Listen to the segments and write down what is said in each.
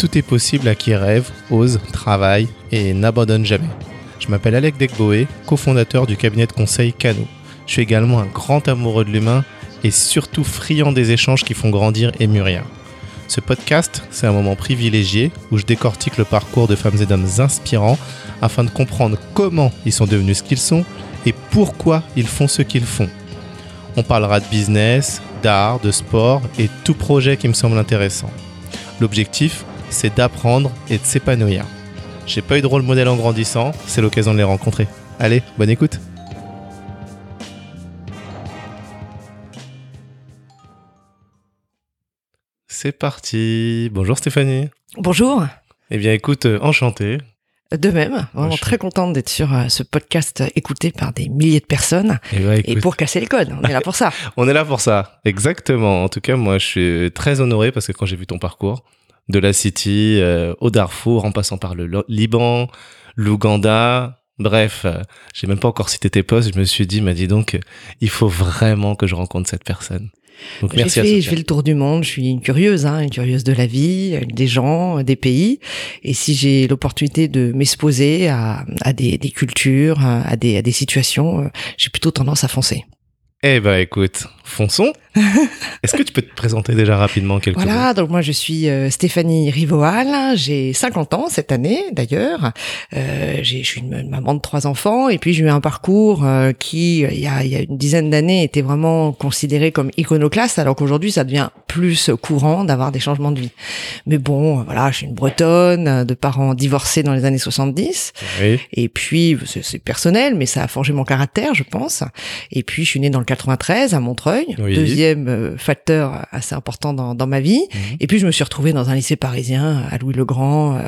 tout est possible à qui rêve, ose, travaille et n'abandonne jamais. Je m'appelle Alec Degboé, cofondateur du cabinet de conseil Cano. Je suis également un grand amoureux de l'humain et surtout friand des échanges qui font grandir et mûrir. Ce podcast, c'est un moment privilégié où je décortique le parcours de femmes et d'hommes inspirants afin de comprendre comment ils sont devenus ce qu'ils sont et pourquoi ils font ce qu'ils font. On parlera de business, d'art, de sport et tout projet qui me semble intéressant. L'objectif, c'est d'apprendre et de s'épanouir. J'ai pas eu de rôle modèle en grandissant, c'est l'occasion de les rencontrer. Allez, bonne écoute C'est parti Bonjour Stéphanie Bonjour Eh bien écoute, euh, enchanté. De même, vraiment très contente d'être sur euh, ce podcast écouté par des milliers de personnes. Eh ben, Et, pour casser les codes, on est là pour ça. On est là pour ça, exactement. En tout cas, moi je suis très honoré parce que quand j'ai vu ton parcours, de la City euh, au Darfour, en passant par le Liban, l'Ouganda, bref, euh, j'ai même pas encore cité tes postes, je me suis dit, m'a dit donc, euh, il faut vraiment que je rencontre cette personne. Donc merci à fait, Sophia. je fais le tour du monde, je suis une curieuse, hein, une curieuse de la vie, euh, des gens, des pays. Et si j'ai l'opportunité de m'exposer à, à des, des cultures, à à des, à des situations, j'ai plutôt tendance à foncer. Eh ben écoute, fonçons. Est-ce que tu peux te présenter déjà rapidement quelques mots Voilà, donc moi je suis euh, Stéphanie Rivoal, j'ai 50 ans cette année d'ailleurs, euh, j'ai- je suis une maman de trois enfants et puis j'ai eu un parcours euh, qui il y, a, il y a une dizaine d'années était vraiment considéré comme iconoclaste alors qu'aujourd'hui ça devient plus courant d'avoir des changements de vie. Mais bon, euh, voilà, je suis une bretonne euh, de parents divorcés dans les années 70 Oui. et puis c'est c'est personnel mais ça a forgé mon caractère je pense. Et puis je suis née dans le 93 à Montreuil, Oui. deuxième euh, facteur assez important dans, dans ma vie. Mhm. Et puis je me suis retrouvée dans un lycée parisien à Louis le Grand, euh,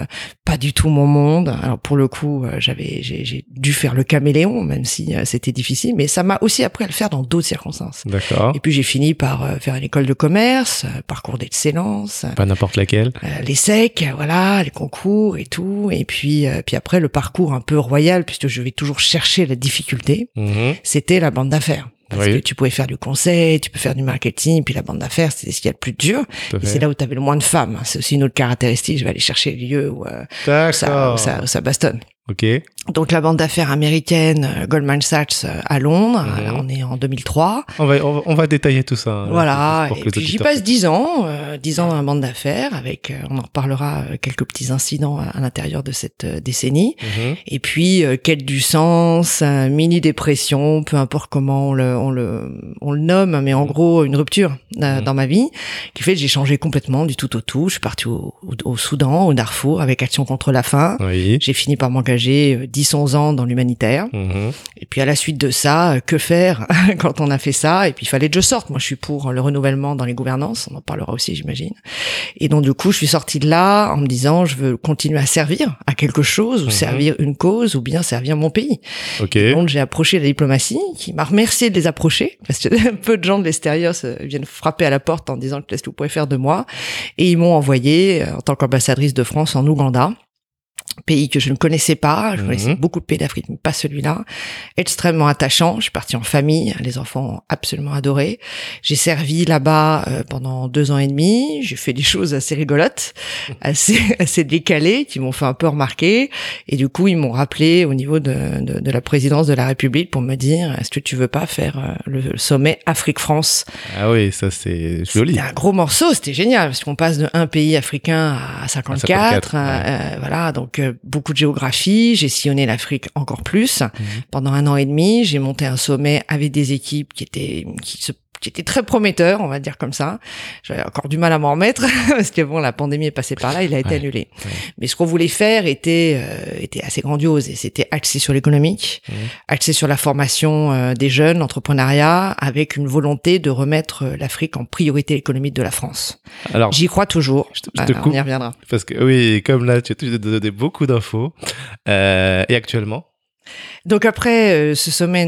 pas du tout mon monde. Alors pour le coup, euh, j'avais j'ai dû faire le caméléon, même si euh, c'était difficile, mais ça m'a aussi appris à le faire dans d'autres circonstances. D'accord. Et puis j'ai fini par euh, faire une école de commerce, parcours d'excellence, Pas n'importe laquelle. les secs, voilà, les concours et tout. Et puis puis après le parcours un peu royal, puisque je vais toujours chercher la difficulté Mhm. c'était la bande d'affaires. Parce Oui. que tu pouvais faire du conseil, tu peux faire du marketing, puis la bande d'affaires, c'était ce qu'il y a de plus dur. Et c'est là où tu avais le moins de femmes. C'est aussi une autre caractéristique. Je vais aller chercher les lieux où, euh, où ça, où ça, où ça bastonne. Ok. Donc la bande d'affaires américaine, euh, Goldman Sachs euh, à Londres, Mhm. euh, on est en 2003. On va, on va, on va détailler tout ça. hein, Voilà, et puis j'y passe dix ans, euh, dix ans dans la bande d'affaires, avec, euh, on en reparlera, euh, quelques petits incidents à, à l'intérieur de cette décennie. Mhm. Et puis, quête du sens, mini-dépression, peu importe comment on le, on le, on le nomme, mais en gros, une rupture Mhm. dans ma vie, qui fait que j'ai changé complètement du tout au tout. Je suis partie au, au, au Soudan, au Darfour, avec Action contre la faim. Oui. J'ai fini par m'engager euh, 10-11 ans dans l'humanitaire. Mhm. Et puis à la suite de ça, euh, que faire quand on a fait ça? Et puis il fallait que je sorte. Moi, je suis pour le renouvellement dans les gouvernances. On en parlera aussi, j'imagine. Et donc du coup, je suis sortie de là en me disant, je veux continuer à servir à quelque chose, ou Mhm. servir une cause, ou bien servir mon pays. Ok. Donc j'ai approché la diplomatie, qui m'a remercié de les approcher, parce que peu de gens de l'extérieur viennent frapper à la porte en disant qu'est-ce que vous pouvez faire de moi? Et ils m'ont envoyé euh, en tant qu'ambassadrice de France en Ouganda pays que je ne connaissais pas, je Mhm. connaissais beaucoup de pays d'Afrique, mais pas celui-là, extrêmement attachant, je suis partie en famille, les enfants ont absolument adoré, j'ai servi là-bas euh, pendant deux ans et demi, j'ai fait des choses assez rigolotes, assez, assez décalées, qui m'ont fait un peu remarquer, et du coup ils m'ont rappelé au niveau de, de, de la présidence de la République pour me dire, est-ce que tu veux pas faire euh, le sommet Afrique-France? Ah oui, ça c'est joli. c'était un gros morceau, c'était génial parce qu'on passe de un pays africain à 54, 54, euh, euh, voilà, donc euh, beaucoup de géographie. J'ai sillonné l'Afrique encore plus Mhm. pendant un an et demi. J'ai monté un sommet avec des équipes qui étaient qui se qui étaient très prometteurs, on va dire comme ça. J'avais encore du mal à m'en remettre parce que bon, la pandémie est passée par là, il a été Ouais, annulé. ouais. Mais ce qu'on voulait faire était euh, était assez grandiose et c'était axé sur l'économique, axé sur la formation euh, des jeunes, l'entrepreneuriat, avec une volonté de remettre euh, l'Afrique en priorité économique de la France. Alors, J'y crois toujours. je te, je te Voilà, on coupe y reviendra. parce que oui, comme là, tu as donné beaucoup d'infos. Euh, et actuellement, Donc après, euh, ce sommet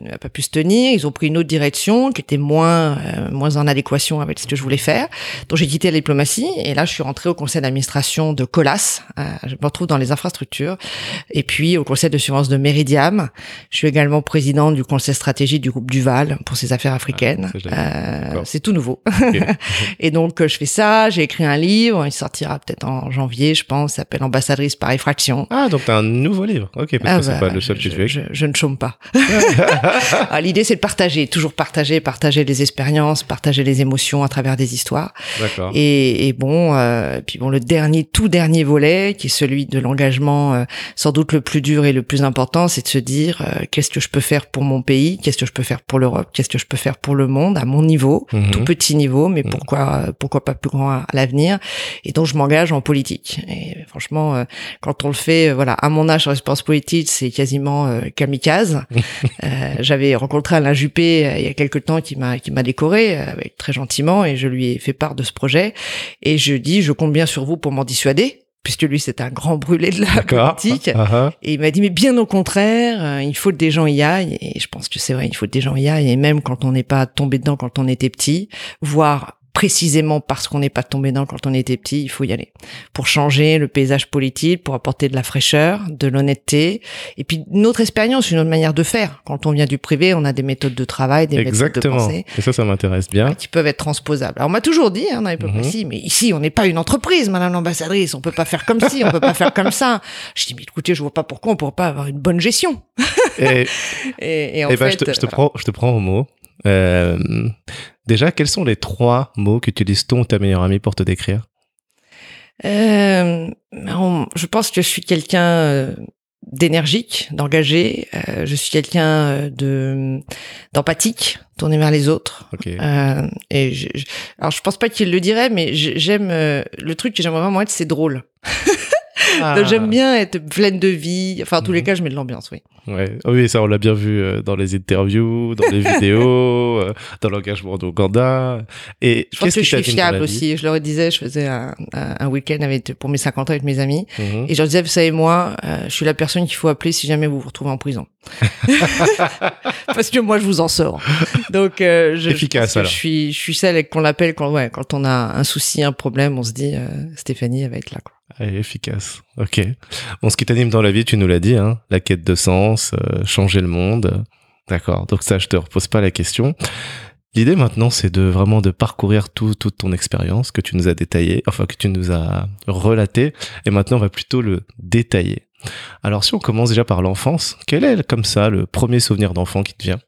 n'a pas pu se tenir. Ils ont pris une autre direction qui était moins euh, moins en adéquation avec ce que je voulais faire. Donc j'ai quitté la diplomatie et là je suis rentrée au conseil d'administration de Colas. Euh, je me retrouve dans les infrastructures et puis au conseil de surveillance de Meridiam. Je suis également président du conseil stratégique du groupe Duval pour ses affaires africaines. Ah, c'est tout nouveau. et donc je fais ça. J'ai écrit un livre. Il sortira peut-être en janvier, je pense. S'appelle Ambassadrice par effraction. Ah donc t'as un nouveau livre. Ok parce ah, que c'est bah, pas le seul que je, je, ne chôme pas. Ah, l'idée, c'est de partager, toujours partager, partager les expériences, partager les émotions à travers des histoires. D'accord. Et, et, bon, euh, puis bon, le dernier, tout dernier volet, qui est celui de l'engagement, euh, sans doute le plus dur et le plus important, c'est de se dire euh, qu'est-ce que je peux faire pour mon pays, qu'est-ce que je peux faire pour l'Europe, qu'est-ce que je peux faire pour le monde à mon niveau, mhm. tout petit niveau, mais mhm. pourquoi, pourquoi pas plus grand à, l'avenir. Et donc, je m'engage en politique. Et franchement, euh, quand on le fait, voilà, à mon âge, réponse politique, c'est quasiment euh, kamikaze. Euh, j'avais rencontré Alain Juppé euh, il y a quelque temps qui m'a qui m'a décoré avec très gentiment et je lui ai fait part de ce projet et je dis je compte bien sur vous pour m'en dissuader puisque lui c'est un grand brûlé de la politique. Ah, ah. Et il m'a dit mais bien au contraire, il faut que des gens y aillent. Et je pense que c'est vrai, il faut que des gens y aillent. Et même quand on n'est pas tombé dedans quand on était petit, voire précisément parce qu'on n'est pas tombé dedans quand on était petit, il faut y aller. Pour changer le paysage politique, pour apporter de la fraîcheur, de l'honnêteté, et puis notre expérience, une autre manière de faire. Quand on vient du privé, on a des méthodes de travail, des méthodes de pensée. Et ça, ça m'intéresse bien. Qui peuvent être transposables. Alors on m'a toujours dit, hein, dans les mm -hmm. mais ici, on n'est pas une entreprise, madame l'ambassadrice, on peut pas faire comme ci, on peut pas faire comme ça. Je dis, mais écoutez, je vois pas pourquoi on pourrait pas avoir une bonne gestion. Et, et, en fait, ben, je, te, je te prends, je te prends au mot. Euh, déjà, quels sont les trois mots qu'utilise ton ta meilleure amie pour te décrire? Euh, Je pense que je suis quelqu'un euh, d'énergique, d'engagé. Euh, je suis quelqu'un euh, de d'empathique, tourné vers les autres. Euh, et je, je, alors je pense pas qu'il le dirait, mais j'aime le truc que j'aimerais vraiment être, c'est drôle. Ah. J'aime bien être pleine de vie. Enfin, en tous les mhm. cas, je mets de l'ambiance, oui. Ouais. Oh oui, ça, on l'a bien vu euh, dans les interviews, dans les vidéos, euh, dans l'engagement d'Ouganda. Et je pense que je suis fiable aussi. Je leur disais, je faisais un, un week-end avec, pour mes 50 ans avec mes amis. Mhm. Et je leur disais, vous savez, moi, euh, je suis la personne qu'il faut appeler si jamais vous vous retrouvez en prison. Parce que moi, je vous en sors. Donc, je, Efficace, je, je suis, je suis celle qu'on l'appelle quand, ouais, quand on a un souci, un problème, on se dit, Stéphanie, elle va être là, quoi. Elle efficace. Ok. Bon, ce qui t'anime dans la vie, tu nous l'as dit, hein, la quête de sens, euh, changer le monde. D'accord. Donc ça, je te repose pas la question. L'idée maintenant, c'est de vraiment de parcourir tout, toute ton expérience que tu nous as détaillé, enfin que tu nous as relaté, et maintenant on va plutôt le détailler. Alors si on commence déjà par l'enfance, quel est comme ça le premier souvenir d'enfant qui te vient?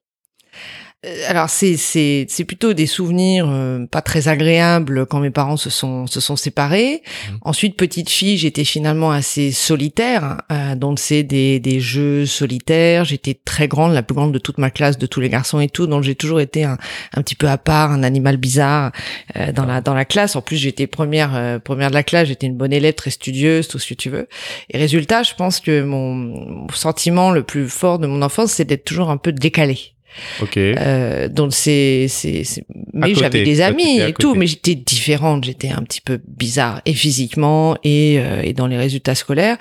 Alors c'est c'est c'est plutôt des souvenirs euh, pas très agréables quand mes parents se sont se sont séparés. Mmh. Ensuite petite fille, j'étais finalement assez solitaire, euh, donc c'est des des jeux solitaires. J'étais très grande, la plus grande de toute ma classe, de tous les garçons et tout, donc j'ai toujours été un un petit peu à part, un animal bizarre euh, dans la dans la classe. En plus j'étais première première de la classe, j'étais une bonne élève, très studieuse, tout ce que tu veux. Et résultat, je pense que mon, mon sentiment le plus fort de mon enfance, c'est d'être toujours un peu décalé. Ok. Euh, donc c'est c'est mais j'avais des amis et tout, mais j'étais différente, j'étais un petit peu bizarre et physiquement et euh, et dans les résultats scolaires.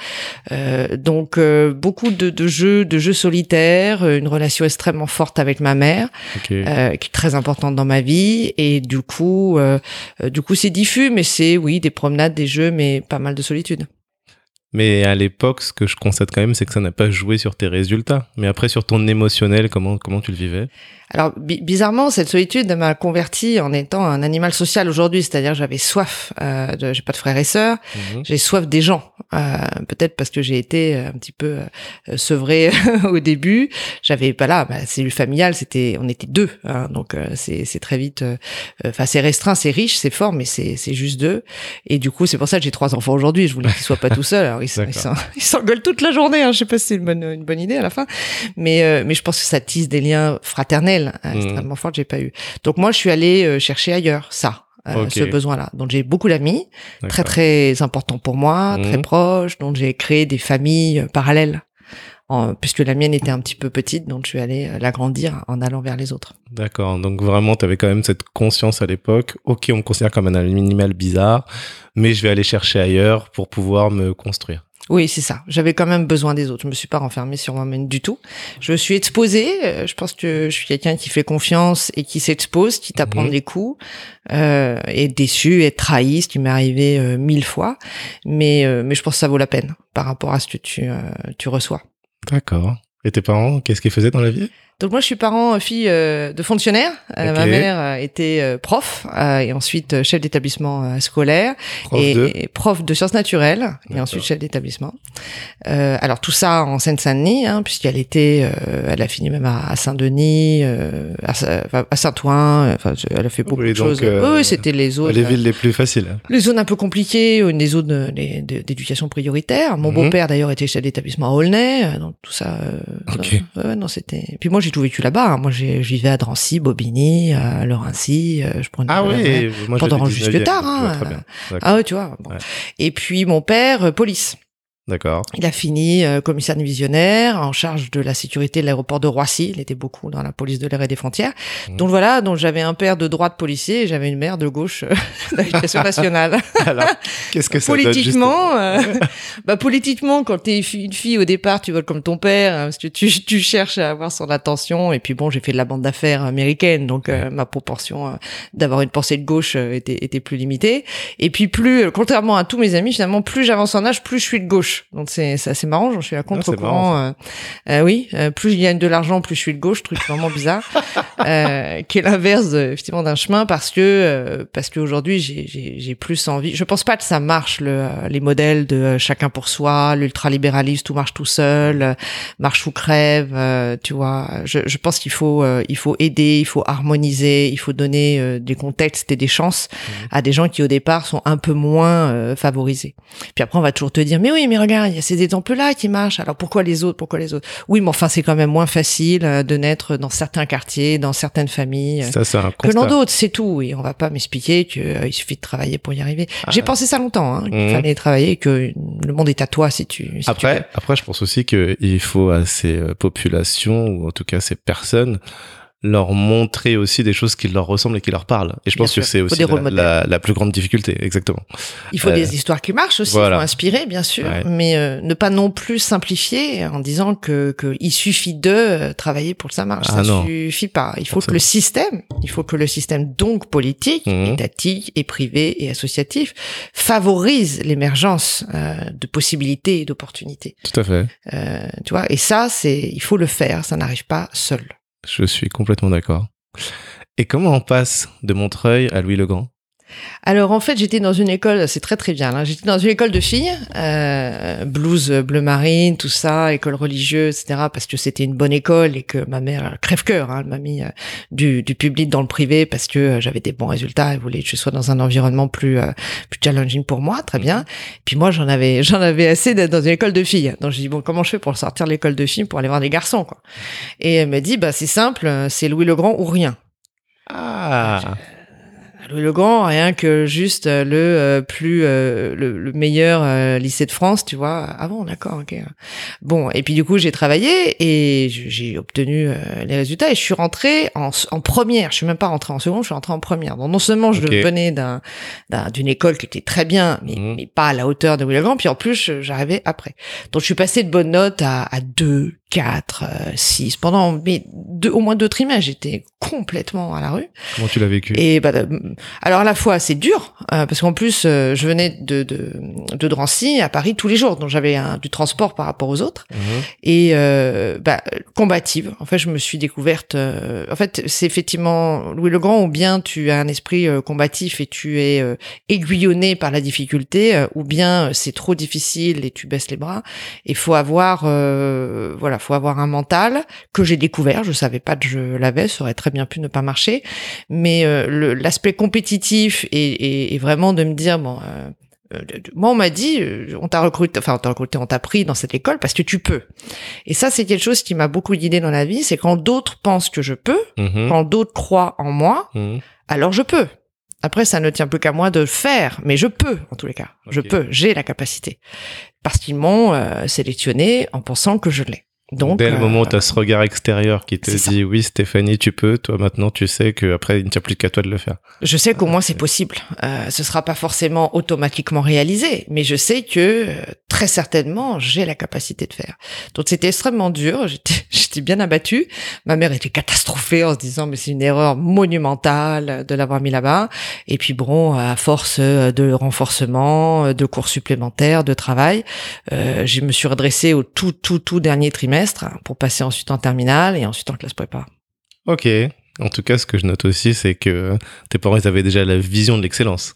Euh, donc euh, beaucoup de, de jeux de jeux solitaires, une relation extrêmement forte avec ma mère, euh, qui est très importante dans ma vie et du coup du coup c'est diffus, mais c'est oui des promenades, des jeux, mais pas mal de solitude. Mais à l'époque, ce que je constate quand même, c'est que ça n'a pas joué sur tes résultats. Mais après, sur ton émotionnel, comment, comment tu le vivais? Alors bizarrement, cette solitude m'a converti en étant un animal social aujourd'hui, c'est-à-dire j'avais soif. Euh, de, j'ai pas de frères et sœurs, mhm. j'ai soif des gens. Euh, peut-être parce que j'ai été un petit peu euh, sevré au début. J'avais pas là, bah, cellule familiale, c'était, on était deux, hein, donc euh, c'est, c'est très vite. Euh, enfin, c'est restreint, c'est riche, c'est fort, mais c'est, c'est juste deux. Et du coup, c'est pour ça que j'ai trois enfants aujourd'hui. Je voulais qu'ils soient pas tout seuls. Alors ils, ils, s'engueulent toute la journée. Hein. Je sais pas si c'est une bonne, une bonne idée à la fin, mais mais je pense que ça tisse des liens fraternels euh, mmh. extrêmement forte, j'ai pas eu. Donc moi, je suis allée euh, chercher ailleurs ça. Euh, ce besoin-là. Donc j'ai beaucoup d'amis, très très importants pour moi, très mmh. proches, donc j'ai créé des familles parallèles. puisque la mienne était un petit peu petite, donc je suis allée l'agrandir en allant vers les autres. D'accord, donc vraiment, tu avais quand même cette conscience à l'époque, ok, on me considère comme un animal bizarre, mais je vais aller chercher ailleurs pour pouvoir me construire. Oui, c'est ça. J'avais quand même besoin des autres. Je me suis pas renfermée sur moi-même du tout. Je me suis exposée. Euh, je pense que je suis quelqu'un qui fait confiance et qui s'expose, qui t'apprend Mhm. des coups, euh, et déçu, être trahi, ce qui m'est arrivé euh, mille fois. Mais euh, mais je pense que ça vaut la peine par rapport à ce que tu euh, tu reçois. D'accord. Et tes parents, qu'est-ce qu'ils faisaient dans la vie? Donc moi, je suis parent euh, fille euh, de fonctionnaire. Euh. Ma mère euh, était euh, prof euh, et ensuite chef d'établissement scolaire Prof et, de et prof de sciences naturelles et ensuite chef d'établissement. Euh, alors tout ça en Seine-Saint-Denis, hein, puisqu'elle était, euh, elle a fini même à, Saint-Denis, euh, à, Saint-Ouen. Enfin, elle a fait beaucoup Oui, de choses. oui, c'était les zones. les villes les plus faciles. Les zones un peu compliquées, euh, des zones d'éducation prioritaire. Mon Mhm. beau-père d'ailleurs était chef d'établissement à Aulnay, donc tout ça. euh, Ok. non, ouais, non, c'était. Puis moi j'ai tout vécu là-bas. hein. Moi je vivais à Drancy, Bobigny, à Lorency. euh, je prenais. Ah euh, oui, moi pendant jusque 19e, tard, vois hein. Ah ouais, tu vois. bon. Ouais. Et puis mon père, euh, police. D'accord. Il a fini euh, commissaire divisionnaire en charge de la sécurité de l'aéroport de Roissy. Il était beaucoup dans la police de l'air et des frontières. Mhm. Donc voilà, donc j'avais un père de droite policier et j'avais une mère de gauche euh, l'éducation nationale. Alors, qu'est-ce que ça donne politiquement, euh, bah politiquement, quand t'es une fille au départ, tu voles comme ton père, hein, parce que tu, tu cherches à avoir son attention. Et puis bon, j'ai fait de la bande d'affaires américaine, donc euh, ma proportion euh, d'avoir une pensée de gauche euh, était, était plus limitée. Et puis plus, contrairement à tous mes amis, finalement, plus j'avance en âge, plus je suis de gauche. Donc c'est c'est assez marrant, j'en suis à contre-courant. euh, euh, oui, euh, plus je gagne de l'argent, plus je suis de gauche, truc vraiment bizarre, euh, qui est l'inverse effectivement d'un chemin, parce que euh, parce qu'aujourd'hui j'ai j'ai j'ai plus envie. Je pense pas que ça marche le les modèles de chacun pour soi, l'ultralibéralisme, tout marche tout seul, marche ou crève. euh, tu vois, je, je pense qu'il faut euh, il faut aider, il faut harmoniser, il faut donner euh, des contextes et des chances à des gens qui au départ sont un peu moins euh, favorisés. Puis après on va toujours te dire mais oui mais regarde il y a ces exemples-là qui marchent. Alors pourquoi les autres Pourquoi les autres? Oui mais enfin c'est quand même moins facile euh, de naître dans certains quartiers, dans certaines familles. euh, Ça, un que dans d'autres, c'est tout. Et on va pas m'expliquer qu'il il suffit de travailler pour y arriver. Ah. J'ai pensé ça longtemps, hein, qu'il Mhm. fallait travailler, que le monde est à toi si tu. si tu Après, après, je pense aussi qu'il faut à ces euh, populations, ou en tout cas ces personnes, leur montrer aussi des choses qui leur ressemblent et qui leur parlent. Et je Bien pense que c'est aussi la, modèles. la, la plus grande difficulté, exactement. Il faut euh, des histoires qui marchent aussi, voilà. il faut inspirer, bien sûr, Ouais. mais euh, ne pas non plus simplifier en disant que, que il suffit de euh, travailler pour que ça marche. Ah ça non. suffit pas. Il faut que le système, il faut que le système donc politique, Mhm. étatique et privé et associatif favorise l'émergence euh, de possibilités et d'opportunités. Tout à fait. Tu vois, et ça, c'est, il faut le faire. Ça n'arrive pas seul. Je suis complètement d'accord. Et comment on passe de Montreuil à Louis le Grand Alors en fait, j'étais dans une école, c'est très trivial. Hein, j'étais dans une école de filles, euh, blues bleu marine, tout ça, école religieuse, etc. Parce que c'était une bonne école et que ma mère crève cœur, hein, elle m'a mis euh, du, du public dans le privé parce que euh, j'avais des bons résultats. Elle voulait que je sois dans un environnement plus euh, plus challenging pour moi, très bien. Puis moi, j'en avais j'en avais assez d'être dans une école de filles. Donc j'ai dit bon, comment je fais pour sortir de l'école de filles pour aller voir des garçons quoi? Et elle m'a dit bah c'est simple, c'est Louis le Grand ou rien. Ah Louis le Grand, rien que juste euh, le euh, plus euh, le, le meilleur euh, lycée de France, tu vois. Ah bon, d'accord, ok. Bon, et puis du coup j'ai travaillé et j'ai obtenu euh, les résultats et je suis rentrée en, en première. Je suis même pas rentrée en seconde, je suis rentrée en première. Donc non seulement je venais d'un d'un- d'une école qui était très bien, mais, Mhm. mais pas à la hauteur de Louis le Grand. Puis en plus j'arrivais après. Donc je suis passée de bonnes notes à, à 2, 4, 6. Pendant mais deux, au moins deux trimestres, j'étais complètement à la rue. Comment tu l'as vécu? Et bah, euh, alors à la fois c'est dur euh, parce qu'en plus euh, je venais de, de de Drancy à Paris tous les jours, donc j'avais du transport par rapport aux autres Mhm. et euh, bah, combative. En fait, je me suis découverte. euh, en fait, c'est effectivement Louis le Grand ou bien tu as un esprit euh, combatif et tu es euh, aiguillonné par la difficulté, euh, ou bien euh, c'est trop difficile et tu baisses les bras. Il faut avoir, euh, voilà, faut avoir un mental que j'ai découvert. Je savais pas que je l'avais, ça aurait très bien pu ne pas marcher, mais euh, l'aspect compétitif et, et, et vraiment de me dire bon. euh, euh, moi, on m'a dit, euh, on t'a recruté, enfin, on t'a recruté, on t'a pris dans cette école parce que tu peux. Et ça, c'est quelque chose qui m'a beaucoup guidé dans la vie, c'est quand d'autres pensent que je peux, Mhm. quand d'autres croient en moi, Mhm. alors je peux. Après, ça ne tient plus qu'à moi de le faire, mais je peux, en tous les cas. Je peux, j'ai la capacité. Parce qu'ils m'ont euh, sélectionné en pensant que je l'ai. Donc, Dès le euh, moment où tu as ce regard extérieur qui te ça. dit oui Stéphanie tu peux, toi maintenant tu sais qu'après il ne tient plus qu'à toi de le faire. Je sais qu'au moins c'est possible. Euh, ce sera pas forcément automatiquement réalisé, mais je sais que euh, très certainement, j'ai la capacité de faire. Donc c'était extrêmement dur, j'étais bien abattue. Ma mère était catastrophée en se disant mais c'est une erreur monumentale de l'avoir mis là-bas. Et puis bon, à force de renforcement, de cours supplémentaires, de travail, euh, je me suis redressée au tout tout tout dernier trimestre pour passer ensuite en terminale et ensuite en classe prépa. Ok. En tout cas, ce que je note aussi, c'est que tes parents ils avaient déjà la vision de l'excellence.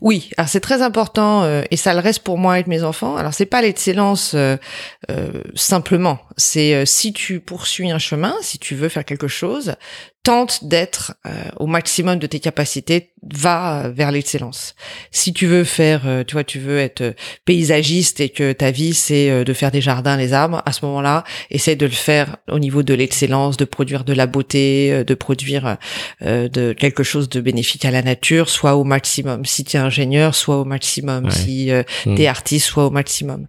Oui, alors c'est très important euh, et ça le reste pour moi avec mes enfants. Alors c'est pas l'excellence euh, euh, simplement, c'est si tu poursuis un chemin, si tu veux faire quelque chose, tente d'être au maximum de tes capacités, va vers l'excellence. Si tu veux faire, tu vois, tu veux être paysagiste et que ta vie c'est de faire des jardins, les arbres, à ce moment-là, essaie de le faire au niveau de l'excellence, de produire de la beauté, de produire de quelque chose de bénéfique à la nature, soit au maximum. Si tu es ingénieur, soit au maximum. Si euh, mm. t'es artiste, soit au maximum.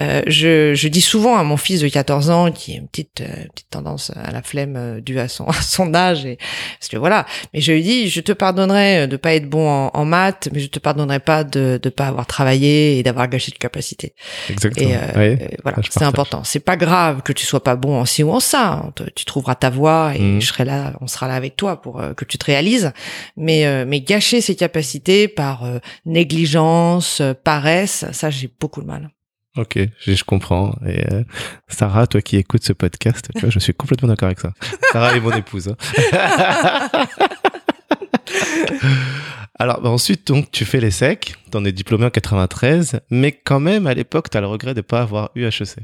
Euh, je, je dis souvent à mon fils de 14 ans, qui a une petite, euh, petite tendance à la flemme euh, due à son, à son âge, et, parce que voilà. Mais je lui dis, je te pardonnerai de pas être bon en, en maths, mais je te pardonnerai pas de ne pas avoir travaillé et d'avoir gâché de capacité. Exactement. Et voilà, c'est important. C'est pas grave que tu sois pas bon en ci ou en ça. Tu trouveras ta voie et je serai là, on sera là avec toi pour que tu te réalises. Mais, mais gâcher ses capacités par euh, négligence, euh, paresse, ça j'ai beaucoup de mal. Ok, je, comprends. Euh, Sarah, toi qui écoutes ce podcast, tu vois, je suis complètement d'accord avec ça. Sarah est mon épouse. Hein. Alors bah, ensuite, donc, tu fais les secs, t'en es diplômé en 93, mais quand même, à l'époque, tu as le regret de ne pas avoir eu HEC.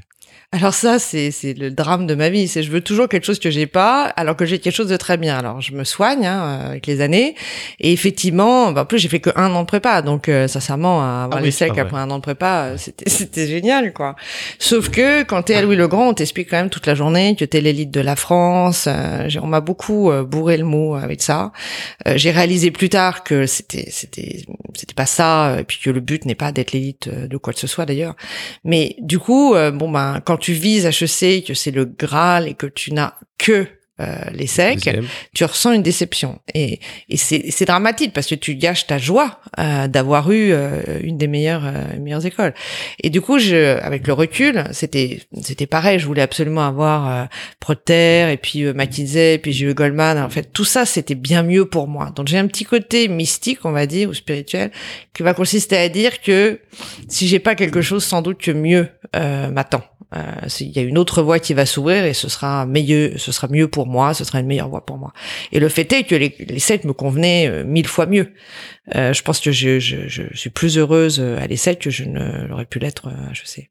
Alors ça, c'est c'est le drame de ma vie. C'est je veux toujours quelque chose que j'ai pas, alors que j'ai quelque chose de très bien. Alors je me soigne hein, avec les années, et effectivement, bah, en plus j'ai fait que un an de prépa, donc euh, sincèrement avoir ah les secs après un an de prépa, euh, c'était génial quoi. Sauf que quand t'es à Louis le Grand, on t'explique quand même toute la journée que t'es l'élite de la France. Euh, on m'a beaucoup bourré le mot avec ça. j'ai réalisé plus tard que c'était c'était c'était pas ça, et puis que le but n'est pas d'être l'élite de quoi que ce soit d'ailleurs. Mais du coup, bon ben quand tu vises HEC, que c'est le Graal et que tu n'as que euh, les secs, tu ressens une déception. Et, et c'est dramatique parce que tu gâches ta joie euh, d'avoir eu euh, une des meilleures meilleures écoles. Et du coup, je, avec le recul, c'était c'était pareil. Je voulais absolument avoir Proter et puis McKinsey et puis j'ai eu Goldman. En fait, tout ça, c'était bien mieux pour moi. Donc j'ai un petit côté mystique, on va dire, ou spirituel, qui va consister à dire que si j'ai pas quelque chose, sans doute que mieux m'attend. Euh, il y a une autre voie qui va s'ouvrir et ce sera mieux, ce sera mieux pour moi, ce sera une meilleure voie pour moi. Et le fait est que les, les me convenaient euh, mille fois mieux. Euh, je pense que je, je, je, suis plus heureuse à l'essai que je ne l'aurais pu l'être je sais.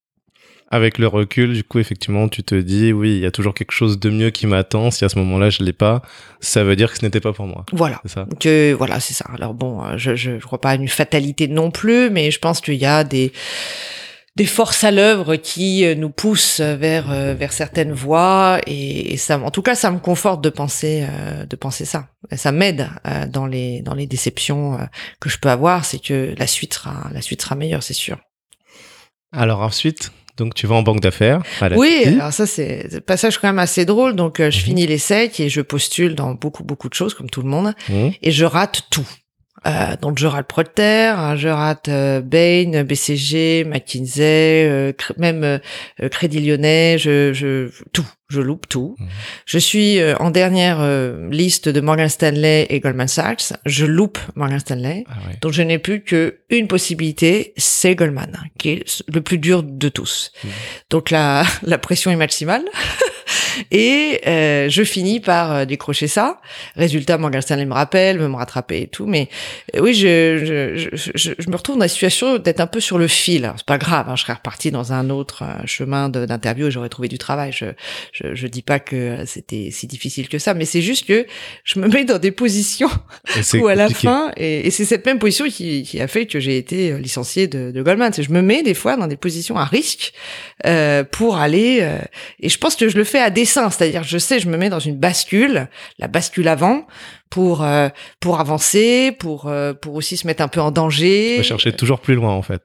Avec le recul, du coup, effectivement, tu te dis, oui, il y a toujours quelque chose de mieux qui m'attend. Si à ce moment-là, je l'ai pas, ça veut dire que ce n'était pas pour moi. Voilà. C'est ça. Que, voilà, c'est ça. Alors bon, je, je, je crois pas à une fatalité non plus, mais je pense qu'il y a des, des forces à l'œuvre qui euh, nous poussent vers euh, vers certaines voies et, ça en tout cas ça me conforte de penser euh, de penser ça ça m'aide dans les dans les déceptions que je peux avoir c'est que la suite sera la suite sera meilleure c'est sûr alors ensuite donc tu vas en banque d'affaires. Oui, alors ça c'est un passage quand même assez drôle. Donc je mhm. finis l'essai et je postule dans beaucoup beaucoup de choses comme tout le monde mhm. et je rate tout. Euh, donc je rate Procter, hein, je rate euh, Bain, BCG, McKinsey, euh, même Crédit Lyonnais, je, je tout, je loupe tout. Mhm. Je suis en dernière liste de Morgan Stanley et Goldman Sachs, je loupe Morgan Stanley. Ah donc je n'ai plus que une possibilité, c'est Goldman, qui est le plus dur de tous. Mhm. Donc la la pression est maximale. Et euh, je finis par euh, décrocher ça. Résultat, Morgan Stanley me rappelle, me rattraper et tout. Mais euh, oui, je, je, je, je, me retrouve dans la situation d'être un peu sur le fil. C'est pas grave, hein, je serais reparti dans un autre chemin d'interview et j'aurais trouvé du travail. Je, je, je dis pas que c'était si difficile que ça, mais c'est juste que je me mets dans des positions où à la fin, et, et c'est cette même position qui, qui, a fait que j'ai été licencié de, de Goldman. Je me mets des fois dans des positions à risque euh, pour aller, et je pense que je le fais à des c'est-à-dire je sais, je me mets dans une bascule, la bascule avant, pour euh, pour avancer, pour euh, pour aussi se mettre un peu en danger. chercher toujours plus loin en fait.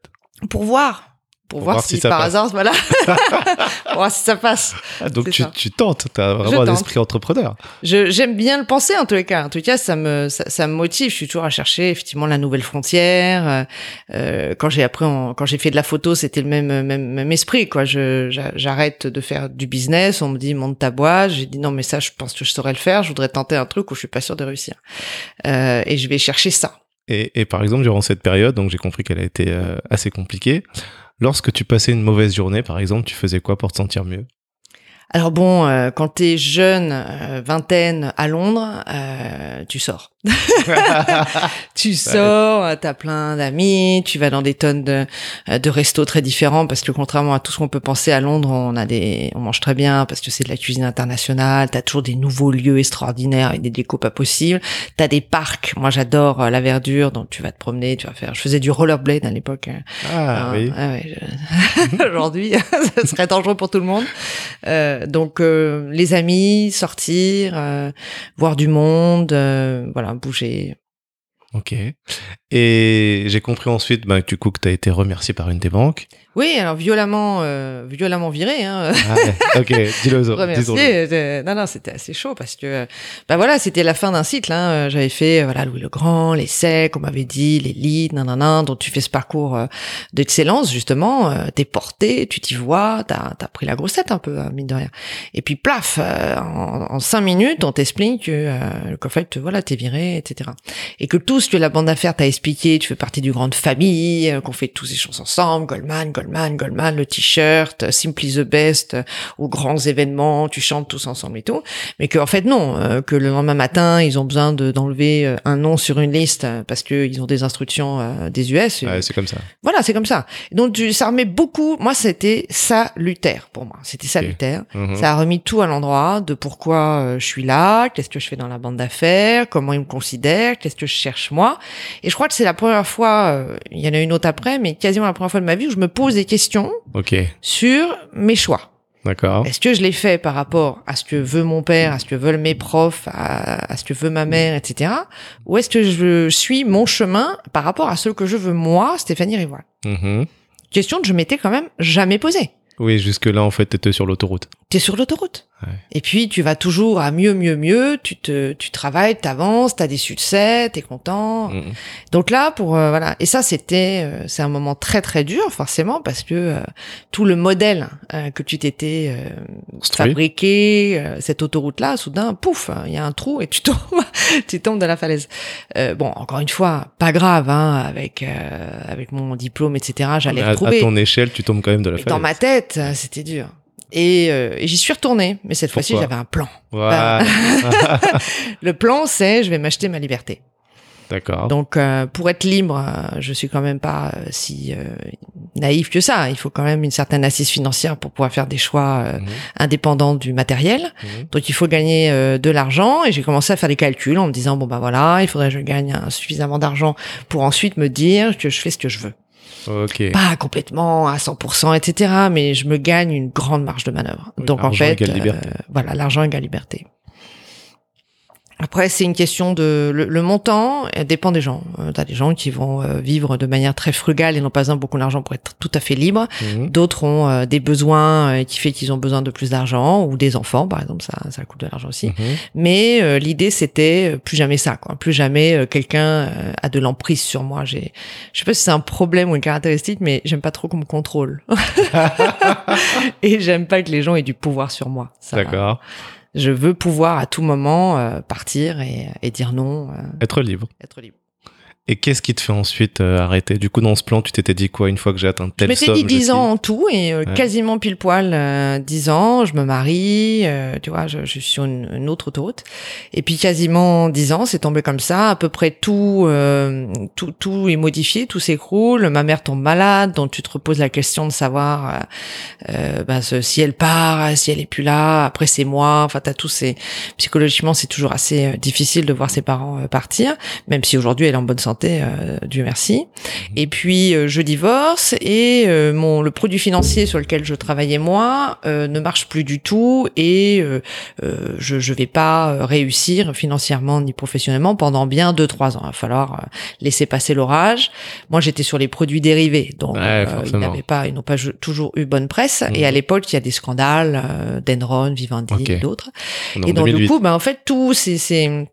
Pour voir, pour, voir, si, par hasard, voilà, pour voir si ça passe. Ah, donc tu, ça. tu tentes, tu as vraiment un esprit entrepreneur. J'aime bien le penser en tous les cas. En tout cas, ça me, ça, ça me motive. Je suis toujours à chercher effectivement la nouvelle frontière. Euh, euh, quand j'ai appris, en- quand j'ai fait de la photo, c'était le même, même, même esprit. Quoi. J'arrête de faire du business. On me dit monte ta boîte. J'ai dit non, mais ça, je pense que je saurais le faire. Je voudrais tenter un truc où je suis pas sûr de réussir. Euh, et je vais chercher ça. Et, et par exemple, durant cette période, donc j'ai compris qu'elle a été euh, assez compliquée. Lorsque tu passais une mauvaise journée, par exemple, tu faisais quoi pour te sentir mieux? Alors bon, euh, quand t'es jeune, euh, vingtaine à Londres, euh, tu sors. tu sors, t'as plein d'amis, tu vas dans des tonnes de, de restos très différents parce que contrairement à tout ce qu'on peut penser à Londres, on a des, on mange très bien parce que c'est de la cuisine internationale. T'as toujours des nouveaux lieux extraordinaires avec des décos pas possibles. T'as des parcs. Moi, j'adore euh, la verdure, donc tu vas te promener, tu vas faire. Je faisais du rollerblade à l'époque. hein. Ah oui. ah ouais, je- Aujourd'hui, ça serait dangereux pour tout le monde. Euh, donc, euh, les amis, sortir, euh, voir du monde, euh, bouger. Ok. Et j'ai compris ensuite, coup, que tu as été remercié par une des banques. Oui, alors violemment, euh, violemment viré. Hein. Ah ok, dis-le. remercier. euh, Non, non, c'était assez chaud parce que, bah voilà, c'était la fin d'un cycle. Hein. Euh, J'avais fait, euh, voilà, Louis le Grand, les secs, on m'avait dit, les leads, nanana, dont tu fais ce parcours euh, d'excellence justement. Euh, t'es porté, tu t'y vois, t'as as pris la grossette un peu, hein, mine de rien. Et puis plaf, euh, en, en cinq minutes, on t'explique que, euh, qu'en fait, voilà, t'es viré, etc. Et que tout ce que la bande d'affaires t'a expliqué, tu fais partie du grande famille, euh, qu'on fait tous ces choses ensemble, Goldman, Goldman, Goldman, le t-shirt, euh, Simply the Best, euh, aux grands événements, tu chantes tous ensemble et tout. Mais que en fait non, euh, que le lendemain matin, ils ont besoin de- d'enlever un nom sur une liste parce que ils ont des instructions des US. Ouais, c'est comme ça. Voilà, c'est comme ça. Donc tu- ça remet beaucoup. Moi, c'était salutaire pour moi. C'était salutaire. Mhm. Ça a remis tout à l'endroit de pourquoi je suis là, qu'est-ce que je fais dans la bande d'affaires, comment ils me considèrent, qu'est-ce que je cherche moi. Et je crois que c'est la première fois, euh, il y en a une autre après, mais quasiment la première fois de ma vie où je me pose des questions sur mes choix. d'accord. Est-ce que je l'ai fait par rapport à ce que veut mon père, à ce que veulent mes profs, à, à ce que veut ma mère, etc. Ou est-ce que je suis mon chemin par rapport à ce que je veux moi, Stéphanie Rivoire Mhm. Question que je m'étais quand même jamais posée. Oui, jusque-là, en fait, tu étais sur l'autoroute. T'es sur l'autoroute. Ouais. Et puis tu vas toujours à mieux, mieux, mieux. Tu te, tu travailles, t'avances, t'as des succès, t'es content. Mhm. Donc là, pour euh, voilà. Et ça, c'était, euh, c'est un moment très très dur forcément parce que euh, tout le modèle euh, que tu t'étais euh, fabriqué, euh, cette autoroute-là, soudain, pouf, il y a un trou et tu tombes, tu tombes de la falaise. Euh, bon, encore une fois, pas grave, hein, avec euh, avec mon diplôme, etc. J'allais à, à retrouver. ton échelle, tu tombes quand même de la Mais falaise. dans ma tête, euh, c'était dur. Et, euh, et j'y suis retournée, mais cette fois-ci, j'avais un plan. Voilà. Le plan, c'est je vais m'acheter ma liberté. D'accord. Donc, euh, pour être libre, je suis quand même pas si euh, naïf que ça. Il faut quand même une certaine assise financière pour pouvoir faire des choix euh, Mhm. indépendants du matériel. Mhm. Donc, il faut gagner de l'argent. Et j'ai commencé à faire des calculs en me disant bon bah voilà, il faudrait que je gagne suffisamment d'argent pour ensuite me dire que je fais ce que je veux. Pas complètement à 100%, etc. Mais je me gagne une grande marge de manœuvre. Oui, Donc en fait, égale euh, voilà, l'argent égale liberté. Après, c'est une question de le, le montant dépend des gens. Euh, T'as des gens qui vont euh, vivre de manière très frugale et n'ont pas besoin de beaucoup d'argent pour être tout à fait libre. Mhm. D'autres ont euh, des besoins euh, qui fait qu'ils ont besoin de plus d'argent ou des enfants, par exemple, ça, ça coûte de l'argent aussi. Mhm. Mais euh, l'idée c'était euh, plus jamais ça, quoi. Plus jamais euh, quelqu'un euh, a de l'emprise sur moi. J'ai, je sais pas si c'est un problème ou une caractéristique, mais j'aime pas trop qu'on me contrôle. Et j'aime pas que les gens aient du pouvoir sur moi. D'accord. Je veux pouvoir à tout moment euh, partir et, et dire non, euh, Être libre. être libre. Et qu'est-ce qui te fait ensuite euh, arrêter? Du coup, dans ce plan, tu t'étais dit quoi Une fois que j'ai atteint Je telle m'étais somme, dit je 10 signe ans en tout et euh, Ouais. quasiment pile poil euh, 10 ans, je me marie, euh, tu vois, je, je suis sur une, une autre autoroute. Et puis quasiment 10 ans, c'est tombé comme ça, à peu près tout tout tout est modifié, tout s'écroule, ma mère tombe malade, donc tu te reposes la question de savoir ben, ce- si elle part, si elle est plus là, après c'est moi, enfin t'as tous ces psychologiquement, c'est toujours assez difficile de voir ses parents partir, même si aujourd'hui elle est en bonne santé santé, euh, Dieu merci. Et puis euh, je divorce et euh, mon le produit financier sur lequel je travaillais moi ne marche plus du tout et je je vais pas réussir financièrement ni professionnellement pendant bien deux trois ans. Il va falloir laisser passer l'orage. Moi j'étais sur les produits dérivés donc ils n'avaient pas ils n'ont pas toujours eu bonne presse et à mhm. l'époque il y a des scandales Denron, Vivendi et d'autres. Et donc du coup ben en fait tout c'est c'est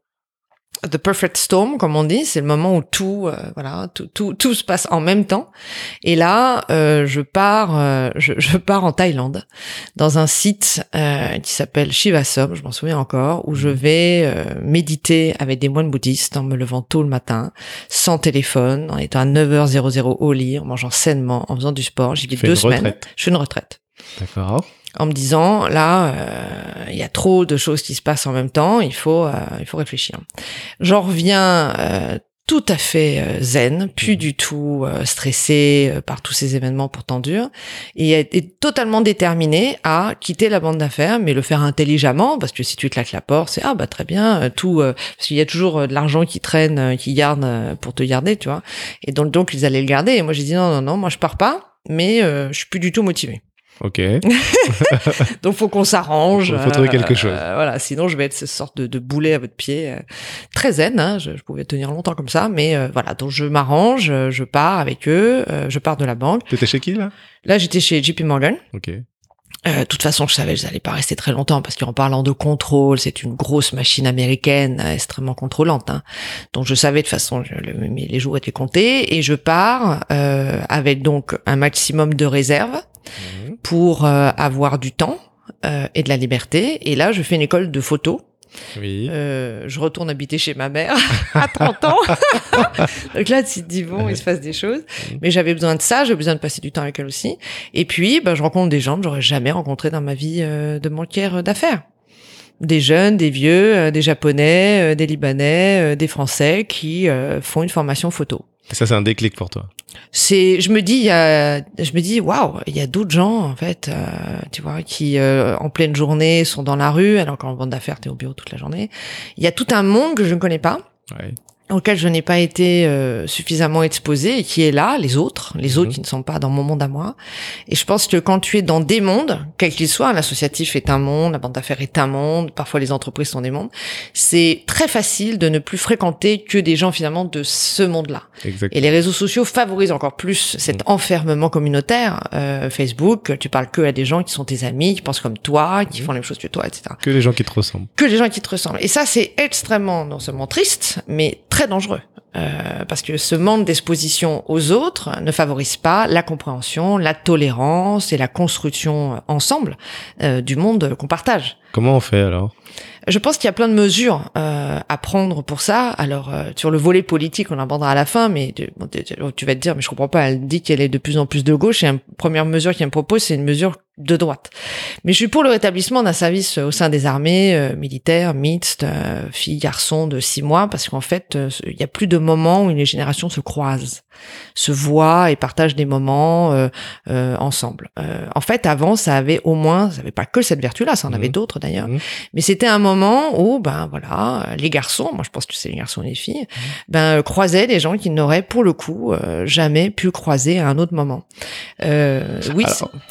The Perfect Storm, comme on dit, c'est le moment où tout, euh, voilà, tout, tout, tout, se passe en même temps. Et là, euh, je pars, euh, je, je, pars en Thaïlande, dans un site qui s'appelle Shivasom, je m'en souviens encore, où je mhm. vais méditer avec des moines bouddhistes en me levant tôt le matin, sans téléphone, en étant à 9h00 au lit, en mangeant sainement, en faisant du sport. J'y vis deux semaines. Je fais une retraite. D'accord en me disant là euh, il y a trop de choses qui se passent en même temps il faut euh, il faut réfléchir j'en reviens euh, tout à fait zen, plus mmh. du tout stressé par tous ces événements pourtant durs, et est totalement déterminé à quitter la bande d'affaires, mais le faire intelligemment, parce que si tu claques la porte, c'est ah bah très bien, tout, parce qu'il y a toujours de l'argent qui traîne, qui garde pour te garder, tu vois, et donc donc ils allaient le garder, et moi j'ai dit non non non, moi je pars pas, mais je suis plus du tout motivé. Ok. Donc faut qu'on s'arrange. Faut, faut, trouver quelque chose. Euh, voilà, sinon je vais être cette sorte de, de boulet à votre pied, euh, très zen. Hein, je, je, pouvais tenir longtemps comme ça, mais euh, voilà. Donc je m'arrange, je pars avec eux, je pars de la banque. T'étais chez qui là? Là, j'étais chez JP Morgan. Ok. De toute façon, je savais que j'allais pas rester très longtemps parce qu'en parlant de contrôle, c'est une grosse machine américaine extrêmement contrôlante. Hein. Donc je savais de toute façon, je, les jours étaient comptés et je pars avec donc un maximum de réserves Mhm. pour euh, avoir du temps euh, et de la liberté. Et là, je fais une école de photo. Oui. Euh, je retourne habiter chez ma mère à 30 ans. Donc là, tu te dis, bon, il se passe des choses. Mhm. Mais j'avais besoin de ça, j'ai besoin de passer du temps avec elle aussi. Et puis, bah, je rencontre des gens que j'aurais jamais rencontrés dans ma vie de banquière d'affaires. Des jeunes, des vieux, des japonais, des libanais, des français qui font une formation photo. Et ça, c'est un déclic pour toi. C'est je me dis il y a je me dis waouh il y a d'autres gens en fait euh, tu vois qui euh, en pleine journée sont dans la rue alors qu'en bande d'affaires t'es au bureau toute la journée. Il y a tout un monde que je ne connais pas. Ouais auquel je n'ai pas été euh, suffisamment exposé et qui est là, les autres, les autres mhm. qui ne sont pas dans mon monde à moi. Et je pense que quand tu es dans des mondes, quels qu'ils soient, l'associatif est un monde, la bande d'affaires est un monde, parfois les entreprises sont des mondes, c'est très facile de ne plus fréquenter que des gens finalement de ce monde-là. Et les réseaux sociaux favorisent encore plus cet mhm. enfermement communautaire. Euh, Facebook, tu parles que à des gens qui sont tes amis, qui pensent comme toi, qui mhm. font les mêmes choses que toi, etc. Que les gens qui te ressemblent. Que les gens qui te ressemblent. Et ça, c'est extrêmement non seulement triste, mais très dangereux. Euh, parce que ce manque d'exposition aux autres ne favorise pas la compréhension, la tolérance et la construction ensemble euh, du monde qu'on partage. Comment on fait alors? Je pense qu'il y a plein de mesures euh, à prendre pour ça. Alors euh, sur le volet politique, on abordera à la fin, mais tu, vas te dire, mais je comprends pas. Elle dit qu'elle est de plus en plus de gauche et la première mesure qu'elle me propose, c'est une mesure de droite. Mais je suis pour le rétablissement d'un service au sein des armées euh, militaires, mixtes, euh, filles, garçons de six mois, parce qu'en fait, euh, il y a plus de moments où les générations se croisent, se voient et partagent des moments euh, ensemble. en fait, avant, ça avait au moins, ça avait pas que cette vertu-là, ça en avait mmh. d'autres d'ailleurs, mmh. mais c'était un moment où, ben voilà, les garçons, moi je pense que c'est les garçons et les filles, mmh. ben croisaient des gens qui n'auraient pour le coup jamais pu croiser à un autre moment. oui,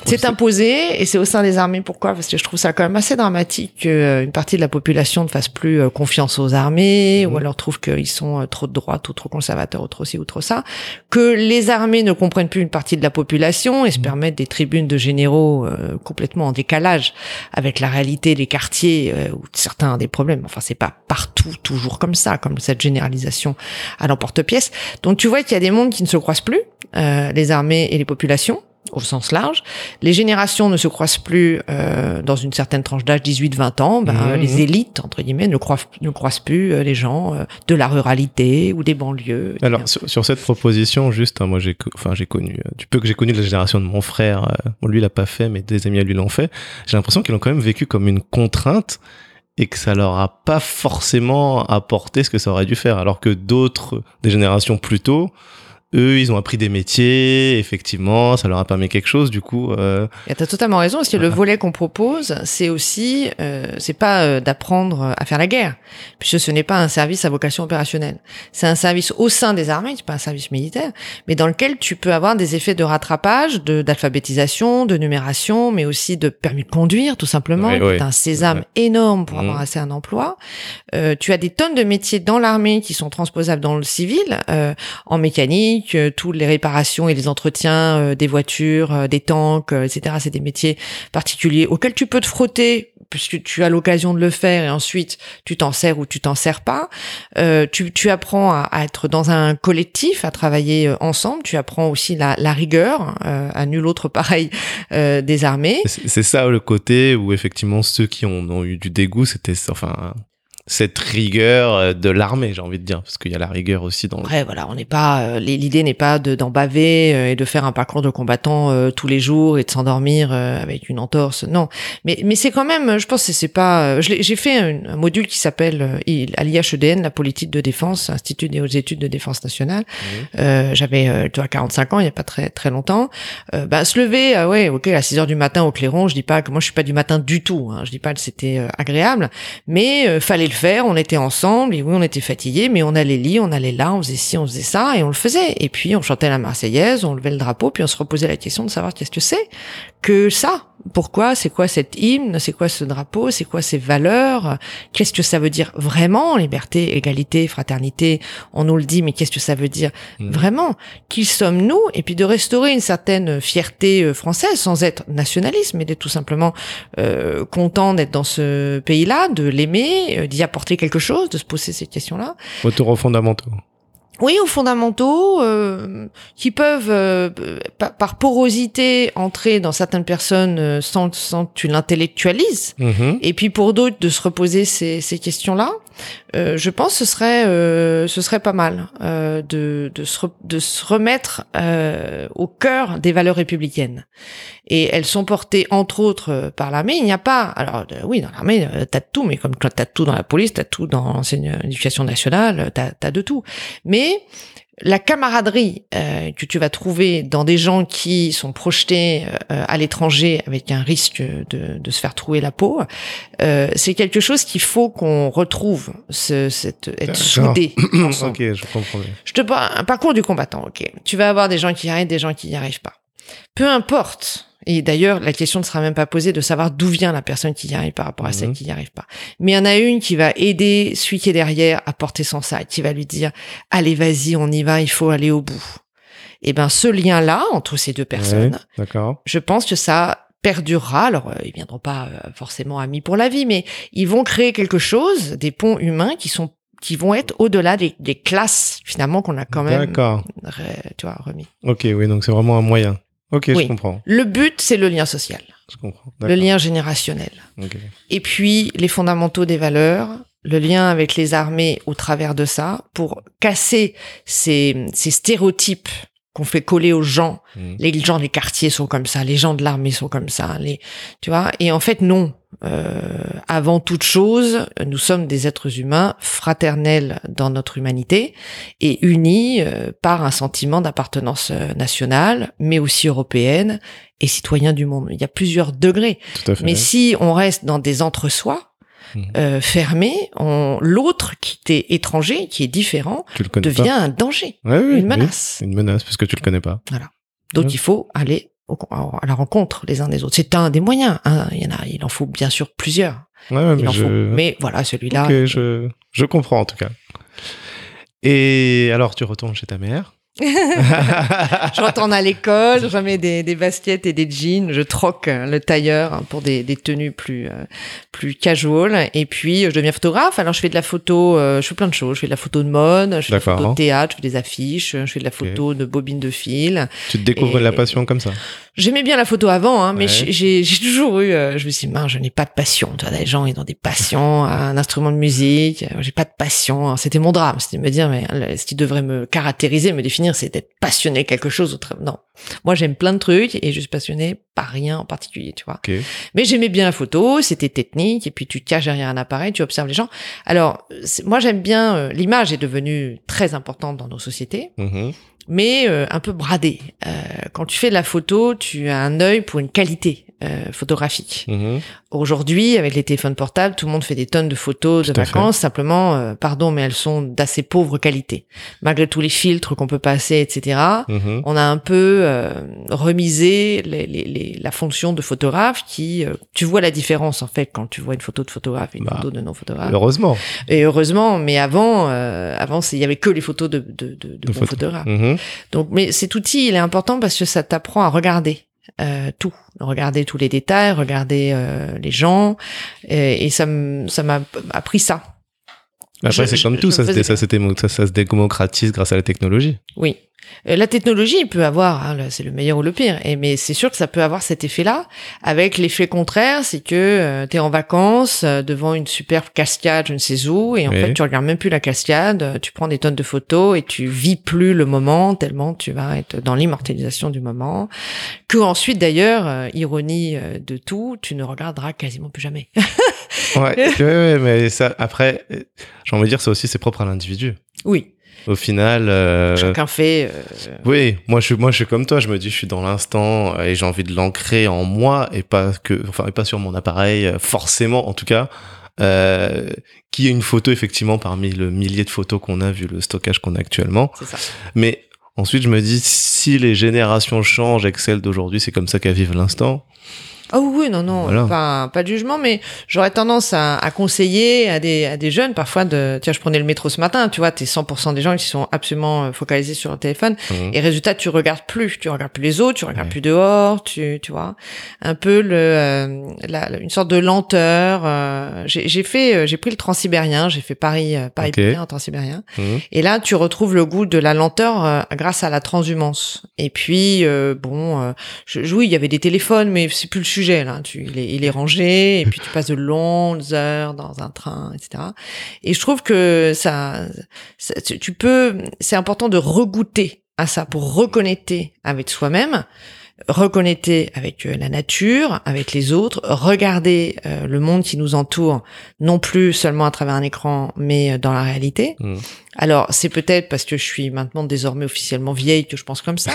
c'est imposé et c'est au sein des armées. Pourquoi? Parce que je trouve ça quand même assez dramatique qu'une euh, partie de la population ne fasse plus euh, confiance aux armées, ou alors trouve qu'ils sont euh, trop de droite ou trop conservateurs ou trop ci ou trop ça, que les armées ne comprennent plus une partie de la population et se mhm. permettent des tribunes de généraux complètement en décalage avec la réalité des quartiers où certains ont des problèmes. Enfin, c'est pas partout toujours comme ça, comme cette généralisation à l'emporte-pièce. Donc tu vois qu'il y a des mondes qui ne se croisent plus, les armées et les populations au sens large. Les générations ne se croisent plus euh, dans une certaine tranche d'âge, 18-20 ans. Ben, mmh, les élites, entre guillemets, ne, croisent, ne croisent plus euh, les gens euh, de la ruralité ou des banlieues. Alors, sur, cette proposition, juste, hein, moi, j'ai enfin, j'ai connu, du peu que j'ai connu la génération de mon frère, bon, lui, il l'a pas fait, mais des amis à lui l'ont fait, j'ai l'impression qu'ils l'ont quand même vécu comme une contrainte et que ça leur a pas forcément apporté ce que ça aurait dû faire, alors que d'autres, des générations plus tôt, eux, ils ont appris des métiers, effectivement, ça leur a permis quelque chose, du coup. Euh... Et t'as totalement raison, parce que le volet qu'on propose, c'est aussi, euh, c'est pas euh, d'apprendre à faire la guerre, puisque ce n'est pas un service à vocation opérationnelle. C'est un service au sein des armées, c'est pas un service militaire, mais dans lequel tu peux avoir des effets de rattrapage, de d'alphabétisation, de numération, mais aussi de permis de conduire, tout simplement. Oui, un sésame énorme pour avoir Mhm. assez un emploi. Euh, tu as des tonnes de métiers dans l'armée qui sont transposables dans le civil, euh, en mécanique, euh, toutes les réparations et les entretiens euh, des voitures, euh, des tanks, etc. C'est des métiers particuliers auxquels tu peux te frotter puisque tu as l'occasion de le faire et ensuite tu t'en sers ou tu t'en sers pas. Euh, tu, tu apprends à, à être dans un collectif, à travailler ensemble. Tu apprends aussi la, la rigueur, euh, à nul autre pareil euh, des armées. C'est ça le côté où effectivement ceux qui ont eu du dégoût, c'était enfin cette rigueur euh, de l'armée, j'ai envie de dire, parce qu'il y a la rigueur aussi dans. Après, voilà, on n'est pas. euh, l'idée n'est pas de d'en baver euh, et de faire un parcours de combattant euh, tous les jours et de s'endormir euh, avec une entorse. Non, mais mais c'est quand même. Je pense que c'est pas. euh, J'ai fait un, un module qui s'appelle euh, à l'IHEDN, la politique de défense, Institut des hautes études de défense nationale. Euh, J'avais, euh, tu vois, 45 ans, il y a pas très très longtemps. Euh, bah, se lever, ah ouais, ok, à 6 heures du matin au clairon. Je dis pas que moi je suis pas du matin du tout. Hein, je dis pas que c'était euh, agréable, mais euh, fallait le On était ensemble et oui, on était fatigués, mais on allait lire, on allait là, on faisait ci, on faisait ça et on le faisait. Et puis on chantait la Marseillaise, on levait le drapeau, puis on se reposait la question de savoir qu'est-ce que c'est que ça. Pourquoi? C'est quoi cet hymne? C'est quoi ce drapeau? C'est quoi ces valeurs? Qu'est-ce que ça veut dire vraiment Liberté, égalité, fraternité? On nous le dit, mais qu'est-ce que ça veut dire Mhm. vraiment? Qui sommes-nous Et puis de restaurer une certaine fierté euh, française, sans être nationaliste, mais d'être tout simplement euh, content d'être dans ce pays-là, de l'aimer, euh, d'y apporter quelque chose, de se poser ces questions-là. Retour aux fondamentaux. Oui, aux fondamentaux euh, qui peuvent, euh, par, par porosité, entrer dans certaines personnes euh, sans, sans que tu l'intellectualises. Mhm. Et puis pour d'autres, de se reposer ces, ces questions-là, euh, je pense que ce serait, euh, ce serait pas mal euh, de, de, se re- de se remettre euh, au cœur des valeurs républicaines. Et elles sont portées entre autres euh, par l'armée. Il n'y a pas, alors euh, oui, dans l'armée, euh, t'as de tout, mais comme toi, t'as de tout dans la police, t'as de tout dans l'enseignement éducation nationale, t'as as de tout. Mais la camaraderie euh, que tu vas trouver dans des gens qui sont projetés euh, à l'étranger avec un risque de, de se faire trouer la peau, euh, c'est quelque chose qu'il faut qu'on retrouve, ce, cette, être soudé ok, je comprends. Je te parle un parcours du combattant, ok. Tu vas avoir des gens qui y arrivent, des gens qui n'y arrivent pas. Peu importe. Et d'ailleurs, la question ne sera même pas posée de savoir d'où vient la personne qui y arrive par rapport à celle Mhm. qui n'y arrive pas. Mais il y en a une qui va aider celui qui est derrière à porter son sac, qui va lui dire, allez, vas-y, on y va, il faut aller au bout. Et ben, ce lien-là entre ces deux personnes, Ouais, D'accord. je pense que ça perdurera. Alors, euh, ils viendront pas euh, forcément amis pour la vie, mais ils vont créer quelque chose, des ponts humains qui sont qui vont être au-delà des, des classes finalement qu'on a quand même D'accord. tu vois, remis. Ok, oui, donc c'est vraiment un moyen. Ok, Oui. je comprends. Le but, c'est le lien social, Je comprends. le lien générationnel. Ok. Et puis, les fondamentaux des valeurs, le lien avec les armées au travers de ça, pour casser ces, ces stéréotypes qu'on fait coller aux gens. Mhm. Les gens des quartiers sont comme ça, les gens de l'armée sont comme ça, les, tu vois. Et en fait, non. Euh, avant toute chose, nous sommes des êtres humains fraternels dans notre humanité et unis euh, par un sentiment d'appartenance euh, nationale, mais aussi européenne et citoyen du monde. Il y a plusieurs degrés. Tout à fait. Mais si on reste dans des entre-soi. Euh, fermés, on- l'autre qui est étranger, qui est différent, tu le connais devient pas. un danger, Ouais, oui, une oui. menace. Une menace, parce que tu le connais pas. Donc Ouais. il faut aller au- à la rencontre les uns des autres. C'est un des moyens. hein. Il y en a, il en faut bien sûr plusieurs. Ouais, ouais, Il mais en je... faut. Mais voilà, celui-là. Je... je comprends en tout cas. Et alors, tu retournes chez ta mère Je retourne à l'école, je remets des, des baskets et des jeans, je troque euh, le tailleur hein, pour des, des tenues plus euh, plus casual. Et puis je deviens photographe. Alors je fais de la photo, euh, je fais plein de choses. Je fais de la photo de mode, je fais de la photo de théâtre, je fais des affiches, je fais de la photo de bobines de fil. Tu te découvres Et- la passion comme ça? J'aimais bien la photo avant, hein, mais Ouais. j'ai- toujours eu. euh, je me suis dit, mince, je n'ai pas de passion. Tu vois, les gens, ils ont des passions, un instrument de musique. euh, J'ai pas de passion. Alors, C'était mon drame. C'était de me dire, mais euh, ce qui devrait me caractériser, me définir, c'est d'être passionné quelque chose. Autre... Non, moi j'aime plein de trucs et je suis passionné par rien en particulier, tu vois. Mais j'aimais bien la photo, c'était technique, et puis tu te caches derrière un appareil, tu observes les gens. Alors, moi j'aime bien, euh, l'image est devenue très importante dans nos sociétés. Mhm. Mais euh, un peu bradé. Euh, quand tu fais de la photo, tu as un œil pour une qualité euh, photographique. Mhm. Aujourd'hui, avec les téléphones portables, tout le monde fait des tonnes de photos de Tout vacances. Simplement, euh, pardon, mais elles sont d'assez pauvre qualité. Malgré tous les filtres qu'on peut passer, etc. Mhm. On a un peu euh, remisé les, les- les- la fonction de photographe qui, euh, tu vois la différence en fait quand tu vois une photo de photographe et une Bah, photo de non-photographe. Heureusement. Et heureusement, mais avant, avant, il y avait que les photos de, de, de, de De bons photos. photographes. Mhm. Donc, mais cet outil, il est important parce que ça t'apprend à regarder euh, tout, regarder tous les détails, regarder euh, les gens, et, et ça m'a appris ça. Après, c'est comme tout, ça, faisais ça, ça, ça se démocratise grâce à la technologie. Oui. Euh, La technologie, peut avoir, hein, c'est le meilleur ou le pire, et mais c'est sûr que ça peut avoir cet effet-là. Avec l'effet contraire, c'est que tu es en vacances euh, devant une superbe cascade, je ne sais où, et en Oui. fait tu regardes même plus la cascade, euh, tu prends des tonnes de photos et tu vis plus le moment tellement tu vas être dans l'immortalisation du moment. Que ensuite d'ailleurs, euh, ironie euh, de tout, tu ne regarderas quasiment plus jamais. Ouais, mais ça, après, j'ai envie de dire, ça aussi, c'est propre à l'individu. oui, Au final, euh, chacun fait. euh, oui, moi je, suis, moi je suis comme toi, je me dis, je suis dans l'instant euh, et j'ai envie de l'ancrer en moi et pas que, enfin, et pas sur mon appareil, forcément, en tout cas. Euh, qui est une photo effectivement parmi le millier de photos qu'on a vu le stockage qu'on a actuellement c'est ça. mais ensuite je me dis si les générations changent et que celles d'aujourd'hui c'est comme ça qu'elles vivent l'instant Ah oui, oui, non, non, Voilà. pas, pas de jugement, mais j'aurais tendance à, à conseiller à des, à des jeunes parfois de... Tiens, je prenais le métro ce matin, tu vois, t'es 100% des gens qui sont absolument euh, focalisés sur leur téléphone, Mhm. et résultat, tu regardes plus, tu regardes plus les autres, tu regardes plus dehors, tu, tu vois, un peu le, euh, la- une sorte de lenteur. euh, j'ai j'ai fait, euh, j'ai pris le transsibérien, j'ai fait Paris, euh, Paris en transsibérien, Mhm. et là, tu retrouves le goût de la lenteur euh, grâce à la transhumance. Et puis, euh, bon, euh, je, je- oui, il y avait des téléphones, mais c'est plus le Tu, il, est, il est rangé, et puis tu passes de longues heures dans un train, etc. Et je trouve que ça, tu peux, c'est important de regoûter à ça pour reconnecter avec soi-même reconnecter avec euh, la nature, avec les autres, regarder euh, le monde qui nous entoure, non plus seulement à travers un écran, mais euh, dans la réalité. Mhm. Alors, c'est peut-être parce que je suis maintenant désormais officiellement vieille que je pense comme ça,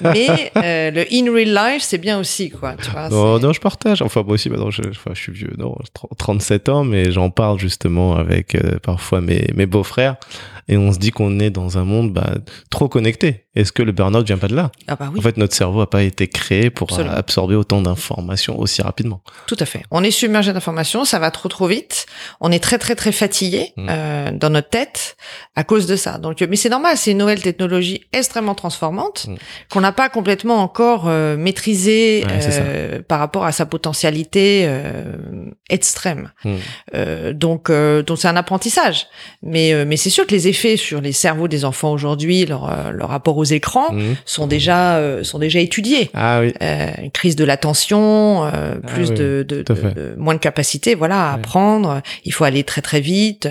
mais euh, le in real life, c'est bien aussi, quoi. Tu vois, Non, non, je partage. Enfin, moi aussi, maintenant, je, enfin, je suis vieux, non, 30 37 ans, mais j'en parle justement avec euh, parfois mes, mes beaux-frères. Et on se dit qu'on est dans un monde bah, trop connecté. Est-ce que le burn-out vient pas de là? Ah bah oui, En fait, notre cerveau a pas été créé pour euh, Absolument. absorber autant d'informations aussi rapidement. tout à fait. On est submergé d'informations, ça va trop trop vite. On est très très très fatigué Mm. euh, dans notre tête à cause de ça. Donc, mais c'est normal, c'est une nouvelle technologie extrêmement transformante Mm. qu'on n'a pas complètement encore euh, maîtrisée Ouais, euh, par rapport à sa potentialité euh, extrême. Mm. Euh, donc, euh, donc c'est un apprentissage. Mais euh, mais c'est sûr que les effets sur les cerveaux des enfants aujourd'hui, leur euh, leur rapport aux écrans, Mhm. sont déjà euh, sont déjà étudiés Ah oui. euh, une crise de l'attention, euh, Ah plus oui, de, de, de- de- moins de capacité, voilà, à apprendre. Il faut aller très très vite.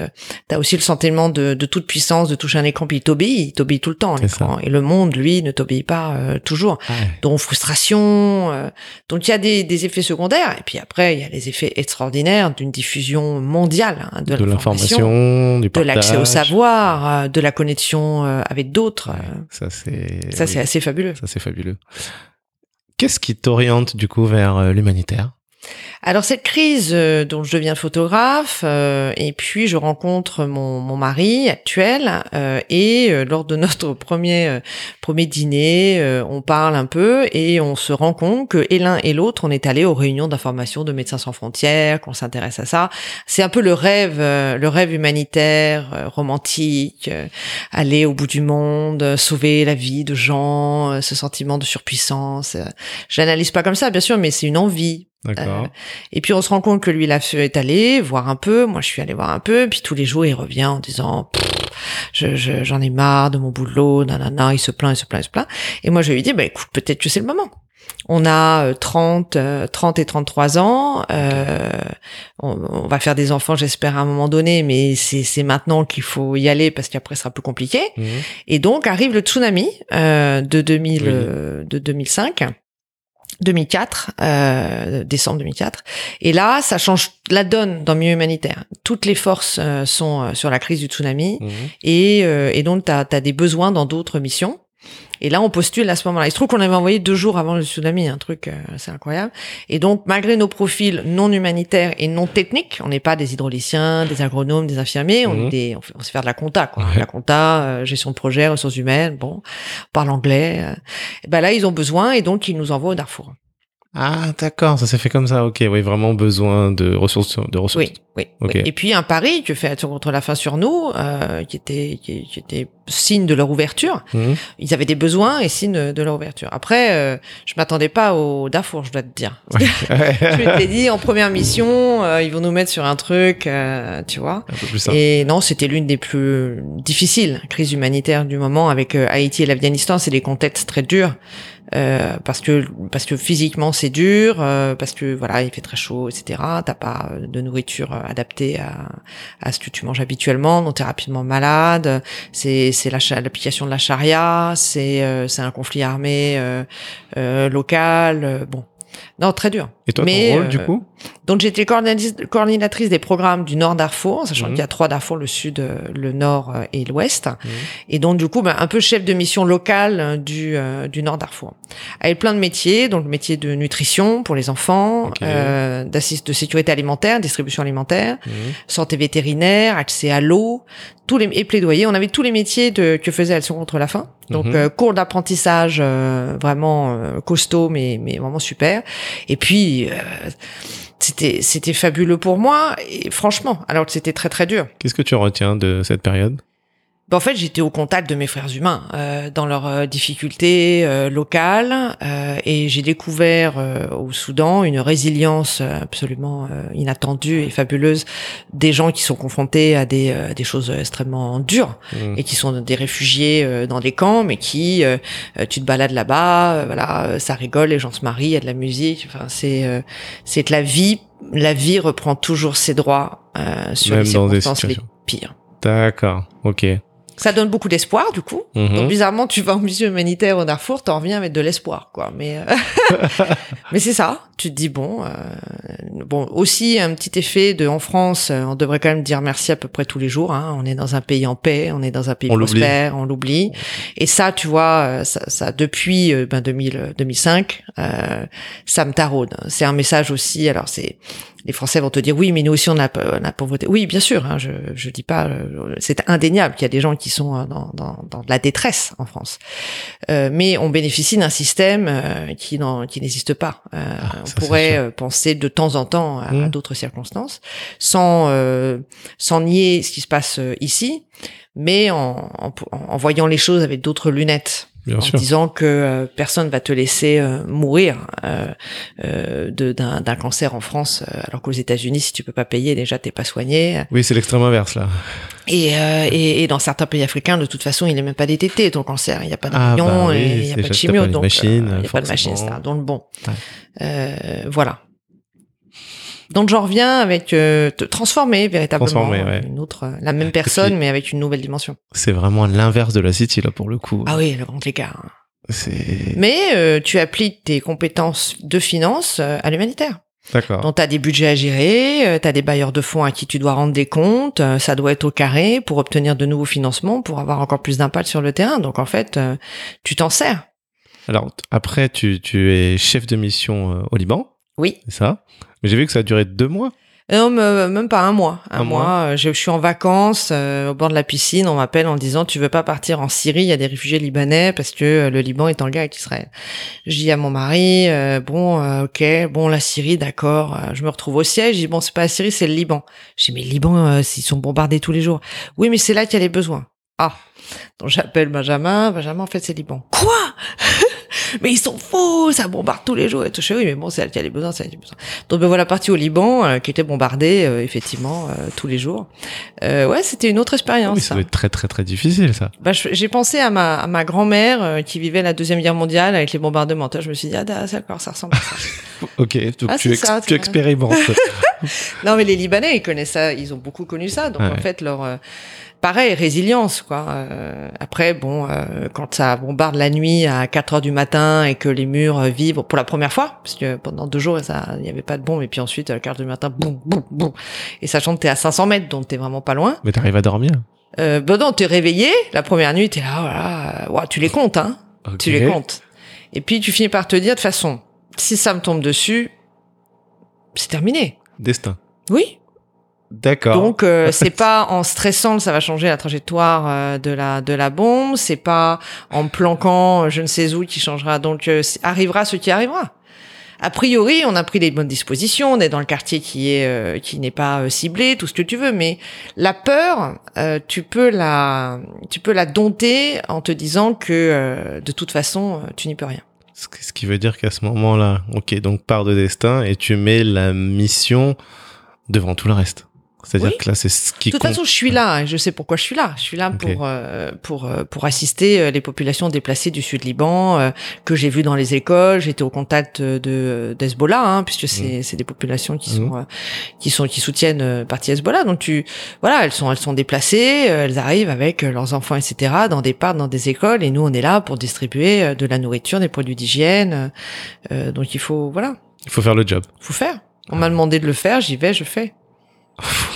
T'as aussi le sentiment de, de toute puissance de toucher un écran puis il t'obéit, il t'obéit tout le temps l'écran. Et le monde, lui, ne t'obéit pas euh, toujours. Ah. Donc frustration. euh, donc il y a des, des effets secondaires et puis après il y a les effets extraordinaires d'une diffusion mondiale hein, de, De l'information, de l'accès au savoir, euh, de la connexion euh, avec d'autres. Ouais, euh, ça c'est. Ça oui, c'est assez fabuleux. Ça c'est fabuleux. Qu'est-ce qui t'oriente du coup vers l'humanitaire? Alors cette crise euh, dont je deviens photographe euh, et puis je rencontre mon, mon mari actuel euh, et euh, lors de notre premier euh, premier dîner euh, on parle un peu et on se rend compte que et l'un et l'autre on est allé aux réunions d'information de Médecins sans frontières qu'on s'intéresse à ça. C'est un peu le rêve le rêve humanitaire romantique aller au bout du monde sauver la vie de gens ce sentiment de surpuissance je l'analyse pas comme ça bien sûr mais c'est une envie D'accord. et puis on se rend compte que lui, il a fait- est allé voir un peu. Moi, je suis allée voir un peu. Puis tous les jours, il revient en disant, Pff, je, je- j'en ai marre de mon boulot, nanana. Il se plaint, il se plaint, il se plaint. Et moi, je lui dit, bah écoute, peut-être que c'est le moment. On a euh, 30, euh, 30 et 33 ans. Euh, on, on va faire des enfants, j'espère, à un moment donné, mais c'est, c'est maintenant qu'il faut y aller parce qu'après, ce sera plus compliqué. Mhm. Et donc arrive le tsunami euh, de 2000, Oui. euh, de 2005. 2004, euh, décembre 2004. Et là, ça change la donne dans le milieu humanitaire. Toutes les forces euh, sont euh, sur la crise du tsunami Mhm. et, euh, et donc tu as, des besoins dans d'autres missions. Et là, on postule à ce moment-là. Il se trouve qu'on avait envoyé deux jours avant le tsunami, un truc euh, assez incroyable. Et donc, malgré nos profils non humanitaires et non techniques, on n'est pas des hydrauliciens, des agronomes, des infirmiers, on, Mhm. est des, on, fait- on sait faire de la compta, quoi. Ouais. La compta, euh, gestion de projet, ressources humaines, bon, on parle anglais. euh. Et ben là, ils ont besoin et donc ils nous envoient au Darfour. Ah, d'accord, ça s'est fait comme ça. Ok, oui, vraiment besoin de ressources. De ressources. Oui, oui, Ok. oui. Et puis un pari que fait Action contre la faim sur nous, euh, qui était qui, qui était signe de leur ouverture. Mhm. Ils avaient des besoins et signe de, leur ouverture. Après, euh, je m'attendais pas au Darfour, je dois te dire. je m'étais dit en première mission, euh, ils vont nous mettre sur un truc, euh, tu vois. Un peu plus. Et non, c'était l'une des plus difficiles crises humanitaires du moment avec Haïti et l'Afghanistan. C'est des contextes très durs euh, parce que parce que physiquement c'est dur, euh, parce que voilà il fait très chaud, etc. T'as pas euh, de nourriture euh, adaptée à, à ce que tu manges habituellement, donc t'es rapidement malade. C'est c'est l'application de la charia, c'est c'est un conflit armé local. bon, non très dur. Et toi, Mais, ton rôle, euh, du coup Donc j'étais coordinatrice, des programmes du Nord Darfour, sachant Mhm. qu'il y a trois Darfour, le Sud, euh, le Nord euh, et l'Ouest. Mhm. Et donc du coup, ben, un peu chef de mission locale euh, du, euh, du Nord Darfour. Avec plein de métiers, donc le métier de nutrition pour les enfants, Ok. euh, d'assist de sécurité alimentaire, distribution alimentaire, Mhm. santé vétérinaire, accès à l'eau, tous les et plaidoyer. On avait tous les métiers de, que faisait Action contre la faim. Donc euh, cours d'apprentissage euh, vraiment euh, costaud, mais mais vraiment super. Et puis euh, c'était c'était fabuleux pour moi et franchement, alors que c'était très très dur. Qu'est-ce que tu retiens de cette période? En fait, j'étais au contact de mes frères humains euh, dans leurs euh, difficultés euh, locales euh, et j'ai découvert euh, au Soudan une résilience euh, absolument euh, inattendue et fabuleuse des gens qui sont confrontés à des, euh, des choses extrêmement dures Mhm. et qui sont des réfugiés euh, dans des camps, mais qui tu te balades là-bas, voilà, ça rigole, les gens se marient, il y a de la musique. Enfin, c'est euh, c'est que la vie, la vie reprend toujours ses droits euh, sur Même les circonstances les pires. D'accord, ok. Ça donne beaucoup d'espoir, du coup. Mhm. Donc bizarrement, tu vas en mission humanitaire au Darfour, t'en reviens avec de l'espoir, quoi. Mais euh, mais c'est ça. Tu te dis bon, euh, bon aussi un petit effet de en France, euh, on devrait quand même dire merci à peu près tous les jours. Hein. On est dans un pays en paix, on est dans un pays On prospère, on l'oublie. Et ça, tu vois, euh, ça, ça depuis ben 2000, euh, 2005, euh, ça me taraude. C'est un message aussi. Alors c'est les Français vont te dire oui, mais nous aussi on a on a pauvreté. Oui, bien sûr. Hein, je je dis pas. euh, C'est indéniable qu'il y a des gens qui sont euh, dans dans, dans de la détresse en France. Euh, mais on bénéficie d'un système euh, qui n'en- qui n'existe pas. Euh, Ah, on pourrait euh, penser de temps en temps à, à Mm. d'autres circonstances, sans euh, sans nier ce qui se passe ici, mais en, en, en voyant les choses avec d'autres lunettes Bien en sûr. disant que euh, personne va te laisser euh, mourir euh, euh, d'un cancer en France, euh, alors qu'aux États-Unis, si tu peux pas payer, déjà t'es pas soigné. Oui, c'est l'extrême inverse, là. Et, euh, et, et dans certains pays africains, de toute façon, il n'est même pas détecté ton cancer. Il n'y a pas Ah, rayons, bah oui, il n'y a pas de chimio, t'as pas de donc machine, il n'y a pas de machine, etc. Donc bon, Ouais. Euh, voilà. Donc j'en reviens avec euh, te transformer véritablement Transformer, ouais. une autre, euh, la même personne puis- mais avec une nouvelle dimension. C'est vraiment l'inverse de la City, là, pour le coup. Ah oui, le grand écart. C'est... Mais euh, tu appliques tes compétences de finance euh, à l'humanitaire. D'accord. Donc tu as des budgets à gérer, tu as des bailleurs de fonds à qui tu dois rendre des comptes, euh, ça doit être au carré pour obtenir de nouveaux financements, pour avoir encore plus d'impact sur le terrain. Donc en fait, euh, tu t'en sers. Alors, après, tu, tu es chef de mission euh, au Liban, Oui. c'est ça? Mais j'ai vu que ça a duré deux mois. Non, me- même pas un mois. Un, Un mois. mois. euh, Je, je suis en vacances euh, au bord de la piscine. On m'appelle en disant tu veux pas partir en Syrie Il y a des réfugiés libanais parce que euh, le Liban est en guerre avec Israël. Je dis à mon mari euh, bon euh, ok bon la Syrie d'accord. Euh, je me retrouve au siège. Je dis bon c'est pas la Syrie c'est le Liban. Je dis mais le Liban euh, ils sont bombardés tous les jours. Oui mais c'est là qu'il y a les besoins. Ah donc j'appelle Benjamin. Benjamin en fait c'est Liban. Quoi? Mais ils sont faux, ça bombarde tous les jours et tout. Je oui, mais bon, c'est elle qui a les besoins, c'est elle qui a les besoins. Donc me voilà parti au Liban, euh, qui était bombardé euh, effectivement euh, tous les jours. Ouais, c'était une autre Ah expérience. oui, ça ça. doit être très, très, très difficile, ça. Bah, je- j'ai pensé à ma, à ma grand-mère qui vivait la deuxième guerre mondiale avec les bombardements. Toi, Je me suis dit ah d'accord, ça ressemble à ça? Ok, donc Ah, tu, ex- ça, expérimentes. non, mais les Libanais, ils connaissent ça, ils ont beaucoup connu ça. Donc Ouais. en fait, leur pareil résilience quoi. Euh, après, bon, euh, quand ça bombarde la nuit à 4 heures du matin et que les murs euh, vibrent pour la première fois, parce que pendant deux jours, ça, il n'y avait pas de bombe, et puis ensuite à 4 heures du matin, boum, boum, boum, et sachant que t'es à 500 mètres, donc t'es vraiment pas loin. Mais t'arrives à dormir. Euh, ben non, t'es réveillé la première nuit, t'es là, voilà, euh, ouah, tu les comptes, hein. Tu les comptes. Et puis tu finis par te dire, de toute façon, si ça me tombe dessus, c'est terminé. Destin. Oui. D'accord. Donc euh, c'est pas en stressant que ça va changer la trajectoire euh, de la de la bombe, c'est pas en planquant euh, je ne sais où qui changera. Donc euh, arrivera ce qui arrivera. A priori, on a pris les bonnes dispositions, on est dans le quartier qui est euh, qui n'est pas euh, ciblé, tout ce que tu veux, mais la peur, euh, tu peux la tu peux la dompter en te disant que euh, de toute façon, tu n'y peux rien. Ce qui veut dire qu'à ce moment-là, ok, donc part de destin et tu mets la mission devant tout le reste. C'est-à-dire Oui. que là, c'est ce qui De toute compte. façon, je suis là et je sais pourquoi je suis là. Je suis là pour euh, pour euh, pour assister euh, les populations déplacées du sud Liban euh, que j'ai vues dans les écoles. J'étais au contact de d'Hezbollah hein, puisque c'est c'est des populations qui sont euh, qui sont qui soutiennent euh, parti Hezbollah. Donc tu voilà, elles sont elles sont déplacées, elles arrivent avec leurs enfants etc. dans des parcs, dans des écoles et nous on est là pour distribuer de la nourriture, des produits d'hygiène. Euh, donc il faut voilà, Il faut faire le job. faut faire. On m'a demandé de le faire, j'y vais, je fais.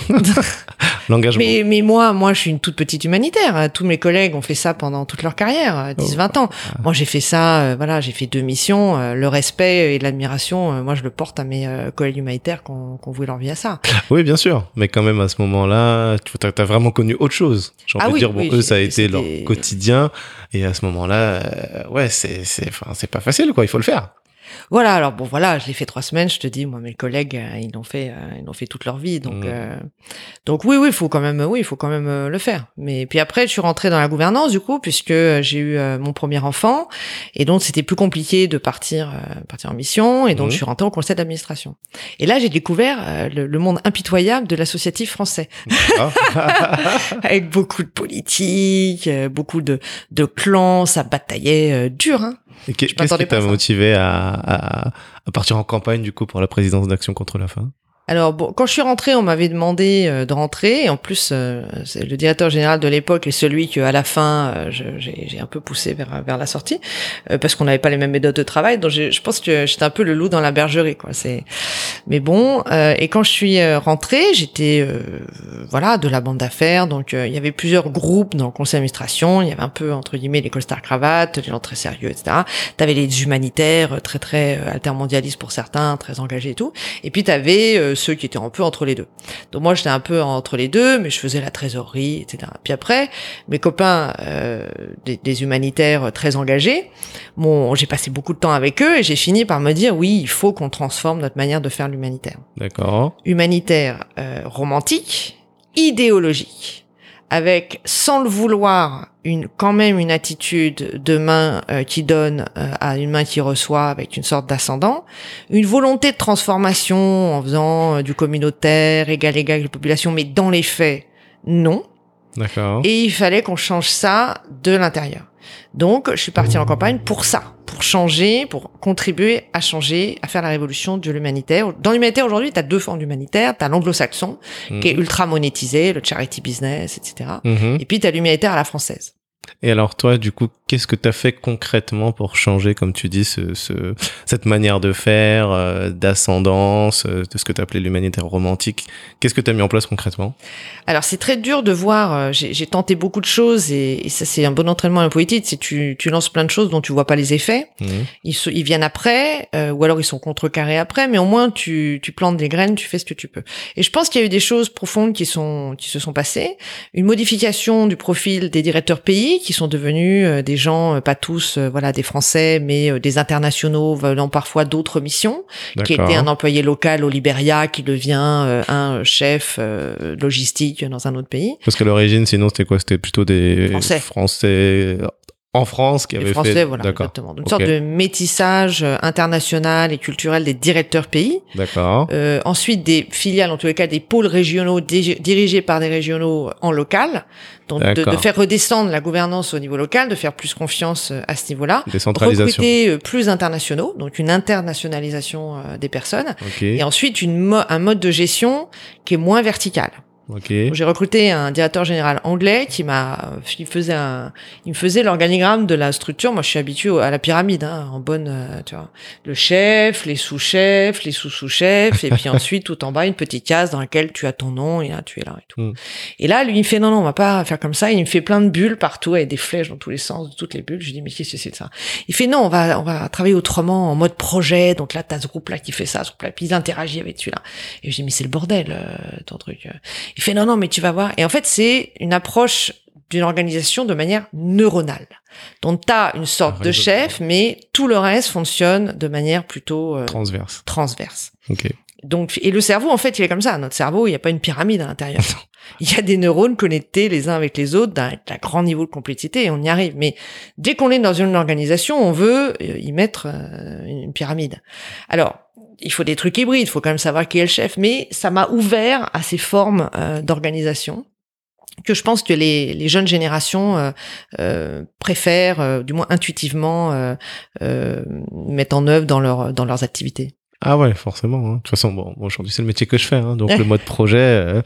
L'engagement. Mais, mais moi, moi, je suis une toute petite humanitaire. Tous mes collègues ont fait ça pendant toute leur carrière, 10, Oh. 20 ans. Moi, j'ai fait ça, euh, voilà, j'ai fait deux missions. euh, le respect et l'admiration, euh, moi, je le porte à mes euh, collègues humanitaires qui ont, voué leur vie à ça. Oui, bien sûr. Mais quand même, à ce moment-là, tu as, vraiment connu autre chose. J'ai envie Ah de oui, dire, bon, oui, eux, ça a été leur quotidien. Et à ce moment-là, euh, ouais, c'est, c'est, enfin, c'est pas facile, quoi. Il faut le faire. Voilà, alors bon, voilà, je l'ai fait trois semaines, je te dis, moi, mes collègues, euh, ils l'ont fait, euh, ils l'ont fait toute leur vie. Donc, Mm. euh, donc oui, oui, il faut quand même, oui, il faut quand même euh, le faire. Mais puis après, je suis rentrée dans la gouvernance, du coup, puisque j'ai eu euh, mon premier enfant. Et donc, c'était plus compliqué de partir, euh, partir en mission. Et donc, Mhm. je suis rentrée au conseil d'administration. Et là, j'ai découvert euh, le, le monde impitoyable de l'associatif français. Avec beaucoup de politique, beaucoup de, de clans, ça bataillait euh, dur, hein. Et Qu'est-ce qui t'a motivé à, à, à partir en campagne, du coup, pour la présidence d'Action contre la faim? Alors bon, quand je suis rentrée, on m'avait demandé euh, de rentrer. Et en plus, euh, le directeur général de l'époque et celui que à la fin euh, j'ai un peu poussé vers vers la sortie euh, parce qu'on n'avait pas les mêmes méthodes de travail. Donc je pense que j'étais un peu le loup dans la bergerie, quoi. C'est mais bon. euh, et quand je suis euh, rentrée, j'étais voilà de la bande d'affaires. Donc il y avait plusieurs groupes dans le conseil d'administration. Il y avait un peu entre guillemets les costards cravates, les gens très sérieux, etc. T'avais les humanitaires très très altermondialistes pour certains, très engagés et tout. Et puis t'avais ceux qui étaient un peu entre les deux. Donc moi j'étais un peu entre les deux, mais je faisais la trésorerie, etc. Puis après, mes copains euh, des, des humanitaires très engagés, bon, j'ai passé beaucoup de temps avec eux et j'ai fini par me dire oui, il faut qu'on transforme notre manière de faire l'humanitaire. D'accord. Humanitaire euh, romantique, idéologique, avec sans le vouloir une quand même une attitude de main euh, qui donne euh, à une main qui reçoit avec une sorte d'ascendant, une volonté de transformation en faisant euh, du communautaire égal égal la population, mais dans les faits, non. D'accord. Et il fallait qu'on change ça de l'intérieur. Donc, je suis partie en campagne pour ça, pour changer, pour contribuer à changer, à faire la révolution de l'humanitaire. Dans l'humanitaire, aujourd'hui, tu as deux formes d'humanitaire. Tu as l'anglo-saxon, qui est Mhm. ultra monétisé, le charity business, etc. Mhm. Et puis, tu as l'humanitaire à la française. Et alors toi, du coup, qu'est-ce que tu as fait concrètement pour changer, comme tu dis, ce, ce- cette manière de faire, euh, d'ascendance, euh, de ce que tu appelais l'humanitaire romantique? Qu'est-ce que tu as mis en place concrètement? Alors, c'est très dur de voir. euh, J'ai tenté beaucoup de choses et, et ça, c'est un bon entraînement à la politique. C'est tu, tu lances plein de choses dont tu vois pas les effets. Mhm. Ils, se- ils viennent après, euh, ou alors ils sont contrecarrés après, mais au moins tu, tu plantes des graines, tu fais ce que tu peux. Et je pense qu'il y a eu des choses profondes qui sont qui se sont passées, une modification du profil des directeurs pays qui sont devenus euh, des gens, euh, pas tous, euh, voilà, des Français, mais des internationaux venant parfois d'autres missions, qui était un employé local au Liberia qui devient un chef logistique dans un autre pays. Parce qu'à l'origine, sinon, c'était quoi? C'était plutôt des Français. Français en France qui Les avaient Français, fait. voilà, D'accord. exactement. Une sorte de métissage euh, international et culturel des directeurs pays. D'accord. Euh, ensuite, des filiales, en tous les cas, des pôles régionaux dirigés par des régionaux en local. Donc, de, faire redescendre la gouvernance au niveau local, de faire plus confiance euh, à ce niveau-là. Recruter euh, plus internationaux, donc une internationalisation des personnes. Ok. Et ensuite, une mo- un mode de gestion qui est moins vertical. Ok. J'ai recruté un directeur général anglais qui m'a, il faisait un, il me faisait l'organigramme de la structure. Moi, je suis habitué à la pyramide, hein, en bonne, euh, tu vois, le chef, les sous-chefs, les sous-sous-chefs, et puis ensuite tout en bas une petite case dans laquelle tu as ton nom et là tu es là et tout. Mm. Et là, lui, il me fait non, non, on va pas faire comme ça. Il me fait plein de bulles partout avec des flèches dans tous les sens, de toutes les bulles. Je lui dis mais qu'est-ce que c'est de ça? Il fait non, on va, on va travailler autrement en mode projet. Donc là, t'as ce groupe-là qui fait ça, ce groupe-là, puis il interagit avec celui-là. Et je dis mais c'est le bordel, euh, ton truc. Il fait non, non, mais tu vas voir. Et en fait, c'est une approche d'une organisation de manière neuronale. Donc, tu as une sorte de chef, mais tout le reste fonctionne de manière plutôt euh, Transverse. transverse. Ok. Donc, et le cerveau, en fait, il est comme ça. Notre cerveau, il n'y a pas une pyramide à l'intérieur. Il y a des neurones connectés les uns avec les autres d'un d'un grand niveau de complexité et on y arrive. Mais dès qu'on est dans une organisation, on veut euh, y mettre euh, une pyramide. Alors, il faut des trucs hybrides, il faut quand même savoir qui est le chef, mais ça m'a ouvert à ces formes euh, d'organisation que je pense que les, les jeunes générations euh, euh, préfèrent, euh, du moins intuitivement, euh, euh, mettre en œuvre dans, leur, dans leurs activités. Ah ouais, forcément. hein. De toute façon, bon, aujourd'hui, c'est le métier que je fais. hein. donc, le mode projet. euh,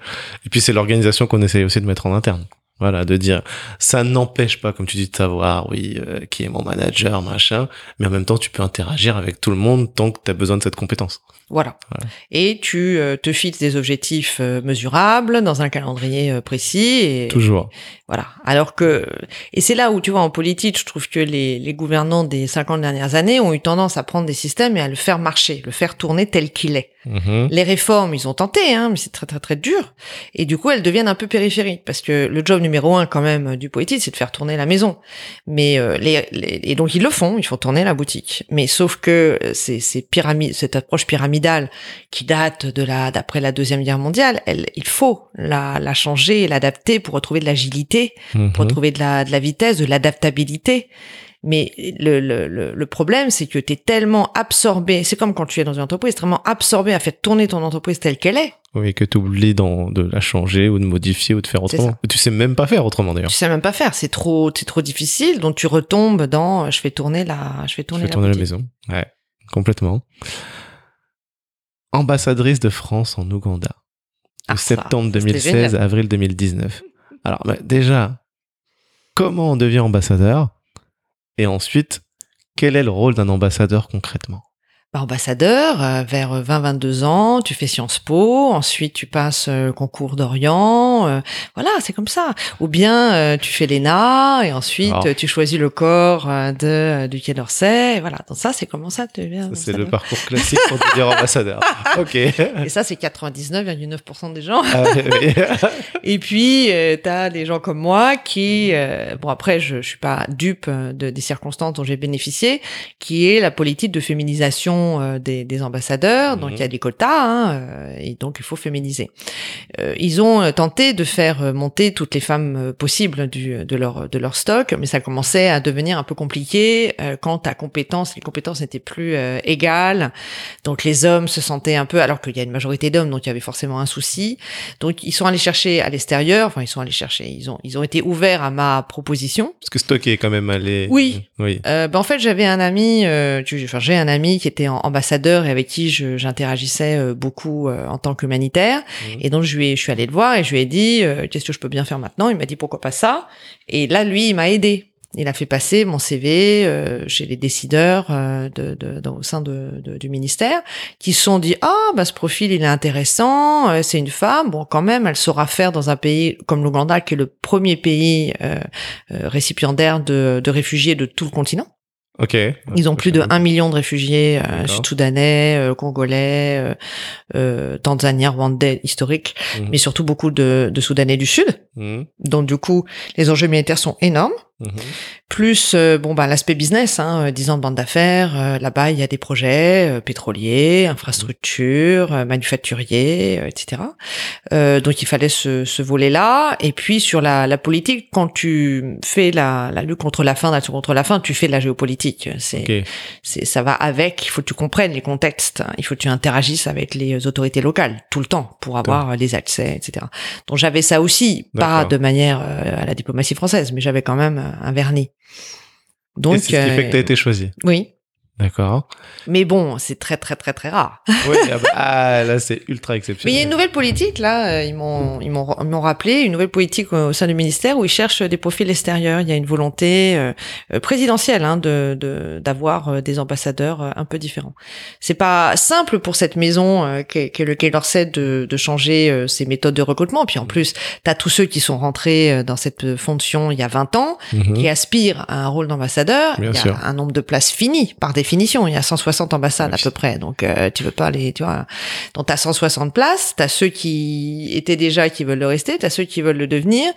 et puis, c'est l'organisation qu'on essaye aussi de mettre en interne. Voilà, de dire, ça n'empêche pas, comme tu dis, de savoir, oui, euh, qui est mon manager, machin. Mais en même temps, tu peux interagir avec tout le monde tant que tu as besoin de cette compétence. Voilà. Voilà. Et tu euh, te fixes des objectifs euh, mesurables dans un calendrier euh, précis. Et Toujours. voilà. Alors que et c'est là où tu vois en politique, je trouve que les, les gouvernants des 50 dernières années ont eu tendance à prendre des systèmes et à le faire marcher, le faire tourner tel qu'il est. Mhm. Les réformes, ils ont tenté, hein, mais c'est très très très dur. Et du coup, elles deviennent un peu périphériques parce que le job numéro un quand même du politique, c'est de faire tourner la maison. Mais euh, les, les- et donc ils le font, ils font tourner la boutique. Mais sauf que euh, pyramide, cette approche pyramidale qui date de la d'après la deuxième guerre mondiale, elle, il faut la, la changer, l'adapter pour retrouver de l'agilité, pour Mhm. retrouver de la de la vitesse, de l'adaptabilité. Mais le, le, le, problème, c'est que tu es tellement absorbé, c'est comme quand tu es dans une entreprise, tellement absorbé à faire tourner ton entreprise telle qu'elle est, Oui, que tu oublies de la changer ou de modifier ou de faire autrement. Tu sais même pas faire autrement, d'ailleurs. tu sais même pas faire, c'est trop, c'est trop difficile, donc tu retombes dans, je fais tourner la, je fais Je tourner, fais la, tourner la maison. Ouais, complètement. Ambassadrice de France en Ouganda. Ah, de septembre ça, c'était 2016 génial. à avril 2019. Alors, bah, déjà, comment on devient ambassadeur? Et ensuite, quel est le rôle d'un ambassadeur concrètement? Ambassadeur, euh, vers 20-22 ans, tu fais Sciences Po, ensuite tu passes euh, le concours d'Orient, euh, voilà, c'est comme ça. Ou bien euh, tu fais l'ENA et ensuite euh, tu choisis le corps euh, de euh, du Quai d'Orsay, voilà. Donc ça, c'est comment ça tu deviens Ça, C'est le parcours classique pour devenir ambassadeur. ok. Et ça, c'est 99,9% des gens. Ah, oui. Et puis, euh, t'as des gens comme moi qui, euh, bon après, je, je suis pas dupe euh, de, des circonstances dont j'ai bénéficié, qui est la politique de féminisation euh, des, des ambassadeurs. Donc Mhm. il y a des quotas, hein, euh, et donc il faut féminiser. Euh, ils ont tenté de faire monter toutes les femmes possibles du, de leur de leur stock, mais ça commençait à devenir un peu compliqué euh, quand ta compétence, les compétences n'étaient plus égales. Donc les hommes se sentaient un peu, alors qu'il y a une majorité d'hommes, donc il y avait forcément un souci. Donc ils sont allés chercher à l'extérieur, enfin ils sont allés chercher, ils ont ils ont été ouverts à ma proposition. Parce que Stock est quand même allé. Oui. Oui. Euh, ben, en fait j'avais un ami, euh, tu- enfin j'ai un ami qui était ambassadeur et avec qui je- j'interagissais euh, beaucoup euh, en tant qu'humanitaire. Mhm. Et donc je lui ai, je suis allée le voir et je lui ai dit euh, qu'est-ce que je peux bien faire maintenant? Il m'a dit pourquoi pas ça? Et là lui il m'a aidé. Il a fait passer mon CV euh, chez les décideurs euh, de, de- dans- au sein de, de- du ministère, qui se sont dit ah bah ce profil il est intéressant, euh, c'est une femme, bon quand même elle saura faire dans un pays comme l'Ouganda qui est le premier pays euh, euh, récipiendaire de, de réfugiés de tout le continent. Ok. Ils ont plus de 1 million de réfugiés euh, sud-soudanais, euh, congolais, euh, euh, tanzaniens, rwandais historiques, Mhm. mais surtout beaucoup de, de soudanais du sud. Mhm. Donc du coup, les enjeux militaires sont énormes. Mhm. Plus euh, bon bah l'aspect business, hein, euh, 10 ans de bande d'affaires. euh, Là-bas, il y a des projets euh, pétroliers, infrastructures, euh, manufacturiers, euh, etc. Euh, donc il fallait ce, ce volet-là. Et puis sur la, la politique, quand tu fais la, la lutte contre la faim, la lutte contre la faim, tu fais de la géopolitique. C'est c'est ça va avec. Il faut que tu comprennes les contextes. Il faut que tu interagisses avec les autorités locales tout le temps pour avoir les accès, etc. Donc j'avais ça aussi, pas de manière euh, à la diplomatie française, mais j'avais quand même euh, un vernis. Donc Et c'est ce qui fait que euh, tu as été choisi. oui. D'accord. Mais bon, c'est très très très très rare. Oui, ah, bah, ah, là c'est ultra Mais il y a exceptionnel. une nouvelle politique là, euh, ils m'ont ils m'ont ils m'ont rappelé une nouvelle politique au sein du ministère où ils cherchent des profils extérieurs. Il y a une volonté euh, euh, présidentielle hein, de de- d'avoir des ambassadeurs un peu différents. C'est pas simple pour cette maison euh, qu'est qu'est le Quai d'Orsay de de changer euh, ses méthodes de recrutement. Puis en plus, t'as tous ceux qui sont rentrés dans cette fonction il y a 20 ans Mhm. qui aspirent à un rôle d'ambassadeur, il y a sûr. un nombre de places fini par définition. Il y a 160 ambassades à peu près, donc euh, tu veux pas les, tu vois. Donc t'as 160 places, t'as ceux qui étaient déjà et qui veulent le rester, t'as ceux qui veulent le devenir,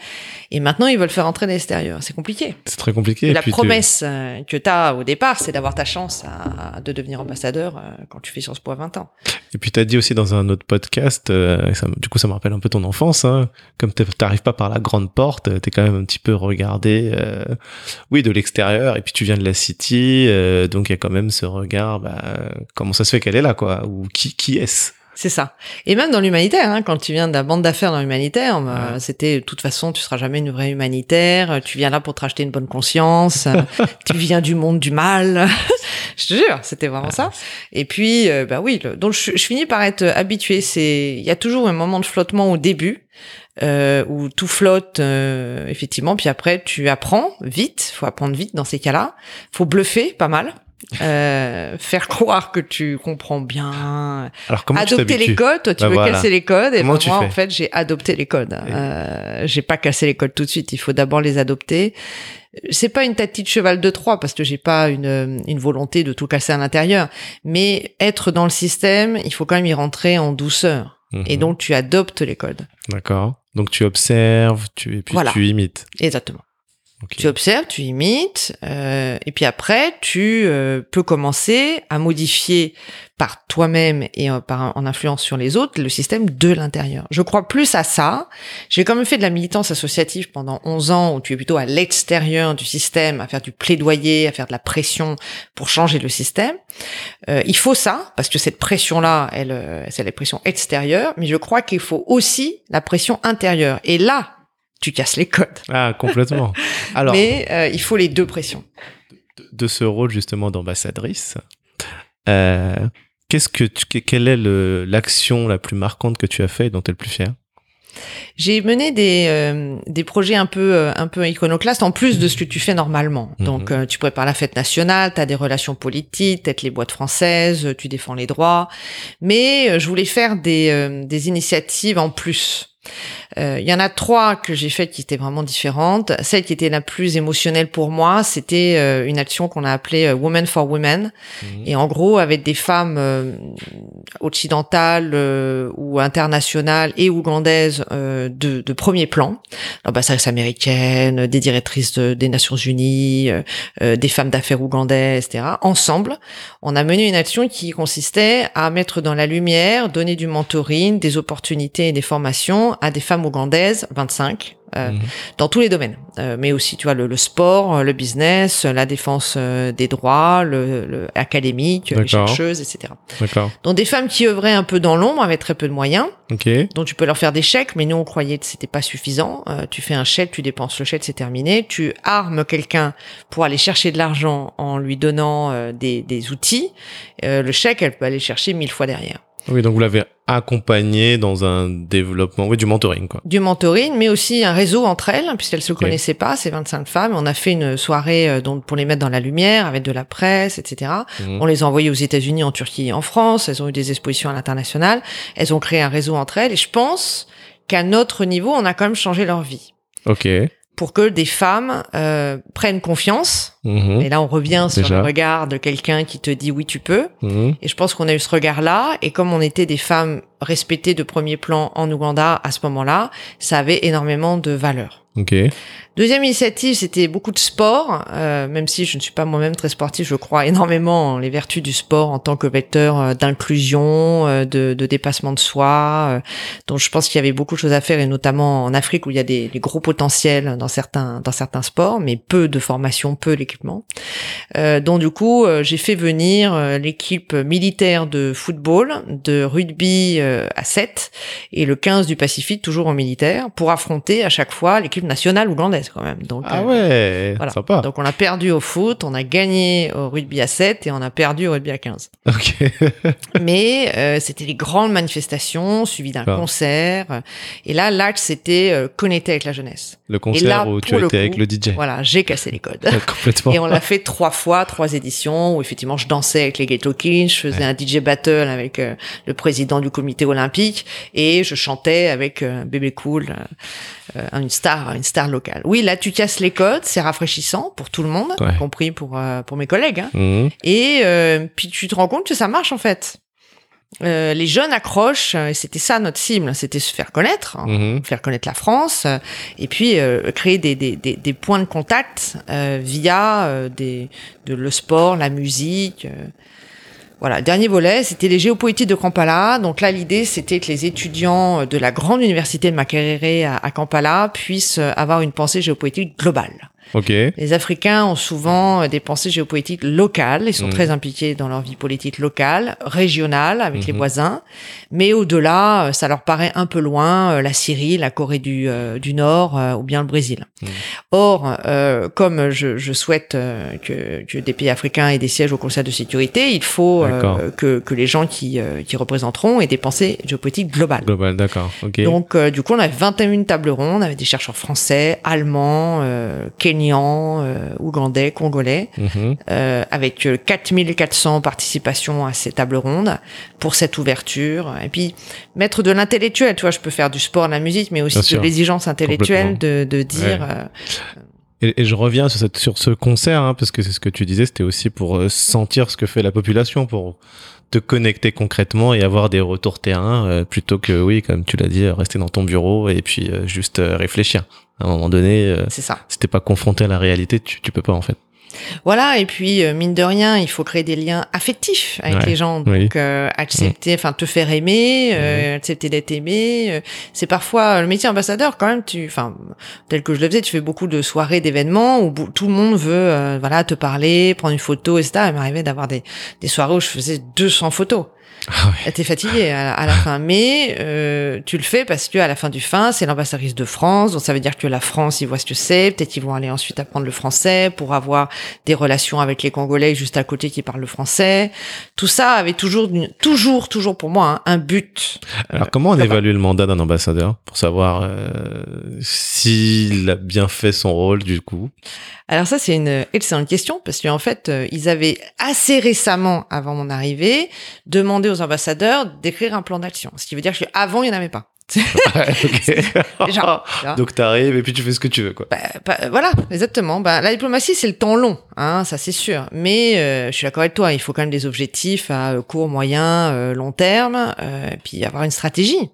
et maintenant ils veulent faire entrer l'extérieur. C'est compliqué. C'est très compliqué. et la puis tu- promesse euh, que t'as au départ, c'est d'avoir ta chance à, de devenir ambassadeur euh, quand tu fais Sciences Po à 20 ans. Et puis t'as dit aussi dans un autre podcast, euh, ça, du coup ça me rappelle un peu ton enfance, hein, comme t'arrives pas par la grande porte, t'es quand même un petit peu regardé, oui, de l'extérieur, et puis tu viens de la City, donc il y a quand même ce regard, bah, comment ça se fait qu'elle est là, quoi, ou qui, qui est-ce? C'est ça. Et même dans l'humanitaire, hein, quand tu viens de la bande d'affaires dans l'humanitaire, bah, Ouais. c'était de toute façon, tu seras jamais une vraie humanitaire. Tu viens là pour te racheter une bonne conscience. tu viens du monde du mal. je te jure, c'était vraiment ça. Et puis, euh, bah oui. le- donc je, je finis par être habitué. C'est, il y a toujours un moment de flottement au début. Euh, où tout flotte euh, effectivement puis après tu apprends vite faut apprendre vite dans ces cas-là faut bluffer pas mal euh, faire croire que tu comprends bien Alors comment tu adopter les codes, toi tu Bah veux voilà. casser les codes et Comment ben tu moi fais en fait j'ai adopté les codes. Euh, j'ai pas cassé les codes tout de suite, il faut d'abord les adopter. C'est pas une tactique cheval de Troie parce que j'ai pas une une volonté de tout casser à l'intérieur, mais être dans le système, il faut quand même y rentrer en douceur. Mhm. Et donc tu adoptes les codes. D'accord. Donc tu observes, tu, et puis Voilà. tu imites. Exactement. Ok. Tu observes, tu imites, euh, et puis après, tu euh, peux commencer à modifier par toi-même et par en influence sur les autres le système de l'intérieur. Je crois plus à ça. J'ai quand même fait de la militance associative pendant 11 ans où tu es plutôt à l'extérieur du système, à faire du plaidoyer, à faire de la pression pour changer le système. Euh, il faut ça parce que cette pression-là, elle, euh, c'est la pression extérieure, mais je crois qu'il faut aussi la pression intérieure. Et là, tu casses les codes. Ah, complètement. Alors, Mais euh, il faut les deux pressions. de- de ce rôle justement d'ambassadrice, euh, qu'est-ce que tu, que- quelle est l'action la plus marquante que tu as fait et dont tu es le plus fier J'ai mené des euh, des projets un peu euh, un peu iconoclastes en plus de ce que tu fais normalement. Mhm. Donc euh, tu prépares la fête nationale, tu as des relations politiques, peut-être les boîtes françaises, tu défends les droits, mais je voulais faire des des initiatives en plus. Euh, Il y en a trois que j'ai faites qui étaient vraiment différentes. Celle qui était la plus émotionnelle pour moi, c'était euh, une action qu'on a appelée euh, Women for Women. Et en gros, avec des femmes euh, occidentales euh, ou internationales et ougandaises euh, de, de premier plan, l'ambassadrice américaine, des directrices de- des Nations Unies, des femmes d'affaires ougandaises, etc. Ensemble, on a mené une action qui consistait à mettre dans la lumière, donner du mentoring, des opportunités et des formations à des femmes ougandaises, 25, euh, Mhm. dans tous les domaines, Euh, mais aussi tu vois le, le sport, euh, le business, la défense euh, des droits, le, le académique, les chercheuses, etc. D'accord. Donc des femmes qui œuvraient un peu dans l'ombre avec très peu de moyens, Ok. donc tu peux leur faire des chèques, mais nous on croyait que c'était pas suffisant. Euh, tu fais un chèque, tu dépenses le chèque, c'est terminé. Tu armes quelqu'un pour aller chercher de l'argent en lui donnant euh, des, des outils. Euh, le chèque, elle peut aller chercher mille fois derrière. Oui, donc vous l'avez accompagné dans un développement, oui, du mentoring, quoi. du mentoring, mais aussi un réseau entre elles, puisqu'elles se connaissaient pas, ces 25 femmes. On a fait une soirée euh, donc pour les mettre dans la lumière, avec de la presse, etc. Mhm. On les a envoyées aux États-Unis, en Turquie et en France. Elles ont eu des expositions à l'international. Elles ont créé un réseau entre elles. Et je pense qu'à notre niveau, on a quand même changé leur vie. Ok. Pour que des femmes euh, prennent confiance. Mhm. Et là, on revient sur Déjà. le regard de quelqu'un qui te dit oui, tu peux. Mhm. Et je pense qu'on a eu ce regard-là. Et comme on était des femmes respectées de premier plan en Ouganda à ce moment-là, ça avait énormément de valeur. Ok. Deuxième initiative, c'était beaucoup de sport. Euh, même si je ne suis pas moi-même très sportif, je crois énormément en les vertus du sport en tant que vecteur euh, d'inclusion, euh, de, de dépassement de soi. euh, donc je pense qu'il y avait beaucoup de choses à faire, et notamment en Afrique où il y a des, des gros potentiels dans certains dans certains sports, mais peu de formation, peu d'équipement. Euh, donc du coup, j'ai fait venir l'équipe militaire de football, de rugby euh, à 7 et le 15 du Pacifique toujours en militaire pour affronter à chaque fois l'équipe nationale ougandaise quand même. Donc Ah euh, ouais, voilà. sympa. donc on a perdu au foot, on a gagné au rugby à 7 et on a perdu au rugby à 15. Ok. Mais euh, c'était les grandes manifestations suivies d'un Ah. concert. Et là, l'axe c'était connecter avec la jeunesse. Le concert là, où tu été avec le DJ. Voilà, j'ai cassé les codes. Complètement. Et on l'a fait trois fois, trois éditions, où effectivement je dansais avec les Ghetto Kings, je faisais un DJ battle avec le président du comité olympique, et je chantais avec euh, Bébé Cool, euh, euh, une star, une star locale. Oui, là tu casses les codes, c'est rafraîchissant pour tout le monde, Ouais. y compris pour pour mes collègues. hein. Mhm. Et puis tu te rends compte que ça marche en fait. Euh, les jeunes accrochent, et c'était ça notre cible, c'était se faire connaître, hein, Mhm. faire connaître la France, euh, et puis euh, créer des, des, des, des points de contact via des, de le sport, la musique. Voilà, dernier volet, c'était les géopolitiques de Kampala. Donc là, l'idée, c'était que les étudiants de la grande université de Makerere à, à Kampala puissent avoir une pensée géopolitique globale. Ok. Les Africains ont souvent euh, des pensées géopolitiques locales, ils sont Mhm. très impliqués dans leur vie politique locale, régionale avec les Mhm. voisins, mais au-delà, euh, ça leur paraît un peu loin, euh, la Syrie, la Corée du, euh, du Nord euh, ou bien le Brésil. Mhm. Or, euh, comme je, je souhaite que, que des pays africains aient des sièges au Conseil de sécurité, il faut que, que les gens qui, qui représenteront aient des pensées géopolitiques globales. Global, d'accord. Ok. Donc, du coup, on avait 21 tables rondes avec des chercheurs français, allemands, euh, kenyans, euh, ougandais, congolais, euh, avec euh, 4400 participations à ces tables rondes pour cette ouverture. Et puis, mettre de l'intellectuel, tu vois, je peux faire du sport, de la musique, mais aussi Bien de sûr. l'exigence intellectuelle de, de dire... Ouais. euh, Et, et je reviens sur, cette, sur ce concert, hein, parce que c'est ce que tu disais, c'était aussi pour euh, sentir ce que fait la population, pour te connecter concrètement et avoir des retours terrain, euh, plutôt que, oui, comme tu l'as dit, euh, rester dans ton bureau et puis euh, juste euh, réfléchir. À un moment donné, euh, c'est ça. si t'es pas confronté à la réalité, tu, tu peux pas en fait. Voilà, et puis euh, mine de rien, il faut créer des liens affectifs avec Ouais, les gens. Donc oui. euh, accepter, enfin te faire aimer, euh, accepter d'être aimé. euh, c'est parfois le métier ambassadeur quand même. Tu, enfin tel que je le faisais, tu fais beaucoup de soirées, d'événements où tout le monde veut, euh, voilà, te parler, prendre une photo, etc. Il m'arrivait d'avoir des des soirées où je faisais 200 photos. Ah ouais. T'es fatigué à, la- à la fin, mais euh, tu le fais parce que à la fin du fin, c'est l'ambassadrice de France, donc ça veut dire que la France, ils voient ce que c'est. Peut-être qu'ils vont aller ensuite apprendre le français pour avoir des relations avec les Congolais juste à côté qui parlent le français. Tout ça avait toujours, toujours, toujours pour moi hein, un but. Alors comment on évalue le mandat d'un ambassadeur pour savoir euh, s'il a bien fait son rôle du coup? Alors ça, c'est une excellente question parce qu'en fait, euh, ils avaient assez récemment, avant mon arrivée, demandé aux ambassadeurs d'écrire un plan d'action. Ce qui veut dire qu'avant, il n'y en avait pas. Genre. Donc t'arrives et puis tu fais ce que tu veux quoi. Bah, bah, voilà, exactement. Bah, la diplomatie, c'est le temps long, hein, ça c'est sûr. Mais euh, je suis d'accord avec toi, il faut quand même des objectifs à euh, court, moyen, euh, long terme, euh, et puis avoir une stratégie.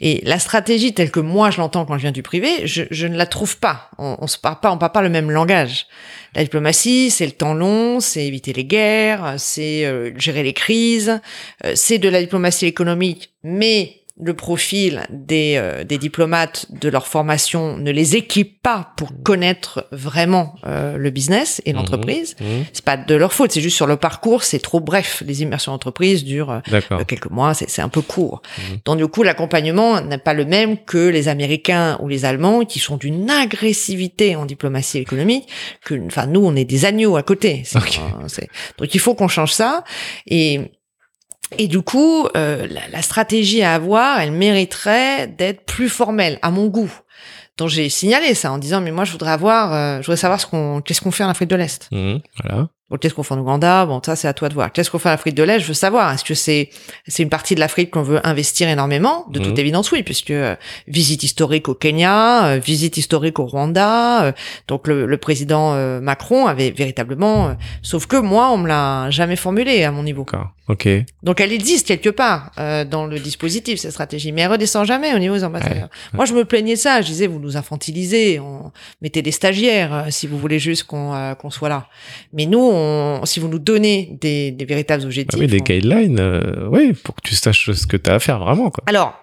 Et la stratégie telle que moi je l'entends quand je viens du privé, je, je ne la trouve pas. On, on se parle pas, on parle pas le même langage. La diplomatie, c'est le temps long, c'est éviter les guerres, c'est euh, gérer les crises, euh, c'est de la diplomatie économique, mais le profil des, euh, des diplomates de leur formation ne les équipe pas pour connaître vraiment euh, le business et l'entreprise. Mhm. C'est pas de leur faute, c'est juste sur le parcours, c'est trop bref. Les immersions d'entreprise durent euh, D'accord. quelques mois, c'est c'est un peu court. Mhm. Donc du coup, l'accompagnement n'est pas le même que les Américains ou les Allemands qui sont d'une agressivité en diplomatie économique. Que, enfin, nous, on est des agneaux à côté. Euh, donc il faut qu'on change ça. Et et du coup, euh, la, la stratégie à avoir, elle mériterait d'être plus formelle, à mon goût. Donc j'ai signalé ça en disant mais moi je voudrais avoir, euh, je voudrais savoir ce qu'on, qu'est-ce qu'on fait en Afrique de l'Est. Mhm. Voilà. Bon, qu'est-ce qu'on fait en Ouganda? Bon, ça, c'est à toi de voir. Qu'est-ce qu'on fait en Afrique de l'Est? Je veux savoir. Est-ce que c'est c'est une partie de l'Afrique qu'on veut investir énormément? De toute Mhm. évidence, oui, puisque euh, visite historique au Kenya, euh, visite historique au Rwanda. euh, donc le, le président euh, Macron avait véritablement. euh, sauf que moi, on me l'a jamais formulé à mon niveau. D'accord. Ok. Donc elle existe quelque part euh, dans le dispositif cette stratégie, mais elle redescend jamais au niveau des ambassadeurs. Moi, je me plaignais de ça. Je disais, vous nous infantilisez, on mettez des stagiaires euh, si vous voulez juste qu'on euh, qu'on soit là. Mais nous, on, si vous nous donnez des, des véritables Ah objectifs. oui, des on- guidelines, euh, oui, pour que tu saches ce que tu as à faire vraiment quoi. Alors,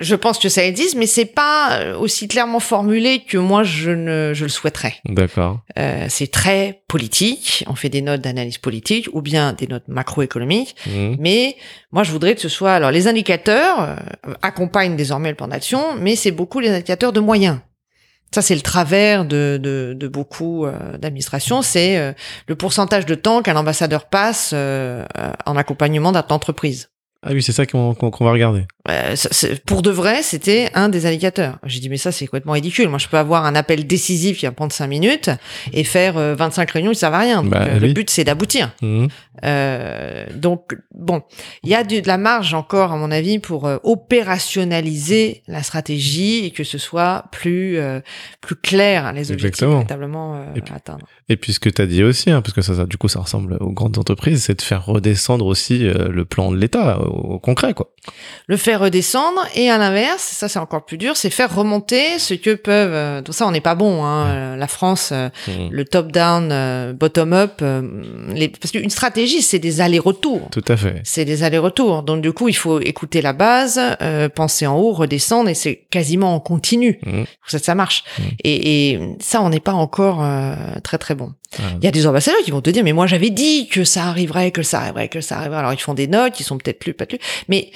je pense que ça existe, mais c'est pas euh, aussi clairement formulé que moi je ne je le souhaiterais. D'accord. Euh, c'est très politique. On fait des notes d'analyse politique ou bien des notes macroéconomiques. Mhm. Mais moi, je voudrais que ce soit. Alors, les indicateurs accompagnent désormais le plan d'action, mais c'est beaucoup les indicateurs de moyens. Ça, c'est le travers de, beaucoup euh, d'administrations. C'est euh, le pourcentage de temps qu'un ambassadeur passe euh, en accompagnement d'entreprise. Ah oui, c'est ça qu'on va regarder. Euh, ça- pour de vrai, c'était un des indicateurs. J'ai dit mais ça c'est complètement ridicule. Moi je peux avoir un appel décisif qui va prendre 5 minutes et faire euh, 25 réunions, ça va rien. Donc, Bah, euh, Le but c'est d'aboutir. Mhm. Euh, donc bon, il y a de, de la marge encore à mon avis pour euh, opérationnaliser la stratégie et que ce soit plus euh, plus clair les objectifs véritablement euh, Et puis- à atteindre. Et puis ce que tu as dit aussi, hein, parce que ça, ça, du coup, ça ressemble aux grandes entreprises, c'est de faire redescendre aussi euh, le plan de l'État au, concret, quoi. Le faire redescendre et à l'inverse, ça c'est encore plus dur, c'est faire remonter ce que peuvent. euh, tout ça on n'est pas bon. Hein, euh, la France. euh, Mhm. le top-down, euh, bottom-up, euh, les- parce qu'une stratégie, c'est des allers-retours. Tout à fait. C'est des allers-retours. Donc du coup, il faut écouter la base, euh, penser en haut, redescendre, et c'est quasiment en continu. Pour ça, ça marche. Mhm. Et, et ça, on n'est pas encore euh, très très bon. Il y a des ambassadeurs qui vont te dire, mais moi j'avais dit que ça arriverait, que ça arriverait, que ça arriverait. Alors ils font des notes, qui sont peut-être lues, pas lues, mais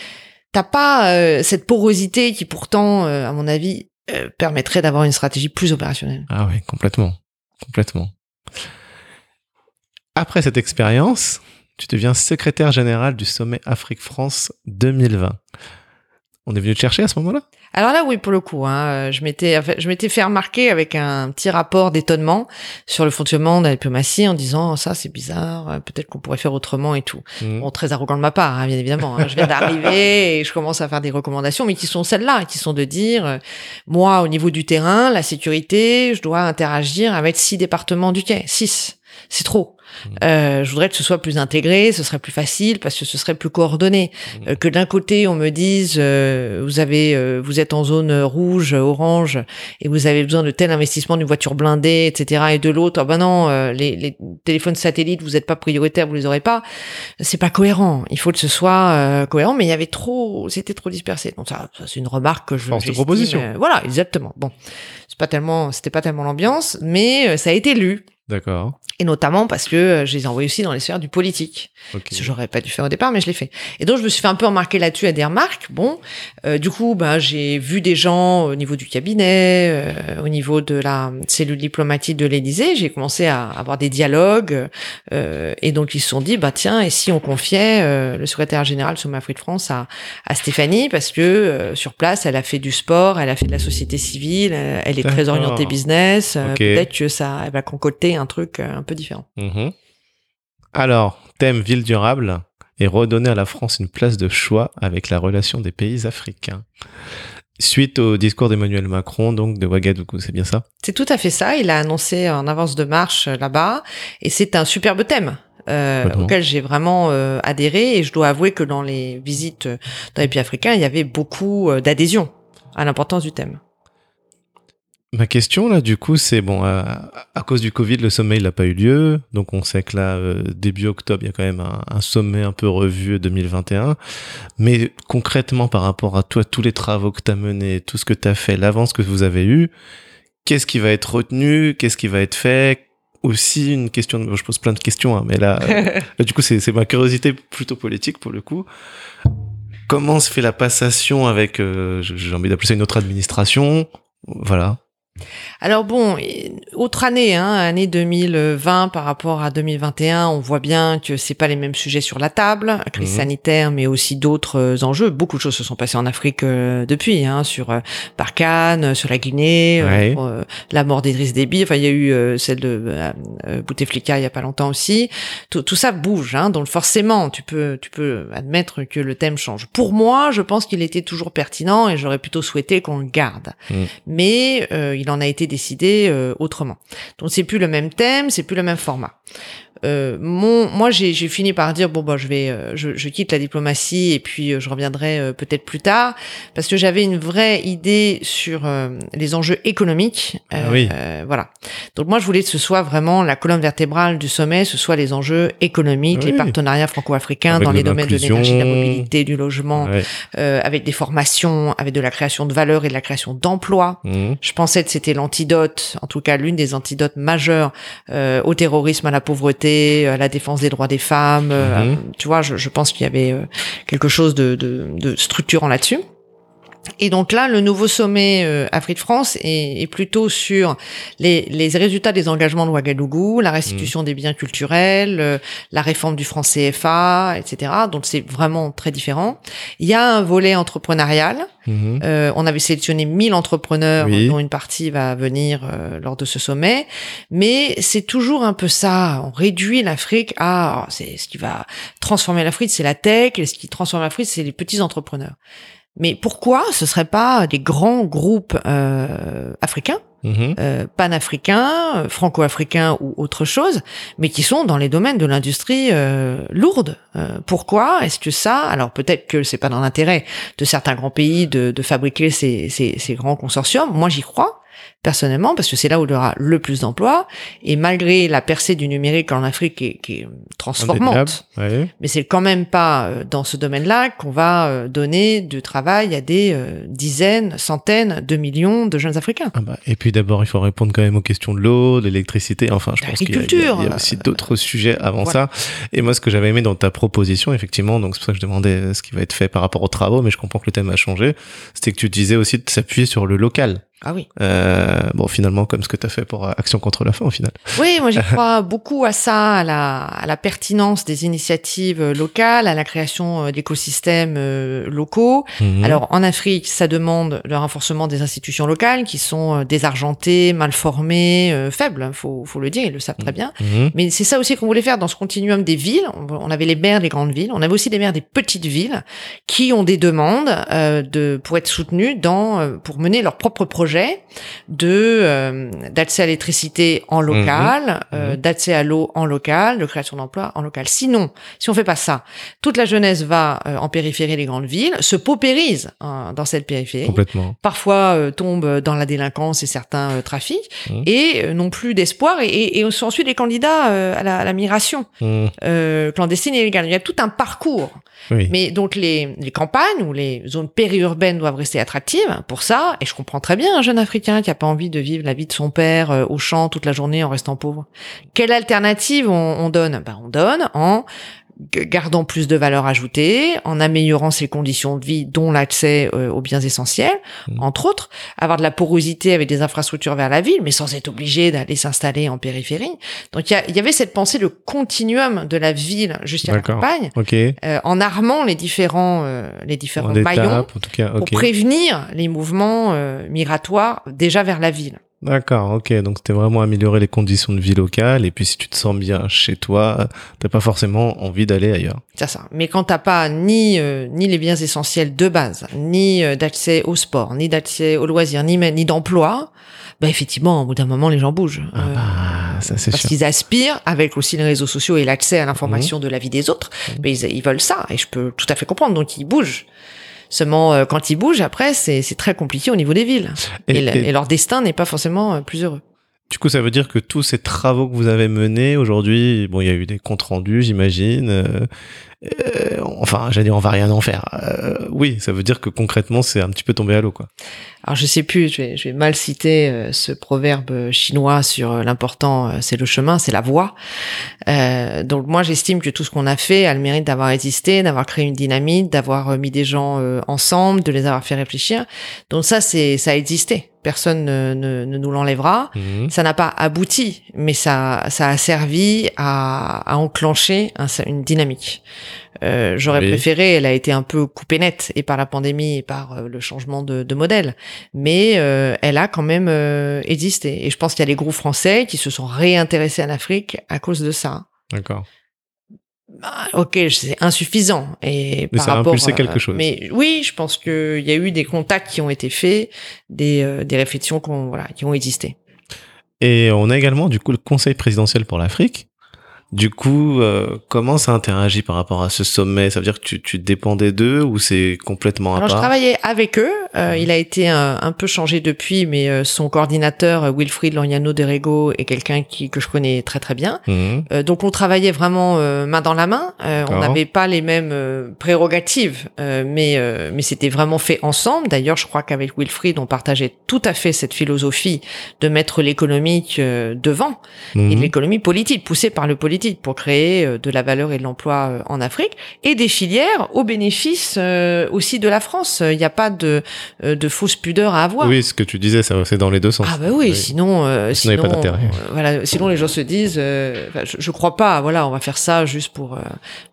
t'as pas euh, cette porosité qui pourtant, euh, à mon avis, euh, permettrait d'avoir une stratégie plus opérationnelle. Ah oui, complètement. Complètement. Après cette expérience, tu deviens secrétaire général du sommet Afrique-France 2020. On est venu te chercher à ce moment-là? Alors là, oui, pour le coup, hein, euh, je m'étais, je m'étais fait remarquer avec un petit rapport d'étonnement sur le fonctionnement de la diplomatie en disant ça c'est bizarre, euh, peut-être qu'on pourrait faire autrement et tout. Bon, très arrogant de ma part, hein, bien évidemment. hein. Je viens d'arriver et je commence à faire des recommandations, mais qui sont celles-là, qui sont de dire, euh, moi, au niveau du terrain, la sécurité, je dois interagir avec six départements du quai, six. C'est trop. Euh, je voudrais que ce soit plus intégré, ce serait plus facile parce que ce serait plus coordonné. Euh, que d'un côté on me dise euh, vous avez euh, vous êtes en zone rouge, orange et vous avez besoin de tel investissement d'une voiture blindée, etc. Et de l'autre, ah ben non, euh, les, les téléphones satellites vous êtes pas prioritaires, vous les aurez pas. C'est pas cohérent. Il faut que ce soit euh, cohérent, mais il y avait trop, c'était trop dispersé. Donc ça, ça, c'est une remarque que je. Force de proposition. voilà, exactement. Bon, c'est pas tellement, c'était pas tellement l'ambiance, mais ça a été lu. D'accord. Et notamment parce que euh, je les ai envoyés aussi dans les sphères du politique. Ok. Ce que j'aurais pas dû faire au départ, mais je l'ai fait. Et donc je me suis fait un peu remarquer là-dessus à des remarques. Bon, euh, du coup, ben j'ai vu des gens au niveau du cabinet, euh, au niveau de la cellule diplomatique de l'Élysée. J'ai commencé à avoir des dialogues, euh, et donc ils se sont dit, bah tiens, et si on confiait euh, le secrétaire général Sommet Afrique France à, à Stéphanie, parce que euh, sur place, elle a fait du sport, elle a fait de la société civile, elle est très orientée business. euh, Ok. Peut-être que ça, elle va concocter un truc euh, un peu différent. Mhm. Alors, thème ville durable et redonner à la France une place de choix avec la relation des pays africains. Suite au discours d'Emmanuel Macron, donc de Ouagadougou, c'est bien ça? C'est tout à fait ça. Il a annoncé en avance de marche euh, là-bas, et c'est un superbe thème. Euh, auquel j'ai vraiment euh, adhéré et je dois avouer que dans les visites dans les pays africains il y avait beaucoup d'adhésion à l'importance du thème. Ma question là, du coup, c'est bon, à cause du Covid, le sommet il n'a pas eu lieu, donc on sait que là, euh, début octobre, il y a quand même un, un sommet un peu revu 2021. Mais concrètement, par rapport à toi, tous les travaux que tu as menés, tout ce que tu as fait, l'avance que vous avez eue, qu'est-ce qui va être retenu, qu'est-ce qui va être fait? Aussi une question, de- je pose plein de questions, hein, mais là, euh, là, du coup, c'est c'est ma curiosité plutôt politique pour le coup. Comment se fait la passation avec, euh, j'ai envie d'appeler ça une autre administration, voilà. Alors bon, autre année, hein, année 2020 par rapport à 2021, on voit bien que c'est pas les mêmes sujets sur la table, crise Mhm. sanitaire, mais aussi d'autres euh, enjeux. Beaucoup de choses se sont passées en Afrique euh, depuis, hein, sur euh, Barkhane, euh, sur la Guinée, Ouais. euh, la mort d'Idriss Déby. Enfin, il y a eu celle de Bouteflika il y a pas longtemps aussi. Tout, tout ça bouge, hein, donc forcément, tu peux, tu peux admettre que le thème change. Pour moi, je pense qu'il était toujours pertinent et j'aurais plutôt souhaité qu'on le garde. Mhm. Mais euh, il en a été décidé euh, autrement. Donc c'est plus le même thème, c'est plus le même format. Euh, mon, moi, j'ai fini par dire bon, bah, je vais, euh, je, je, quitte la diplomatie et puis euh, je reviendrai euh, peut-être plus tard, parce que j'avais une vraie idée sur les enjeux économiques. Ah oui. voilà. Donc moi, je voulais que ce soit vraiment la colonne vertébrale du sommet, ce soit les enjeux économiques, les partenariats franco-africains dans les domaines de l'énergie, de la mobilité, du logement, Ouais. euh, avec des formations, avec de la création de valeur et de la création d'emplois. Mhm. Je pensais que c'était l'antidote, en tout cas l'une des antidotes majeures euh, au terrorisme, à la pauvreté, à la défense des droits des femmes. euh, Mhm. tu vois, je, je pense qu'il y avait euh, quelque chose de, de, de structurant là-dessus. Et donc là, le nouveau sommet euh, Afrique-France est, est plutôt sur les, les résultats des engagements de Ouagadougou, la restitution des biens culturels, euh, la réforme du franc CFA, etc. Donc c'est vraiment très différent. Il y a un volet entrepreneurial. Mhm. Euh, on avait sélectionné 1000 entrepreneurs, Oui. dont une partie va venir euh, lors de ce sommet. Mais c'est toujours un peu ça. On réduit l'Afrique à c'est ce qui va transformer l'Afrique, c'est la tech. Et ce qui transforme l'Afrique, c'est les petits entrepreneurs. Mais pourquoi ce serait pas des grands groupes euh, africains, Mhm. euh, panafricains, euh, franco-africains ou autre chose, mais qui sont dans les domaines de l'industrie euh, lourde Euh, Pourquoi est-ce que ça Alors peut-être que c'est pas dans l'intérêt de certains grands pays de, de fabriquer ces, ces, ces grands consortiums. Moi, j'y crois personnellement parce que c'est là où il y aura le plus d'emplois. Et malgré la percée du numérique en Afrique qui est, qui est transformante. Ouais. mais c'est quand même pas euh, dans ce domaine-là qu'on va euh, donner du travail à des euh, dizaines, centaines de millions de jeunes Africains. Ah bah, et puis d'abord, il faut répondre quand même aux questions de l'eau, de l'électricité. Enfin, je pense qu'il y a- y, aussi d'autres sujets avant Voilà. ça. Et moi, ce que j'avais aimé dans ta proposition, effectivement, donc c'est pour ça que je demandais ce qui va être fait par rapport aux travaux, mais je comprends que le thème a changé, c'était que tu disais aussi de s'appuyer sur le local. Ah oui. Euh, bon, finalement, comme ce que tu as fait pour euh, Action contre la faim, au final. Oui, moi j'y crois beaucoup à ça, à la, à la pertinence des initiatives euh, locales, à la création euh, d'écosystèmes euh, locaux. Mhm. Alors en Afrique, ça demande le renforcement des institutions locales qui sont euh, désargentées, mal formées, euh, faibles. hein, Faut, faut le dire, ils le savent très bien. Mhm. Mais c'est ça aussi qu'on voulait faire dans ce continuum des villes. On avait les maires des grandes villes, on avait aussi les maires des petites villes qui ont des demandes euh, de pour être soutenus dans euh, pour mener leurs propres projets de euh, d'accès à l'électricité en local, euh, Mhm. d'accès à l'eau en local, de création d'emplois en local. Sinon, si on fait pas ça, toute la jeunesse va euh, en périphérie des grandes villes, se paupérise hein, dans cette périphérie Complètement. parfois euh, tombent dans la délinquance et certains trafics, Mhm. et euh, n'ont plus d'espoir, et, et, et sont ensuite des candidats euh, à, la, à la migration Mhm. euh, clandestine et illégale. Il y a tout un parcours. Oui. Mais donc les, les campagnes ou les zones périurbaines doivent rester attractives pour ça, et je comprends très bien un jeune Africain qui a pas envie de vivre la vie de son père euh, au champ toute la journée en restant pauvre. Quelle alternative on, on donne? Ben, On donne en gardant plus de valeur ajoutée, en améliorant ses conditions de vie, dont l'accès euh, aux biens essentiels, Mhm. entre autres, avoir de la porosité avec des infrastructures vers la ville, mais sans être obligé d'aller s'installer en périphérie. Donc il y, avait cette pensée de continuum de la ville jusqu'à la campagne, euh, en armant les différents, euh, les différents En maillons étape, en tout cas. pour prévenir les mouvements migratoires déjà vers la ville. D'accord, ok. Donc c'était vraiment améliorer les conditions de vie locales. Et puis si tu te sens bien chez toi, t'as pas forcément envie d'aller ailleurs. C'est ça. Mais quand t'as pas ni euh, ni les biens essentiels de base, ni euh, d'accès au sport, ni d'accès aux loisirs, ni même- ni d'emploi, bah effectivement, au bout d'un moment, les gens bougent. Ah Euh, bah, ça c'est parce sûr. qu'ils aspirent, avec aussi les réseaux sociaux et l'accès à l'information Mhm. de la vie des autres, mais ils, ils veulent ça, et je peux tout à fait comprendre, donc ils bougent. Seulement, euh, quand ils bougent, après, c'est c'est très compliqué au niveau des villes. Et, Et- le- et- et leur destin n'est pas forcément euh, plus heureux. Du coup, ça veut dire que tous ces travaux que vous avez menés aujourd'hui, bon, il y a eu des comptes rendus, j'imagine. euh, euh, enfin, j'allais dire, on va rien en faire. Euh, oui, ça veut dire que concrètement, c'est un petit peu tombé à l'eau, quoi. Alors je sais plus, je vais, je vais mal citer euh, ce proverbe chinois sur euh, l'important, euh, c'est le chemin, c'est la voie. Euh, donc moi j'estime que tout ce qu'on a fait a le mérite d'avoir existé, d'avoir créé une dynamique, d'avoir mis des gens ensemble, de les avoir fait réfléchir. Donc ça c'est ça a existé. Personne ne, ne, ne nous l'enlèvera. Mhm. Ça n'a pas abouti, mais ça, ça a servi à, à enclencher un- une dynamique. Euh, J'aurais Oui. préféré, elle a été un peu coupée nette, et par la pandémie, et par euh, le changement de, de modèle. Mais euh, elle a quand même existé. Et je pense qu'il y a des groupes français qui se sont réintéressés à l'Afrique à cause de ça. D'accord. Bah, ok, c'est insuffisant. Et Mais par ça a impulsé quelque chose. Mais oui, je pense qu'il y a eu des contacts qui ont été faits, des, des réflexions qui ont, voilà, qui ont existé. Et on a également, du coup, le Conseil présidentiel pour l'Afrique. Du coup, euh, comment ça interagit par rapport à ce sommet? Ça veut dire que tu, tu dépendais d'eux ou c'est complètement à Alors, je travaillais avec eux. Euh, il a été un, un peu changé depuis, mais euh, son coordinateur, euh, Wilfried Loriano Derego, est quelqu'un qui que je connais très très bien. Mhm. Euh, donc, on travaillait vraiment euh, main dans la main. Euh, on n'avait pas les mêmes euh, prérogatives, euh, mais euh, mais c'était vraiment fait ensemble. D'ailleurs, je crois qu'avec Wilfried, on partageait tout à fait cette philosophie de mettre l'économique euh, devant et de Mhm. l'économie politique, poussée par le politique pour créer euh, de la valeur et de l'emploi euh, en Afrique et des filières au bénéfice euh, aussi de la France. Il n'y a pas de, de fausse pudeur à avoir. Oui, ce que tu disais, c'est dans les deux sens. Ah bah oui, sinon, euh, Sinon, pas euh, voilà, sinon les gens se disent, euh, je, je crois pas, voilà, on va faire ça juste pour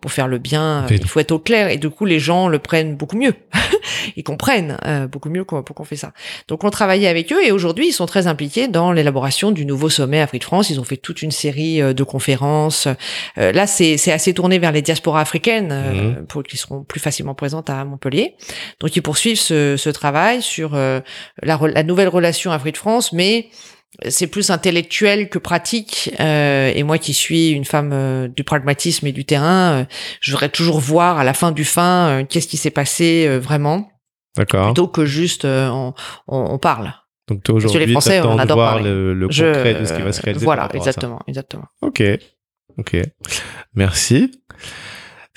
pour faire le bien. Il faut être au clair et du coup les gens le prennent beaucoup mieux, ils comprennent beaucoup mieux qu'on- pourquoi on fait ça. Donc on travaillait avec eux et aujourd'hui ils sont très impliqués dans l'élaboration du nouveau sommet Afrique-France. Ils ont fait toute une série de conférences. Euh, là c'est c'est assez tourné vers les diasporas africaines euh, pour qui seront plus facilement présentes à Montpellier. Donc ils poursuivent ce, ce travail sur euh, la, nouvelle relation Afrique-France, mais c'est plus intellectuel que pratique. Euh, et moi qui suis une femme euh, du pragmatisme et du terrain, euh, je voudrais toujours voir à la fin du fin qu'est-ce qui s'est passé vraiment, D'accord. plutôt que juste on, parle. Donc toi Parce que aujourd'hui, les Français, on de adore voir parler. le, le Je- concret de ce qui va se réaliser. Voilà, exactement, exactement. Ok, ok. Merci.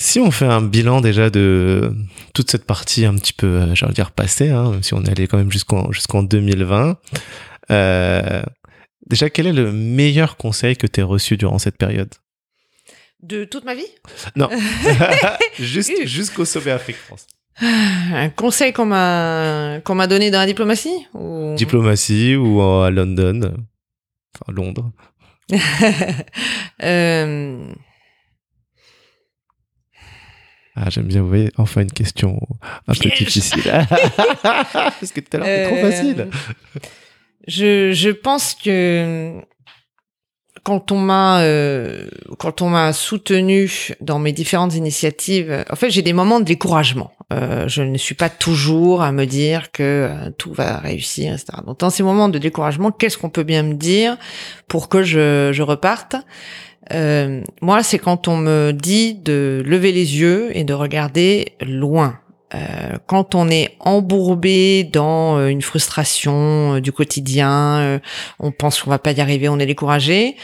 Si on fait un bilan déjà de toute cette partie un petit peu, euh, de dire passée, hein, même si on est allé quand même jusqu'en jusqu'en 2020, euh, déjà quel est le meilleur conseil que tu as reçu durant cette période? De toute ma vie, Non, juste jusqu'au sommet Afrique-France. un conseil qu'on m'a qu'on m'a donné dans la diplomatie ou... Diplomatie ou à London, enfin Londres. Euh, Ah, j'aime bien, vous voyez, enfin une question un peu difficile. Parce que tout à l'heure, c'est trop Euh, facile. Je, je pense que quand on m'a euh, quand on m'a soutenu dans mes différentes initiatives, en fait j'ai des moments de découragement. Euh, je ne suis pas toujours à me dire que euh, tout va réussir, etc. Donc dans ces moments de découragement, qu'est-ce qu'on peut bien me dire pour que je, je reparte? Euh, Moi, c'est quand on me dit de lever les yeux et de regarder loin. Euh, quand on est embourbé dans euh, une frustration euh, du quotidien, on pense qu'on va pas y arriver, on est découragé.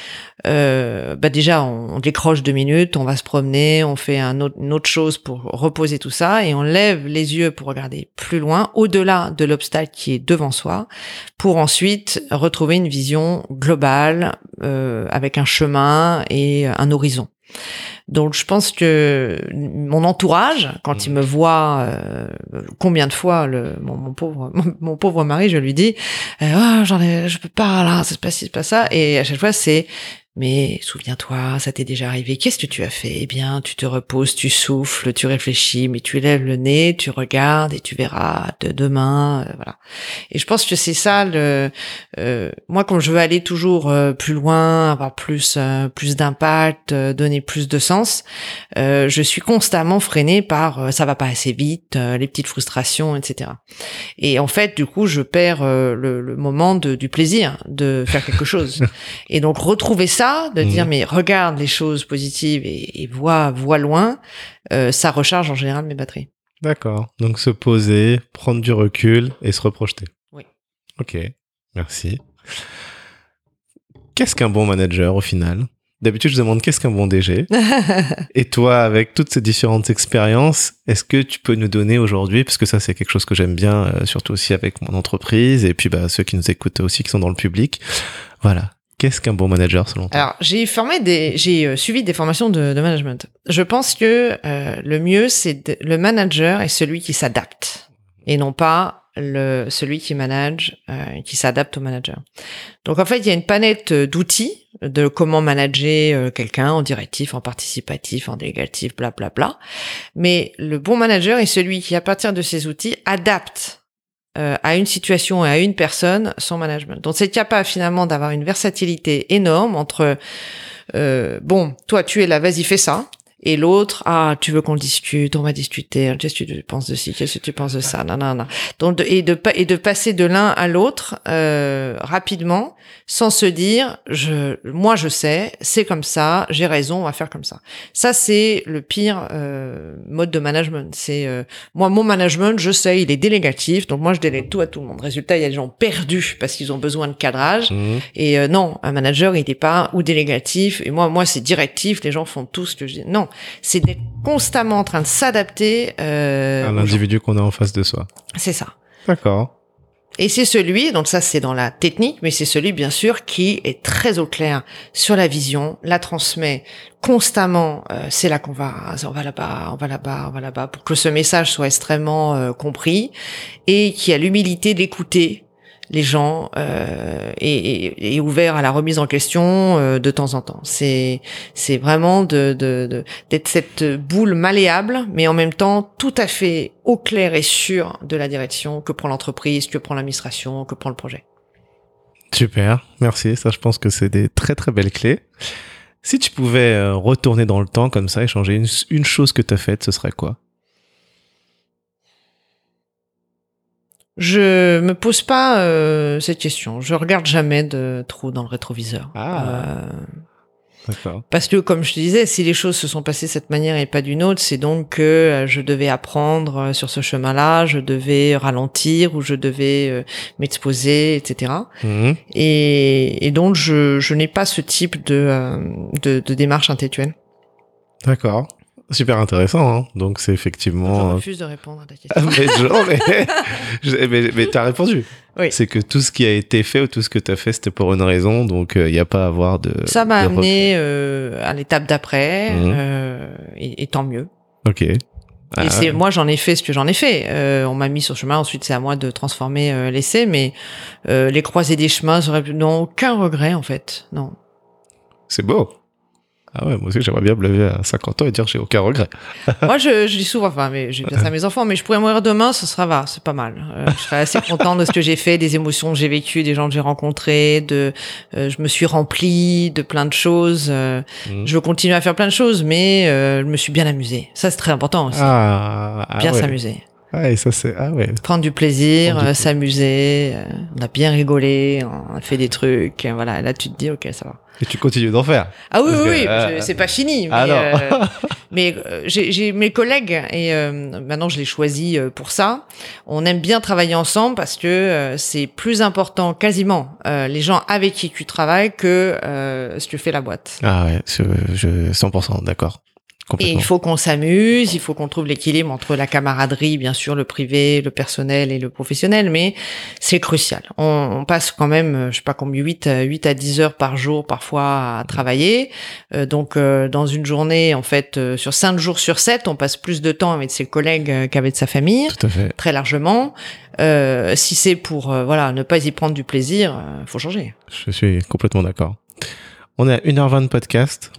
Euh, bah déjà, on, on décroche deux minutes, on va se promener, on fait un autre, une autre chose pour reposer tout ça et on lève les yeux pour regarder plus loin, au-delà de l'obstacle qui est devant soi, pour ensuite retrouver une vision globale euh, avec un chemin et un horizon. Donc je pense que mon entourage, quand il me voit, euh, combien de fois le, mon, mon pauvre mon, mon pauvre mari, je lui dis, euh, Ah, j'en ai, je peux pas là, c'est pas ci, c'est pas ça, et à chaque fois c'est mais souviens-toi, ça t'est déjà arrivé. Qu'est-ce que tu as fait? Eh bien, tu te reposes, tu souffles, tu réfléchis, mais tu lèves le nez, tu regardes et tu verras de demain, euh, voilà. Et je pense que c'est ça le. euh, moi, quand je veux aller toujours euh, plus loin, avoir plus euh, plus d'impact, euh, donner plus de sens, euh, je suis constamment freinée par euh, ça va pas assez vite, euh, les petites frustrations, etc. Et en fait, du coup, je perds euh, le, le moment de, du plaisir de faire quelque chose. et donc retrouver ça, de Mhm. dire mais regarde les choses positives et, et vois vois loin, euh, ça recharge en général mes batteries. D'accord. Donc se poser, prendre du recul et se reprojeter. Oui. Ok, merci. Qu'est-ce qu'un bon manager au final? D'habitude, je demande qu'est-ce qu'un bon DG Et toi, avec toutes ces différentes expériences, est-ce que tu peux nous donner aujourd'hui, parce que ça c'est quelque chose que j'aime bien, euh, surtout aussi avec mon entreprise, et puis bah, ceux qui nous écoutent aussi, qui sont dans le public, voilà. Qu'est-ce qu'un bon manager selon toi Alors, j'ai formé des, j'ai euh, suivi des formations de, management. Je pense que euh, le mieux, c'est le manager est celui qui s'adapte et non pas le celui qui manage, euh, qui s'adapte au manager. Donc en fait, il y a une palette euh, d'outils de comment manager quelqu'un en directif, en participatif, en délégatif, bla bla bla. Mais le bon manager est celui qui, à partir de ces outils, adapte euh, à une situation et à une personne son management. Donc c'est capable finalement d'avoir une versatilité énorme entre euh, bon, toi tu es là, vas-y fais ça. Et l'autre ah tu veux qu'on discute on va discuter. Qu'est-ce que tu penses de ci qu'est-ce que tu penses de ça non non non donc et de et de passer de l'un à l'autre euh, rapidement sans se dire je moi je sais c'est comme ça j'ai raison on va faire comme ça. Ça c'est le pire euh, mode de management. C'est euh, moi mon management je sais il est délégatif. Donc moi je délègue tout à tout le monde. Résultat il y a des gens perdus parce qu'ils ont besoin de cadrage. Mhm. et euh, non un manager il n'est pas ou délégatif. Et moi moi c'est directif. Les gens font tout ce que je dis. Non c'est d'être constamment en train de s'adapter euh, À l'individu qu'on a en face de soi. c'est ça D'accord. et c'est celui, donc ça c'est dans la technique, mais c'est celui bien sûr qui est très au clair sur la vision, la transmet constamment. euh, c'est là qu'on va, on va là-bas, on va là-bas, on va là-bas, pour que ce message soit extrêmement euh, compris et qui a l'humilité d'écouter les gens euh, et, et- ouvert à la remise en question euh, de temps en temps. C'est c'est vraiment de de- de- d'être cette boule malléable, mais en même temps tout à fait au clair et sûr de la direction que prend l'entreprise, que prend l'administration, que prend le projet. Super. Merci. Ça, je pense que c'est des très très belles clés. Si tu pouvais euh, retourner dans le temps comme ça et changer une, une chose que tu as faite, ce serait quoi? Je me pose pas euh, cette question. Je regarde jamais de trop dans le rétroviseur. Ah. Euh, D'accord. Parce que, comme je te disais, si les choses se sont passées de cette manière et pas d'une autre, c'est donc que euh, je devais apprendre euh, sur ce chemin-là, je devais ralentir ou je devais euh, m'exposer, etc. Mhm. Et, et donc, je, je n'ai pas ce type de, de, de démarche intellectuelle. D'accord. Super intéressant. hein. Donc, c'est Je effectivement. euh, refuse de répondre à ta Ah, question. mais je- mais, je- mais, mais t'as répondu. Oui. C'est que tout ce qui a été fait ou tout ce que t'as fait, c'était pour une raison, donc il n'y a pas à avoir de. Ça m'a amené euh, à l'étape d'après, Mhm. euh, et, et tant mieux. Ok. Ah, Et c'est moi j'en ai fait ce que j'en ai fait. Euh, on m'a mis sur le chemin. Ensuite c'est à moi de transformer euh, l'essai. Mais euh, les croisés des chemins, j'aurais pu- non aucun regret en fait. Non. c'est beau. Ah ouais, moi aussi j'aimerais bien me lever à 50 ans et dire j'ai aucun regret. moi je, je dis souvent, enfin mais j'ai bien ça à mes enfants, mais je pourrais mourir demain, ce sera va, c'est pas mal. Euh, je serais assez content de ce que j'ai fait, des émotions que j'ai vécues, des gens que j'ai rencontrés, de euh, je me suis rempli de plein de choses. euh, Mhm. Je veux continuer à faire plein de choses, mais euh, je me suis bien amusé. Ça c'est très important aussi. Ah, ah bien ouais. s'amuser. Ah, et ça c'est. Ah ouais. prendre du plaisir, euh, plaisir. s'amuser. euh, on a bien rigolé, on a fait des trucs. voilà, là tu te dis ok ça va. Et tu continues d'en faire. Ah oui Parce oui, que, oui, euh, c'est pas fini. Ah mais euh, mais, euh, j'ai j'ai mes collègues et euh, maintenant je les choisis pour ça. On aime bien travailler ensemble parce que euh, c'est plus important quasiment euh, les gens avec qui tu travailles que euh, ce que fait la boîte. Ah ouais, je, je 100% d'accord. Et il faut qu'on s'amuse, il faut qu'on trouve l'équilibre entre la camaraderie, bien sûr, le privé, le personnel et le professionnel, mais c'est crucial. On, on passe quand même, euh, je sais pas combien, 8, à- 8 à 10 heures par jour parfois à travailler. Euh, donc, euh, dans une journée, en fait, euh, sur 5 jours sur 7, on passe plus de temps avec ses collègues euh, qu'avec sa famille, Tout à fait. très largement. Euh, si c'est pour, euh, voilà, ne pas y prendre du plaisir, euh, faut changer. Je suis complètement d'accord. On est à 1h20 de podcast.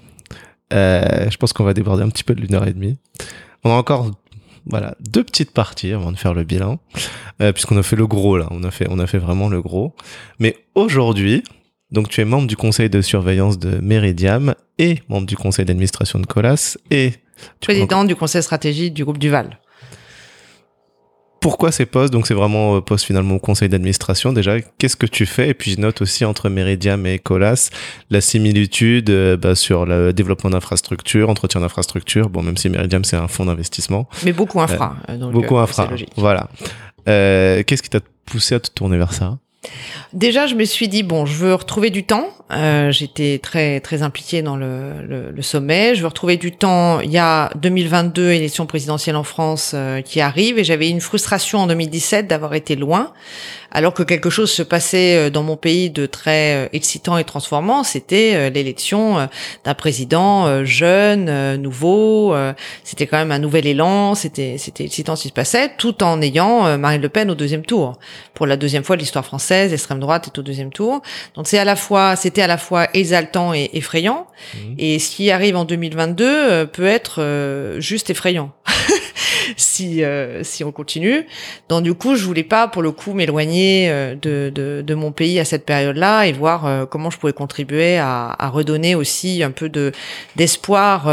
Euh, je pense qu'on va déborder un petit peu de l'une heure et demie. On a encore voilà deux petites parties avant de faire le bilan, euh, puisqu'on a fait le gros là. On a fait on a fait vraiment le gros. Mais aujourd'hui, donc tu es membre du conseil de surveillance de Meridiam et membre du conseil d'administration de Colas et tu Président du conseil stratégique du groupe Duval. Pourquoi ces postes? Donc c'est vraiment euh, poste finalement au conseil d'administration déjà. Qu'est-ce que tu fais? Et puis je note aussi entre Meridiam et Colas la similitude euh, bah, sur le développement d'infrastructures, entretien d'infrastructures. Bon, même si Meridiam c'est un fonds d'investissement, Mais beaucoup infra. euh, donc, beaucoup infra. Voilà. Euh, Qu'est-ce qui t'a poussé à te tourner vers ça? Déjà, je me suis dit bon, je veux retrouver du temps. Euh, J'étais très très impliquée dans le, le, le sommet. Je veux retrouver du temps. Il y a 2022 élection présidentielle en France euh, qui arrive et j'avais une frustration en 2017 d'avoir été loin, alors que quelque chose se passait euh, dans mon pays de très euh, excitant et transformant. C'était euh, l'élection d'un président jeune, nouveau. c'était quand même un nouvel élan. C'était c'était excitant ce qui se passait, tout en ayant Marine Le Pen au deuxième tour pour la deuxième fois de l'histoire française, l'extrême droite est au deuxième tour. Donc c'est à la fois, c'était à la fois exaltant et effrayant. Mhm. Et ce qui arrive en 2022 euh, peut être juste effrayant. si euh, si on continue. Donc du coup, je voulais pas pour le coup m'éloigner euh, de, de, de mon pays à cette période-là et voir euh, comment je pouvais contribuer à, à redonner aussi un peu de d'espoir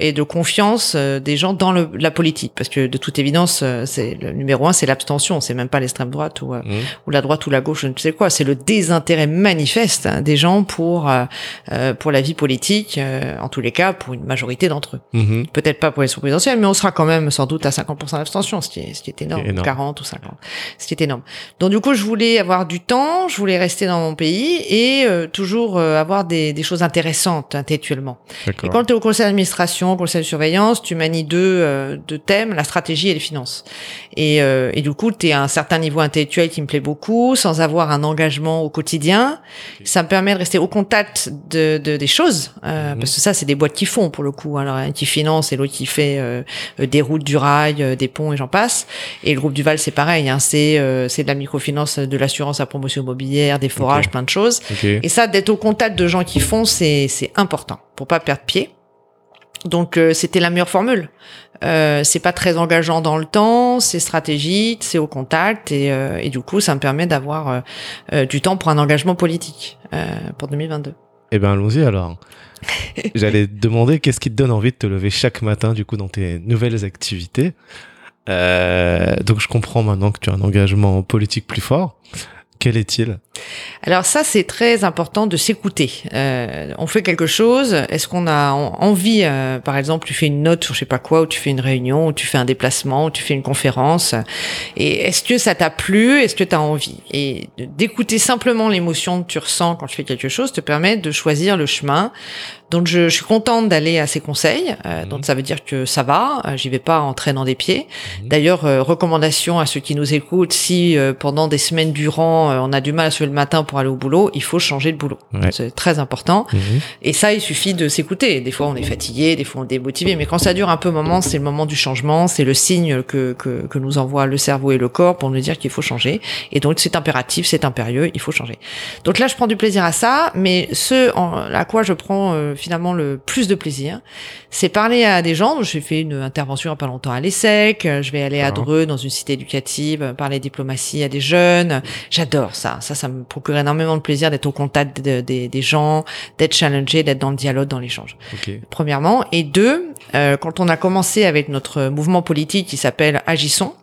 et de confiance des gens dans le, la politique, parce que de toute évidence, c'est le numéro un, c'est l'abstention, c'est même pas l'extrême droite ou, mmh. ou la droite ou la gauche, je ne sais quoi, c'est le désintérêt manifeste hein, des gens pour pour la vie politique, en tous les cas pour une majorité d'entre eux. Mmh. Peut-être pas pour les présidentielles, mais on sera quand même sans doute à 50% d'abstention, ce qui est, ce qui est énorme, 40 ou 50, ce qui est énorme. Donc du coup, je voulais avoir du temps, je voulais rester dans mon pays et euh, toujours euh, avoir des, des, choses intéressantes intellectuellement. Et quand tu es au conseil d'administration, au conseil de surveillance, tu manies deux, euh, deux thèmes, la stratégie et les finances. Et, et du coup, tu es à un certain niveau intellectuel qui me plaît beaucoup, sans avoir un engagement au quotidien. Ça me permet de rester au contact de, de des choses, mhm. parce que ça, c'est des boîtes qui font pour le coup. Alors, un qui finance et l'autre qui fait des routes, du rail, des ponts et j'en passe. Et le groupe Duval, c'est pareil. Hein, c'est c'est de la microfinance, de l'assurance à promotion immobilière, des forages, plein de choses. Et ça, d'être au contact de gens qui font, c'est c'est important pour pas perdre pied. Donc euh, c'était la meilleure formule. Euh, c'est pas très engageant dans le temps, c'est stratégique, c'est au contact et, euh, et, du coup ça me permet d'avoir euh, du temps pour un engagement politique pour 2022. Eh ben allons-y alors. J'allais te demander qu'est-ce qui te donne envie de te lever chaque matin du coup dans tes nouvelles activités? donc je comprends maintenant que tu as un engagement politique plus fort. Quel est-il? Alors ça, c'est très important de s'écouter. Euh, on fait quelque chose, est-ce qu'on a envie, euh, par exemple, tu fais une note sur je sais pas quoi, ou tu fais une réunion, ou tu fais un déplacement, ou tu fais une conférence, et est-ce que ça t'a plu, est-ce que tu as envie? Et d'écouter simplement l'émotion que tu ressens quand tu fais quelque chose te permet de choisir le chemin donc je, je suis contente d'aller à ces conseils. Euh, mhm. Donc ça veut dire que ça va. Euh, j'y vais pas en traînant des pieds. Mhm. D'ailleurs, euh, recommandation à ceux qui nous écoutent si pendant des semaines durant on a du mal à se lever le matin pour aller au boulot, il faut changer de boulot. C'est très important. Mhm. Et ça, il suffit de s'écouter. Des fois on est fatigué, des fois on est démotivé, mais quand ça dure un peu moment, c'est le moment du changement. C'est le signe que, que que nous envoie le cerveau et le corps pour nous dire qu'il faut changer. Et donc c'est impératif, c'est impérieux, il faut changer. Donc là, je prends du plaisir à ça, mais ce en, à quoi je prends finalement le plus de plaisir, c'est parler à des gens. J'ai fait une intervention il n'y a pas longtemps à l'ESSEC, je vais aller à Dreux dans une cité éducative, parler diplomatie à des jeunes. J'adore ça. Ça, ça me procure énormément de plaisir d'être au contact des gens, d'être challengé, d'être dans le dialogue, dans l'échange. Premièrement. Et deux, euh, quand on a commencé avec notre mouvement politique qui s'appelle Agissons,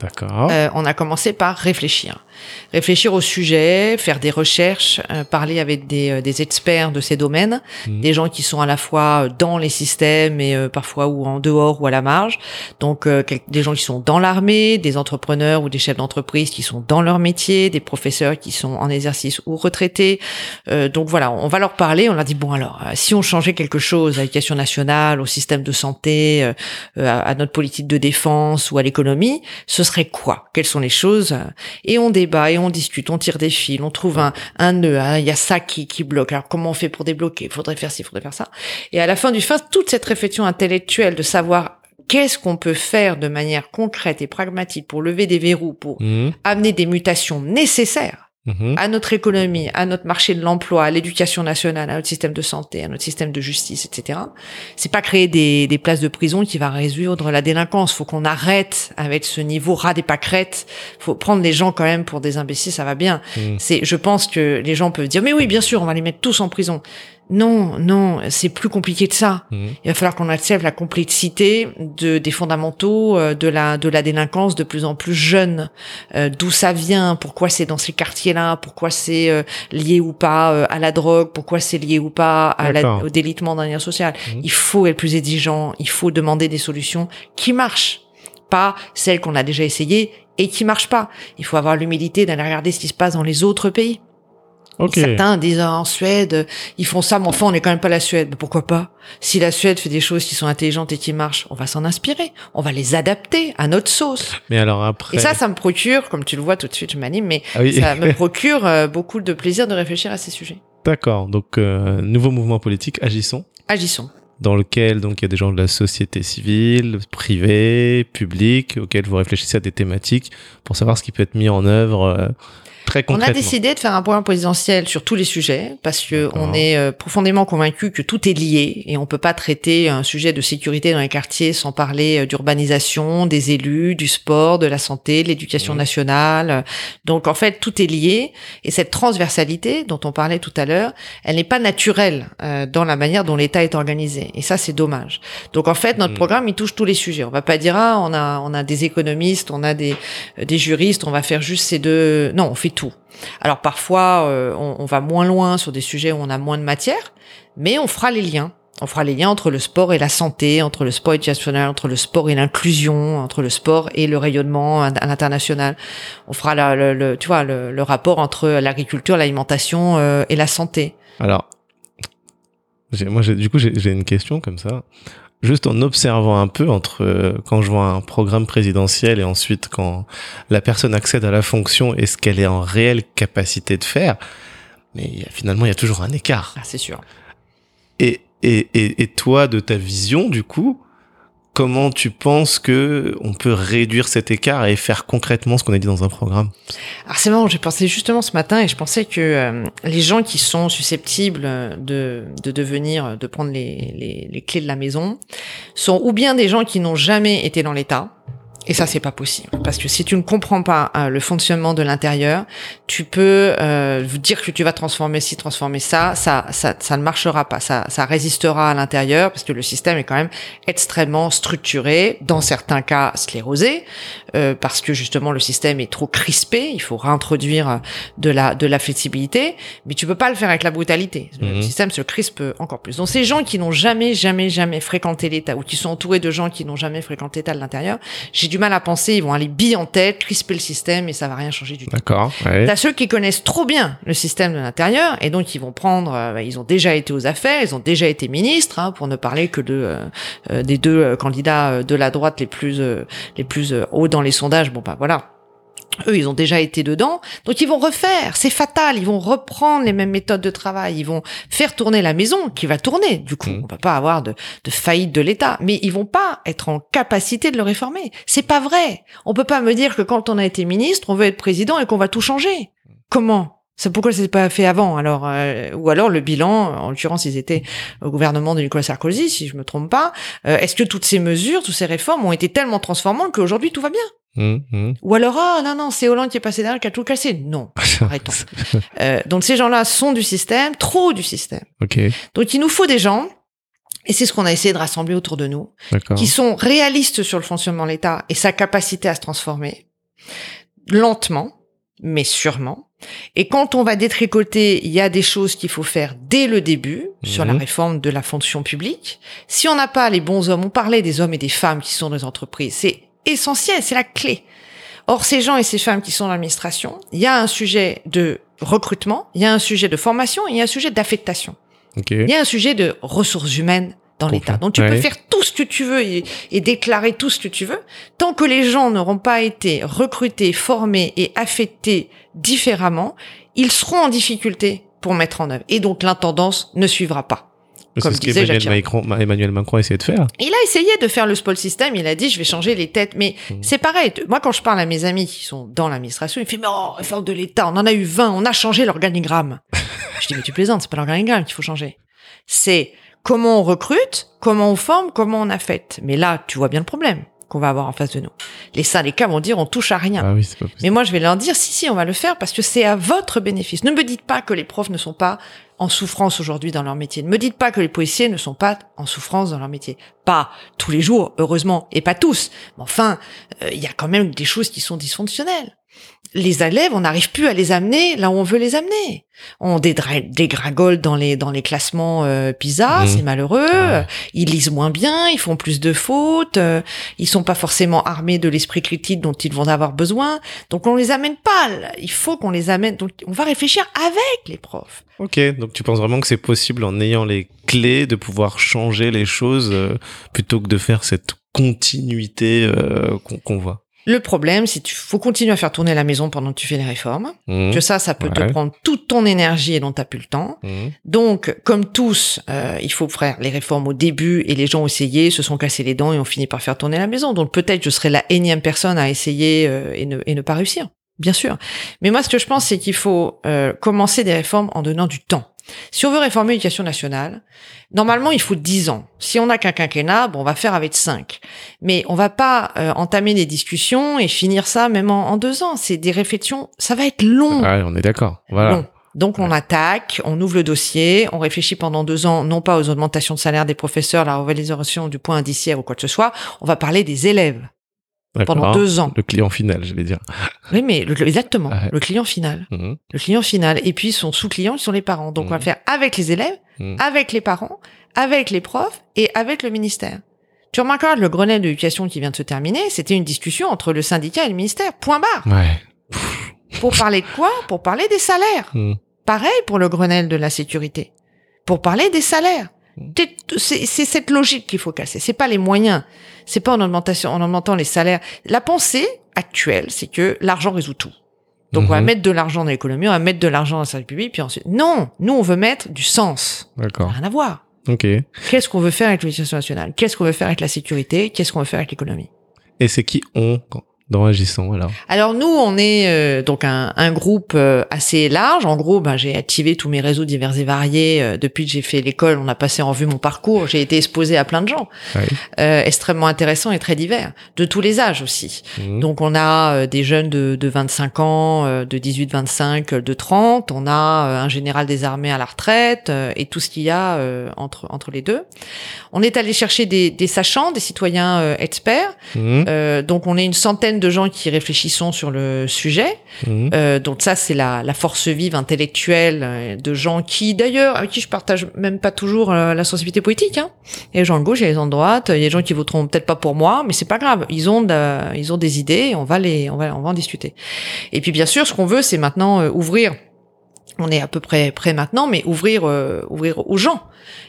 D'accord. Euh, on a commencé par réfléchir réfléchir au sujet, faire des recherches, euh, parler avec des, euh, des, experts de ces domaines, mmh. des gens qui sont à la fois dans les systèmes et euh, parfois ou en dehors ou à la marge. Donc des gens qui sont dans l'armée, des entrepreneurs ou des chefs d'entreprise qui sont dans leur métier, des professeurs qui sont en exercice ou retraités. donc voilà, on va leur parler. On leur dit bon alors, si on changeait quelque chose à l'éducation nationale, au système de santé, à, à, notre politique de défense ou à l'économie, ce serait quoi? Quelles sont les choses? Et on et on discute, on tire des fils, on trouve un, un nœud, hein, il y a ça qui, qui bloque. Alors comment on fait pour débloquer? Faudrait faire ci, faudrait faire ça. Et à la fin du fin, toute cette réflexion intellectuelle de savoir qu'est-ce qu'on peut faire de manière concrète et pragmatique pour lever des verrous, pour mmh. amener des mutations nécessaires Mhm. à notre économie, à notre marché de l'emploi, à l'éducation nationale, à notre système de santé, à notre système de justice, etc. C'est pas créer des, des, places de prison qui va résoudre la délinquance. Faut qu'on arrête avec ce niveau rat des pâquerettes. Faut prendre les gens quand même pour des imbéciles, ça va bien. Mhm. C'est, je pense que les gens peuvent dire, mais oui, bien sûr, on va les mettre tous en prison. Non, non, c'est plus compliqué que ça. Mhm. Il va falloir qu'on accepte la complexité de, des fondamentaux euh, de la de la délinquance de plus en plus jeune. Euh, d'où ça vient Pourquoi c'est dans ces quartiers-là Pourquoi c'est euh, lié ou pas à la drogue Pourquoi c'est lié ou pas à la, au délitement d'un lien social mhm. Il faut être plus exigeant. Il faut demander des solutions qui marchent, pas celles qu'on a déjà essayées et qui marchent pas. Il faut avoir l'humilité d'aller regarder ce qui se passe dans les autres pays. Certains disent ah, en Suède, ils font ça, mais enfin on n'est quand même pas la Suède. Mais pourquoi pas? Si la Suède fait des choses qui sont intelligentes et qui marchent, on va s'en inspirer. On va les adapter à notre sauce. Mais alors après. Et ça, ça me procure, comme tu le vois tout de suite, je m'anime, mais ah ça me procure euh, beaucoup de plaisir de réfléchir à ces sujets. D'accord. Donc euh, nouveau mouvement politique, agissons. Agissons. Dans lequel donc il y a des gens de la société civile, privée, publique, auxquels vous réfléchissez à des thématiques pour savoir ce qui peut être mis en œuvre. Très On a décidé de faire un programme présidentiel sur tous les sujets parce que on est euh, profondément convaincu que tout est lié et on peut pas traiter un sujet de sécurité dans les quartiers sans parler euh, d'urbanisation, des élus, du sport, de la santé, de l'éducation Mhm. nationale. Donc en fait, tout est lié et cette transversalité dont on parlait tout à l'heure, elle n'est pas naturelle euh, dans la manière dont l'État est organisé et ça c'est dommage. Donc en fait, notre Mhm. programme il touche tous les sujets. On va pas dire ah on a on a des économistes, on a des des juristes, on va faire juste ces deux. Non, on fait Alors parfois, euh, on, va moins loin sur des sujets où on a moins de matière, mais on fera les liens. On fera les liens entre le sport et la santé, entre le sport éducationnel, entre le sport et l'inclusion, entre le sport et le rayonnement à l'international. On fera le, tu vois, le, rapport entre l'agriculture, l'alimentation euh, et la santé. Alors, moi, du coup, j'ai une question comme ça. Juste en observant un peu entre euh, quand je vois un programme présidentiel et ensuite quand la personne accède à la fonction et ce qu'elle est en réelle capacité de faire, mais il y a- finalement, il y a toujours un écart. Ah, c'est sûr. Et, et, et, et toi, de ta vision, du coup, comment tu penses que on peut réduire cet écart et faire concrètement ce qu'on a dit dans un programme? Alors c'est marrant, j'ai pensé justement ce matin et je pensais que euh, les gens qui sont susceptibles de, de devenir, de prendre les clés de la maison, sont ou bien des gens qui n'ont jamais été dans l'État, et ça c'est pas possible, parce que si tu ne comprends pas euh, le fonctionnement de l'intérieur, tu peux euh, dire que tu vas transformer ci, transformer ça, ça, ça, ça ne marchera pas, ça, ça résistera à l'intérieur, parce que le système est quand même extrêmement structuré, dans certains cas sclérosé, euh, parce que justement le système est trop crispé, il faut réintroduire euh, de la de la flexibilité, mais tu peux pas le faire avec la brutalité. Le Mhm. système se crispe encore plus. Donc ces gens qui n'ont jamais jamais jamais fréquenté l'État ou qui sont entourés de gens qui n'ont jamais fréquenté l'État de l'intérieur, j'ai du mal à penser ils vont aller bille en tête, crisper le système et ça va rien changer du tout. D'accord. Ouais. T'as ceux qui connaissent trop bien le système de l'intérieur et donc ils vont prendre, euh, ils ont déjà été aux affaires, ils ont déjà été ministres, hein, pour ne parler que de euh, euh, des deux candidats de la droite les plus euh, les plus hauts dans les sondages. Bon bah voilà. Eux, ils ont déjà été dedans, donc ils vont refaire. C'est fatal. Ils vont reprendre les mêmes méthodes de travail. Ils vont faire tourner la maison, qui va tourner. Du coup, Mhm. on va pas avoir de, de faillite de l'État, mais ils vont pas être en capacité de le réformer. C'est pas vrai. On peut pas me dire que quand on a été ministre, on veut être président et qu'on va tout changer. Comment? C'est pourquoi c'est pas fait avant alors euh, ou alors le bilan en l'occurrence ils étaient au gouvernement de Nicolas Sarkozy si je me trompe pas. Euh, est-ce que toutes ces mesures toutes ces réformes ont été tellement transformantes qu'aujourd'hui tout va bien? Hum, hum. ou alors ah non non c'est Hollande qui est passé derrière qui a tout cassé. Non arrêtons. Euh, donc ces gens-là sont du système trop du système. Ok, donc il nous faut des gens et c'est ce qu'on a essayé de rassembler autour de nous qui sont réalistes sur le fonctionnement de l'État et sa capacité à se transformer, lentement, mais sûrement. Et quand on va détricoter, il y a des choses qu'il faut faire dès le début sur la Mhm. réforme de la fonction publique. Si on n'a pas les bons hommes, on parlait des hommes et des femmes qui sont dans les entreprises, c'est essentiel, c'est la clé. Or, ces gens et ces femmes qui sont dans l'administration, il y a un sujet de recrutement, il y a un sujet de formation, il y a un sujet d'affectation. Il y a un sujet de ressources humaines dans l'État. Donc tu Ouais. peux faire tout que tu veux et, et déclarer tout ce que tu veux. Tant que les gens n'auront pas été recrutés, formés et affectés différemment, ils seront en difficulté pour mettre en œuvre. Et donc l'intendance ne suivra pas. C'est comme ce disait qu'Emmanuel Emmanuel Macron a essayé de faire. Il a essayé de faire le spoil system, il a dit je vais changer les têtes, mais Mhm. c'est pareil. Moi quand je parle à mes amis qui sont dans l'administration, ils me font mais oh, réforme de l'État, on en a eu 20, on a changé l'organigramme. je dis mais tu plaisantes, c'est pas l'organigramme qu'il faut changer. C'est comment on recrute, comment on forme, comment on affecte. Mais là, tu vois bien le problème qu'on va avoir en face de nous. Les syndicats vont dire on touche à rien. Ah oui, pas. Mais moi, je vais leur dire, si, si, on va le faire parce que c'est à votre bénéfice. Ne me dites pas que les profs ne sont pas en souffrance aujourd'hui dans leur métier. Ne me dites pas que les policiers ne sont pas en souffrance dans leur métier. Pas tous les jours, heureusement, et pas tous. Mais enfin, euh, il y a quand même des choses qui sont dysfonctionnelles. Les élèves, on n'arrive plus à les amener là où on veut les amener. On dégringole dans les dans les classements euh, PISA, Mhm. c'est malheureux. Ouais. Ils lisent moins bien, ils font plus de fautes, euh, ils sont pas forcément armés de l'esprit critique dont ils vont avoir besoin. Donc on les amène pas. là. Il faut qu'on les amène. Donc on va réfléchir avec les profs. Ok, donc tu penses vraiment que c'est possible en ayant les clés de pouvoir changer les choses euh, plutôt que de faire cette continuité euh, qu'on qu'on voit? Le problème, c'est qu'il faut continuer à faire tourner la maison pendant que tu fais les réformes. Mmh. Que ça, ça peut te prendre toute ton énergie et dont t'as plus le temps. Mmh. Donc, comme tous, euh, il faut faire les réformes au début et les gens ont essayé, se sont cassés les dents et ont fini par faire tourner la maison. Donc peut-être je serai la énième personne à essayer euh, et, ne, et ne pas réussir. bien sûr. Mais moi, ce que je pense, c'est qu'il faut euh, commencer des réformes en donnant du temps. Si on veut réformer l'éducation nationale, normalement, il faut 10 ans. Si on a qu'un quinquennat, bon, on va faire avec 5. Mais on va pas euh, entamer des discussions et finir ça même en, en deux ans. C'est des réflexions, ça va être long. Ouais, on est d'accord. Voilà. long. Donc on attaque, on ouvre le dossier, on réfléchit pendant deux ans, non pas aux augmentations de salaire des professeurs, la revalorisation du point indiciaire ou quoi que ce soit, on va parler des élèves. Pendant deux ans. Le client final, je vais dire. Oui, mais le- exactement, Ouais. le client final. Mhm. Le client final. Et puis son sous-client, ils sont les parents. Donc on va Mhm. faire avec les élèves, Mhm. avec les parents, avec les profs et avec le ministère. Tu remarqueras, le Grenelle de l'éducation qui vient de se terminer, c'était une discussion entre le syndicat et le ministère. Point barre. Ouais. Pour parler de quoi? Pour parler des salaires. Pareil pour le Grenelle de la sécurité. Pour parler des salaires. C'est cette logique qu'il faut casser. C'est pas les moyens. C'est pas en augmentation, en augmentant les salaires. La pensée actuelle, c'est que l'argent résout tout. Donc on va Mhm. mettre de l'argent dans l'économie, on va mettre de l'argent dans le service public, puis ensuite. Non, nous on veut mettre du sens. D'accord. Rien à voir. Ok. Qu'est-ce qu'on veut faire avec l'éducation nationale Qu'est-ce qu'on veut faire avec la sécurité? Qu'est-ce qu'on veut faire avec l'économie? Et c'est qui on quand- dans Agissons alors Alors nous, on est euh, donc un, un groupe euh, assez large. En gros, ben, j'ai activé tous mes réseaux divers et variés euh, depuis que j'ai fait l'école. On a passé en revue mon parcours. J'ai été exposé à plein de gens, Ouais. euh, extrêmement intéressants et très divers, de tous les âges aussi. Mhm. Donc on a euh, des jeunes de, de 25 ans, euh, de 18-25, euh, de 30. On a euh, un général des armées à la retraite euh, et tout ce qu'il y a euh, entre entre les deux. On est allé chercher des, des sachants, des citoyens euh, experts. Euh, donc on est une centaine de gens qui réfléchissons sur le sujet. Mhm. Euh, donc ça c'est la, la force vive intellectuelle euh, de gens qui d'ailleurs avec qui je partage même pas toujours euh, la sensibilité politique. Hein. Il y a les gens de gauche, il y a les gens de droite, il y a des gens qui voteront peut-être pas pour moi, mais c'est pas grave. Ils ont de- ils ont des idées, et on va les on va on va en discuter. Et puis bien sûr ce qu'on veut c'est maintenant euh, ouvrir. On est à peu près prêt maintenant, mais ouvrir euh, ouvrir aux gens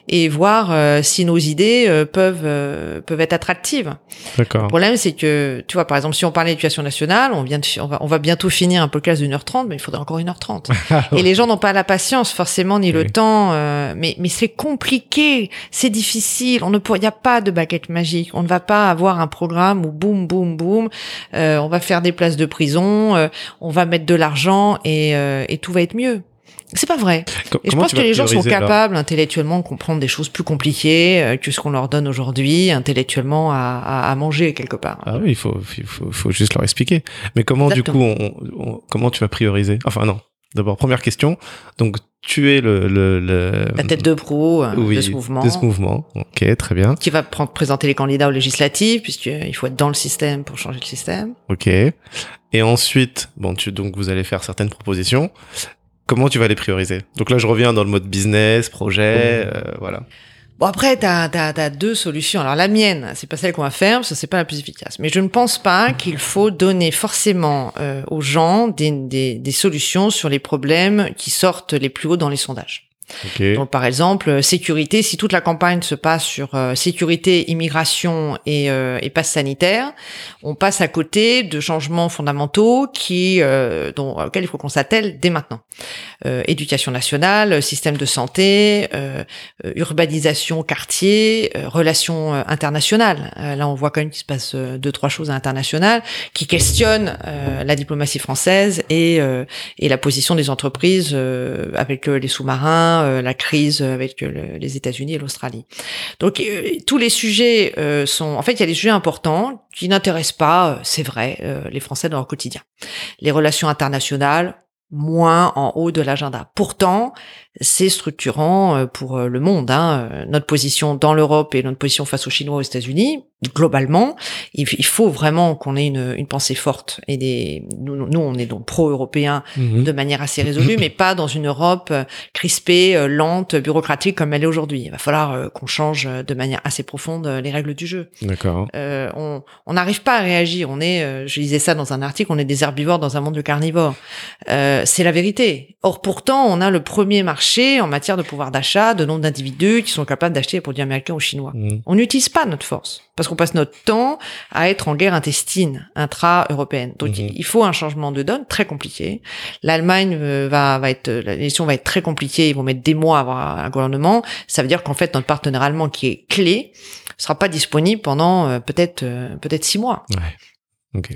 et voir euh, si nos idées euh, peuvent euh, peuvent être attractives. D'accord. Le problème, c'est que, tu vois, par exemple, si on parlait d'éducation nationale, on vient de, on va, on va bientôt finir un podcast d'une heure trente, mais il faudrait encore une heure trente. Et les gens n'ont pas la patience, forcément, ni le temps, euh, mais, mais c'est compliqué, c'est difficile, on ne il n'y a pas de baguette magique, on ne va pas avoir un programme où boum, boum, boum, euh, on va faire des places de prison, euh, on va mettre de l'argent et, euh, et tout va être mieux. C'est pas vrai. Et je pense que les gens sont capables intellectuellement de comprendre des choses plus compliquées euh, que ce qu'on leur donne aujourd'hui, intellectuellement à, à, à manger quelque part. Ah oui, il faut, il faut, faut juste leur expliquer. Mais comment, du coup, on, on- comment tu vas prioriser? Enfin, non. D'abord, première question. Donc, tu es le, le, le La tête de proue euh, oui, de ce mouvement. De ce mouvement. Ok, très bien. Qui va présenter les candidats aux législatives, puisqu'il faut être dans le système pour changer le système. Ok. Et ensuite, bon, tu, donc, vous allez faire certaines propositions. Comment tu vas les prioriser? Donc là, je reviens dans le mode business, projet, euh, voilà. Bon après, t'as as, as deux solutions. Alors la mienne, c'est pas celle qu'on va faire, parce que c'est pas la plus efficace. Mais je ne pense pas qu'il faut donner forcément euh, aux gens des, des, des solutions sur les problèmes qui sortent les plus hauts dans les sondages. Ok. Donc par exemple, euh, sécurité, si toute la campagne se passe sur euh, sécurité, immigration et, euh, et passe sanitaire, on passe à côté de changements fondamentaux qui euh, dont, auxquels il faut qu'on s'attelle dès maintenant. Euh, éducation nationale, système de santé, euh, euh, urbanisation, quartier, euh, relations euh, internationales. Euh, là, on voit quand même qu'il se passe euh, deux trois choses internationales qui questionnent euh, la diplomatie française et euh, et la position des entreprises euh, avec euh, les sous-marins, euh, la crise avec euh, le- les États-Unis et l'Australie. Donc euh, tous les sujets sont, en fait, il y a des sujets importants qui n'intéressent pas, c'est vrai, les Français dans leur quotidien. Les relations internationales moins en haut de l'agenda. Pourtant, c'est structurant euh, pour euh, le monde. Hein. Euh, Notre position dans l'Europe et notre position face aux Chinois aux États-Unis, globalement, il faut vraiment qu'on ait une, une pensée forte. Et des, nous, nous, on est donc pro-européens Mhm. de manière assez résolue, mais pas dans une Europe crispée, lente, bureaucratique comme elle est aujourd'hui. Il va falloir qu'on change de manière assez profonde les règles du jeu. D'accord. Euh, on on n'arrive pas à réagir. On est, je lisais ça dans un article, on est des herbivores dans un monde de carnivores. Euh, c'est la vérité. Or pourtant, on a le premier marché en matière de pouvoir d'achat, de nombre d'individus qui sont capables d'acheter des produits américains ou chinois. Mhm. On n'utilise pas notre force parce qu'on passe notre temps à être en guerre intestine intra-européenne. Donc Mhm. il faut un changement de donne très compliqué. L'Allemagne euh, va va être l'élection va être très compliquée, ils vont mettre des mois à avoir un gouvernement. Ça veut dire qu'en fait notre partenaire allemand qui est clé sera pas disponible pendant euh, peut-être euh, peut-être six mois. Ouais.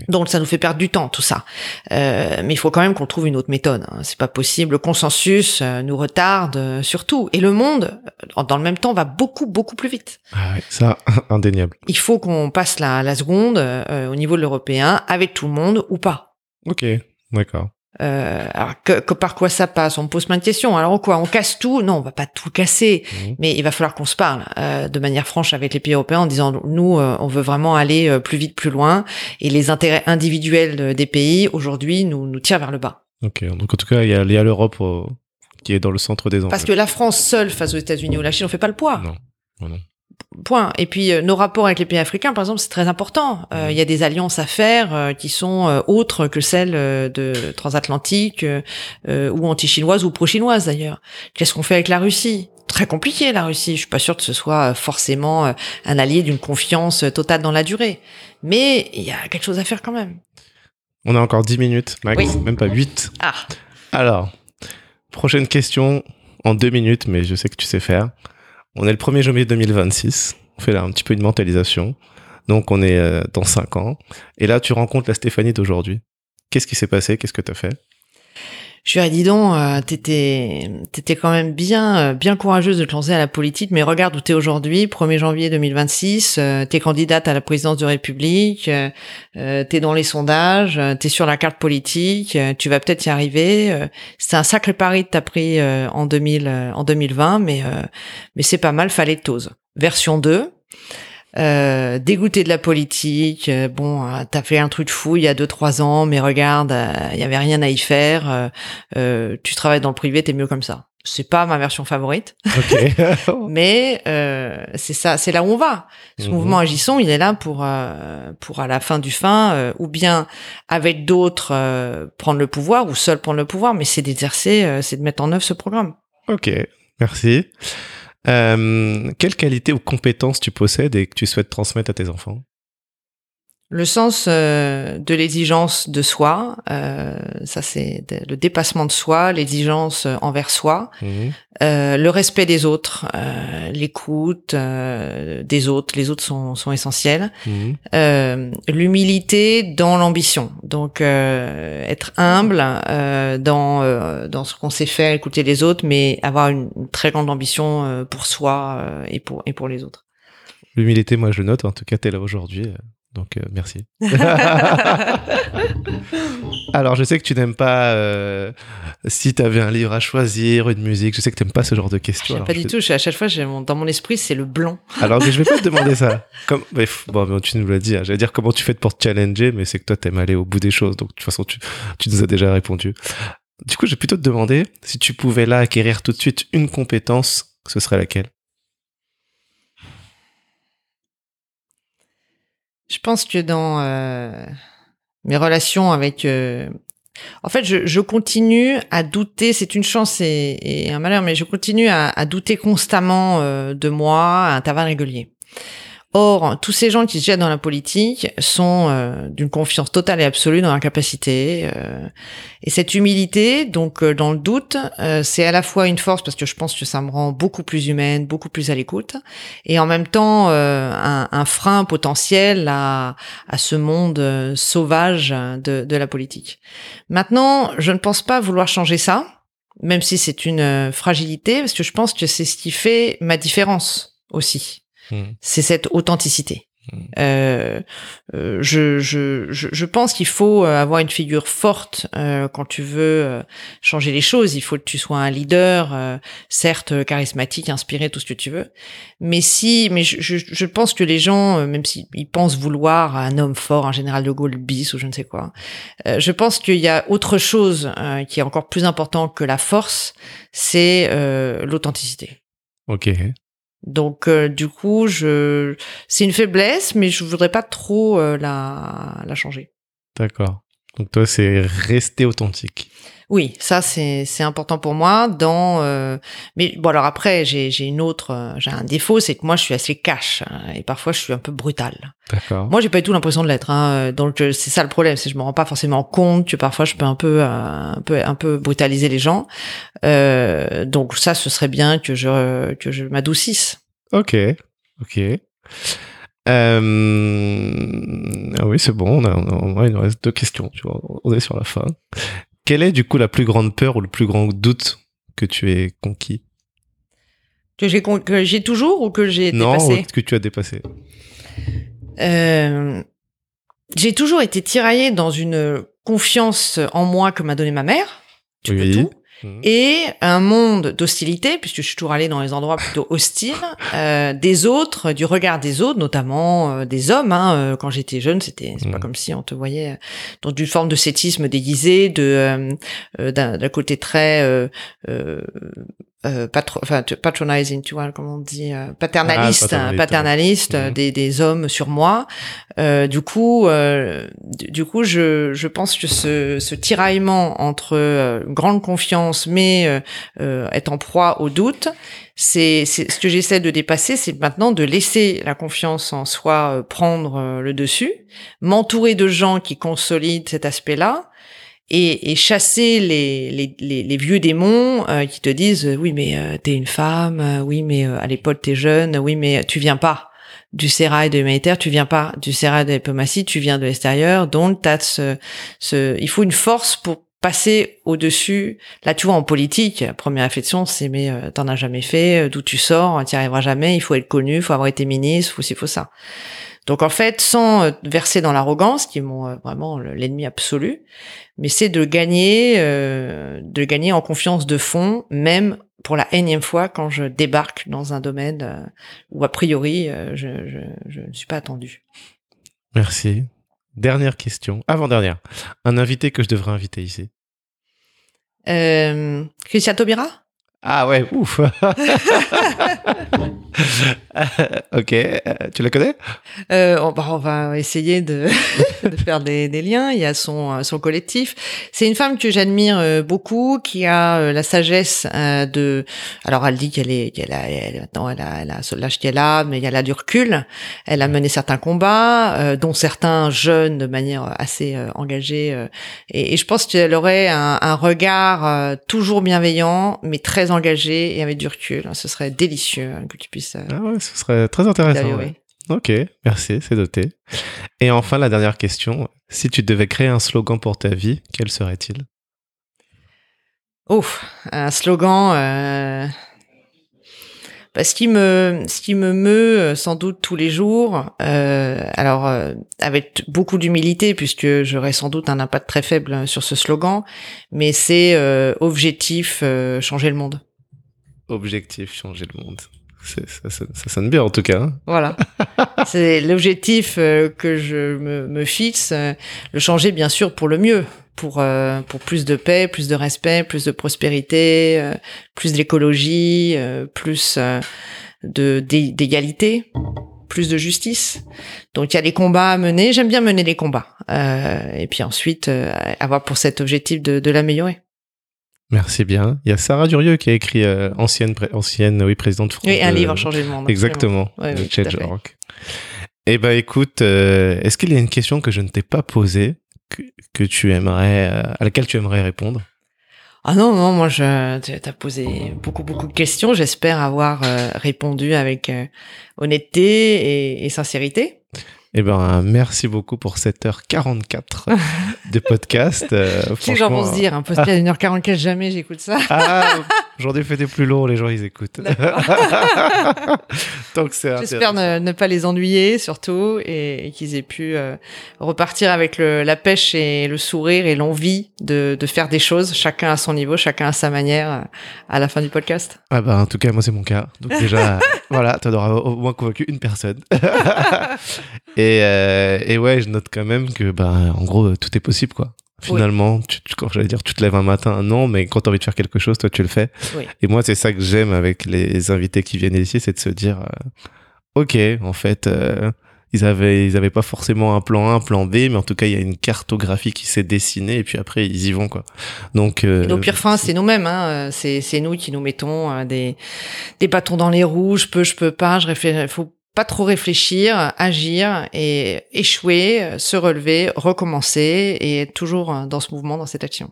Donc ça nous fait perdre du temps tout ça. Euh, mais il faut quand même qu'on trouve une autre méthode. hein. C'est pas possible. Le consensus euh, nous retarde euh, surtout. Et le monde, euh, dans le même temps, va beaucoup beaucoup plus vite. Ah ouais, ça, indéniable. Il faut qu'on passe la, la seconde euh, au niveau de l'européen avec tout le monde ou pas. Ok, d'accord. Euh, alors que, que par quoi ça passe? On me pose plein de questions. Alors quoi? On casse tout? Non, on va pas tout casser. Mhm. Mais il va falloir qu'on se parle euh, de manière franche avec les pays européens en disant nous, euh, on veut vraiment aller euh, plus vite, plus loin, et les intérêts individuels euh, des pays aujourd'hui nous nous tirent vers le bas. Ok, donc en tout cas, il y a, il y a l'Europe euh, qui est dans le centre des enjeux. Parce que la France seule face aux États-Unis ou la Chine, on fait pas le poids. Non. Non, non. Point. Et puis euh, nos rapports avec les pays africains, par exemple, c'est très important. Euh. Il y a des alliances à faire euh, qui sont autres que celles de transatlantique ou anti-chinoises ou pro-chinoises d'ailleurs. Qu'est-ce qu'on fait avec la Russie? Très compliqué la Russie. Je suis pas sûre que ce soit forcément un allié d'une confiance totale dans la durée. Mais il y a quelque chose à faire quand même. On a encore 10 minutes, max, Oui. même pas 8. Ah, Alors, prochaine question en deux minutes, mais je sais que tu sais faire. On est le 1er janvier 2026. On fait là un petit peu une mentalisation. Donc, on est euh, dans 5 ans. Et là, tu rencontres la Stéphanie d'aujourd'hui. Qu'est-ce qui s'est passé? Qu'est-ce que tu as fait? Je lui ai dit donc, euh, t'étais, t'étais quand même bien, euh, bien courageuse de te lancer à la politique, mais regarde où t'es aujourd'hui, 1er janvier 2026, euh, t'es candidate à la présidence de République, euh, euh, t'es dans les sondages, euh, t'es sur la carte politique, tu vas peut-être y arriver. c'est un sacré pari que t'as pris en 2000, euh, en 2020, mais mais c'est pas mal, fallait que t'oses. Version 2. Euh, dégoûté de la politique, euh, bon, euh, t'as fait un truc fou il y a deux trois ans, mais regarde, euh, il y avait rien à y faire. euh, euh, tu travailles dans le privé, t'es mieux comme ça. C'est pas ma version favorite, Ok. mais euh, c'est ça, c'est là où on va. Ce Mhm. mouvement Agissons, il est là pour euh, pour à la fin du fin, euh, ou bien avec d'autres euh, prendre le pouvoir, ou seul prendre le pouvoir, mais c'est d'exercer, euh, c'est de mettre en œuvre ce programme. ok, merci. Euh, quelle qualité ou compétence tu possèdes et que tu souhaites transmettre à tes enfants? Le sens euh, de l'exigence de soi, euh, ça c'est le dépassement de soi, l'exigence euh, envers soi, Mhm. euh, le respect des autres, euh, l'écoute euh, des autres, les autres sont, sont essentiels, euh, l'humilité dans l'ambition, donc euh, être humble euh, dans euh, dans ce qu'on sait faire, écouter les autres, mais avoir une, une très grande ambition euh, pour soi euh, et pour et pour les autres. L'humilité, moi je le note, en tout cas t'es là aujourd'hui, donc euh, merci. Alors je sais que tu n'aimes pas euh, si tu avais un livre à choisir, une musique, je sais que tu n'aimes pas ce genre de questions. Alors pas du tout. À chaque fois, mon- dans mon esprit, c'est le blanc. Alors mais je vais pas te demander ça. Comme, bref, bon, mais tu nous l'as dit, hein. j'allais dire comment tu fais pour te challenger, mais c'est que toi t'aimes aller au bout des choses, donc de toute façon tu, tu nous as déjà répondu. Du coup, je vais plutôt te demander si tu pouvais là acquérir tout de suite une compétence, ce serait laquelle? Je pense que dans euh, mes relations avec... euh, En fait, je, continue à douter, c'est une chance et, un malheur, mais je continue à, à douter constamment euh, de moi à intervalles réguliers. Or, tous ces gens qui se jettent dans la politique sont euh, d'une confiance totale et absolue dans leur capacité. euh, et cette humilité, donc euh, dans le doute, euh, c'est à la fois une force parce que je pense que ça me rend beaucoup plus humaine, beaucoup plus à l'écoute, et en même temps euh, un, un frein potentiel à, à ce monde euh, sauvage de, de la politique. Maintenant, je ne pense pas vouloir changer ça, même si c'est une fragilité, parce que je pense que c'est ce qui fait ma différence aussi Mhm. c'est cette authenticité. Mm. Euh, euh, je, je, je, pense qu'il faut euh, avoir une figure forte euh, quand tu veux changer les choses. Il faut que tu sois un leader, certes charismatique, inspiré, tout ce que tu veux. Mais si, mais je, je, je pense que les gens, même s'ils pensent vouloir un homme fort, un général de Gaulle bis ou je ne sais quoi, je pense qu'il y a autre chose qui est encore plus important que la force, c'est l'authenticité. Ok. Donc euh, du coup, je c'est une faiblesse, mais je voudrais pas trop euh, la la changer. D'accord. Donc toi, c'est rester authentique. Oui, ça c'est important pour moi. Dans euh, mais bon alors après j'ai j'ai une autre euh, j'ai un défaut, c'est que moi je suis assez cash hein, et parfois je suis un peu brutal. D'accord. Moi j'ai pas du tout l'impression de l'être. Hein, donc euh, c'est ça le problème, c'est que je me rends pas forcément compte que parfois je peux un peu un peu un peu brutaliser les gens. Euh, donc ça ce serait bien que je que je m'adoucisse. Ok. Ok. Euh, Ah oui, c'est bon. On a, on a- il nous reste deux questions. Tu vois, on est sur la fin. Quelle est du coup la plus grande peur ou le plus grand doute que tu aies conquis? Que j'ai con- toujours ou que j'ai Non, dépassé? ou que tu as dépassé. Euh, J'ai toujours été tiraillée dans une confiance en moi que m'a donnée ma mère. Tu Oui. peux tout. Mhm. et un monde d'hostilité, puisque je suis toujours allée dans les endroits plutôt hostiles, euh, des autres, du regard des autres, notamment euh, des hommes. Hein, euh, quand j'étais jeune, c'était c'est pas Mhm. comme si on te voyait euh, dans une forme de cétisme déguisé, de euh, d'un d'un côté très euh, patro, patronizing, tu vois, comment on dit, euh, paternaliste, Ah, paternaliste, paternaliste euh, Mhm. des, des hommes sur moi. Euh, du coup, euh, du, coup, je, je pense que ce, ce tiraillement entre euh, grande confiance, mais euh, euh, être en proie au doute, c'est ce que j'essaie de dépasser, c'est maintenant de laisser la confiance en soi euh, prendre le dessus, m'entourer de gens qui consolident cet aspect-là. Et, et chasser les, les, les, vieux démons euh, qui te disent euh, oui mais euh, t'es une femme euh, oui mais euh, à l'époque t'es jeune oui mais tu viens pas du sérail de l'humanitaire, tu viens pas du sérail de diplomatie, tu viens de l'extérieur, donc t'as ce, ce, il faut une force pour passer au-dessus. Là, tu vois, en politique, première réflexion, c'est mais euh, t'en as jamais fait, d'où tu sors, t'y arriveras jamais, il faut être connu, il faut avoir été ministre, faut ci, faut ça. Donc en fait, sans euh, verser dans l'arrogance, qui est mon euh, vraiment le- l'ennemi absolu, mais c'est de gagner, euh, de gagner en confiance de fond, même pour la énième fois quand je débarque dans un domaine où a priori je, je, je ne suis pas attendu. Merci. Dernière question, avant-dernière. Un invité que je devrais inviter ici. Euh, Christian Taubira? Ah ouais, ouf. ok, euh, tu la connais? Euh, on, bah, on va essayer de, de faire des, des liens. Il y a son, euh, son collectif. C'est une femme que j'admire euh, beaucoup, qui a la sagesse de. Alors, elle dit qu'elle est, qu'elle a, elle, non, elle a, elle a l'âge qu'elle a, mais elle a du recul. Elle a mené certains combats, euh, dont certains jeunes de manière assez euh, engagée. et, et je pense qu'elle aurait un, un regard toujours bienveillant, mais très engagé et avec du recul. Ce serait délicieux hein, que tu puisses. Ah ouais, ce serait très intéressant. ouais. Ok, merci, c'est noté. Et enfin, la dernière question. Si tu devais créer un slogan pour ta vie, quel serait-il? Oh, un slogan. Euh... bah, ce qui me, ce qui me meut euh, sans doute tous les jours. euh, alors, euh, avec beaucoup d'humilité, puisque j'aurais sans doute un impact très faible sur ce slogan, mais c'est euh, objectif changer le monde. Objectif, changer le monde. Ça, ça- ça sonne bien en tout cas. hein. Voilà. c'est l'objectif euh, que je me, me fixe. euh, le changer, bien sûr, pour le mieux. Pour, euh, pour plus de paix, plus de respect, plus de prospérité, plus d'écologie, plus de d'é- d'égalité, plus de justice. Donc il y a des combats à mener. J'aime bien mener les combats. Euh, et puis ensuite, euh, avoir pour cet objectif de, de l'améliorer. Merci bien. Il y a Sarah Durieux qui a écrit euh, ancienne, pré- ancienne oui, présidente de France. Oui, un livre, changer le monde. Exactement. Ouais, oui. Change.org. Eh ben, écoute, euh, est-ce qu'il y a une question que je ne t'ai pas posée que, que tu aimerais, euh, à laquelle tu aimerais répondre? Ah non, non, moi, je, tu as posé beaucoup, beaucoup de questions. J'espère avoir répondu avec honnêteté et, et sincérité. Eh ben, merci beaucoup pour cette heure 44 de podcast. Euh, Qu'est-ce que j'en pense dire Un podcast d'une heure 44, jamais j'écoute ça. Ah, ai fait des plus lourds, les gens ils écoutent. Donc c'est J'espère ne, ne pas les ennuyer, surtout, et, et qu'ils aient pu euh, repartir avec le, la pêche et le sourire et l'envie de, de faire des choses, chacun à son niveau, chacun à sa manière, euh, à la fin du podcast. Ah bah en tout cas moi c'est mon cas. Donc déjà voilà, tu auras au moins convaincu une personne. et, euh, et ouais, je note quand même que bah en gros tout est possible quoi. Finalement, tu, tu- quand j'allais dire tu te lèves un matin, non, mais quand tu as envie de faire quelque chose, toi tu le fais. Oui. Et moi c'est ça que j'aime avec les invités qui viennent ici, c'est de se dire euh, OK, en fait euh, ils avaient ils avaient pas forcément un plan A, un plan B, mais en tout cas il y a une cartographie qui s'est dessinée et puis après ils y vont quoi. Donc euh, nos pires fins, c'est nous-mêmes. Hein. euh, C'est, c'est nous qui nous mettons euh, des, des bâtons dans les roues. Je peux, je peux pas. Je réfléchis. Faut pas trop réfléchir, agir et échouer, se relever, recommencer et être toujours dans ce mouvement, dans cette action.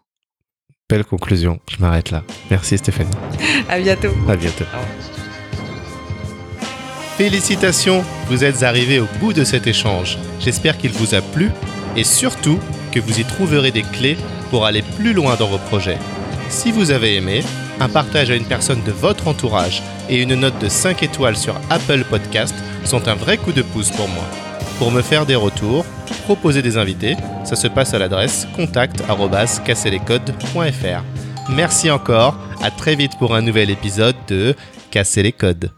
belle conclusion. Je m'arrête là. Merci Stéphanie. À bientôt. À bientôt. Félicitations, vous êtes arrivés au bout de cet échange. J'espère qu'il vous a plu et surtout que vous y trouverez des clés pour aller plus loin dans vos projets. Si vous avez aimé, un partage à une personne de votre entourage et une note de 5 étoiles sur Apple Podcast sont un vrai coup de pouce pour moi. Pour me faire des retours, proposer des invités, ça se passe à l'adresse contact@casserlescodes.fr. Merci encore, à très vite pour un nouvel épisode de Casser les codes.